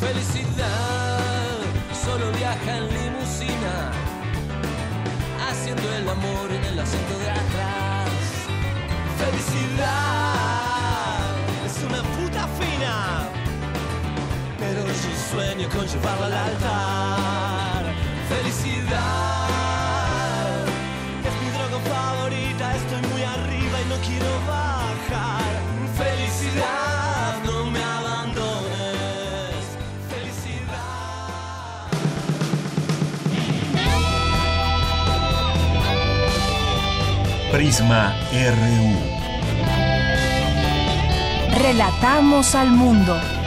Felicidad, solo viaja en limusina, haciendo el amor en el asiento de atrás. Felicidad sueño con llevarla al altar. Felicidad es mi droga favorita, estoy muy arriba y no quiero bajar. Felicidad, no me abandones. Felicidad. Prisma RU. Relatamos al mundo.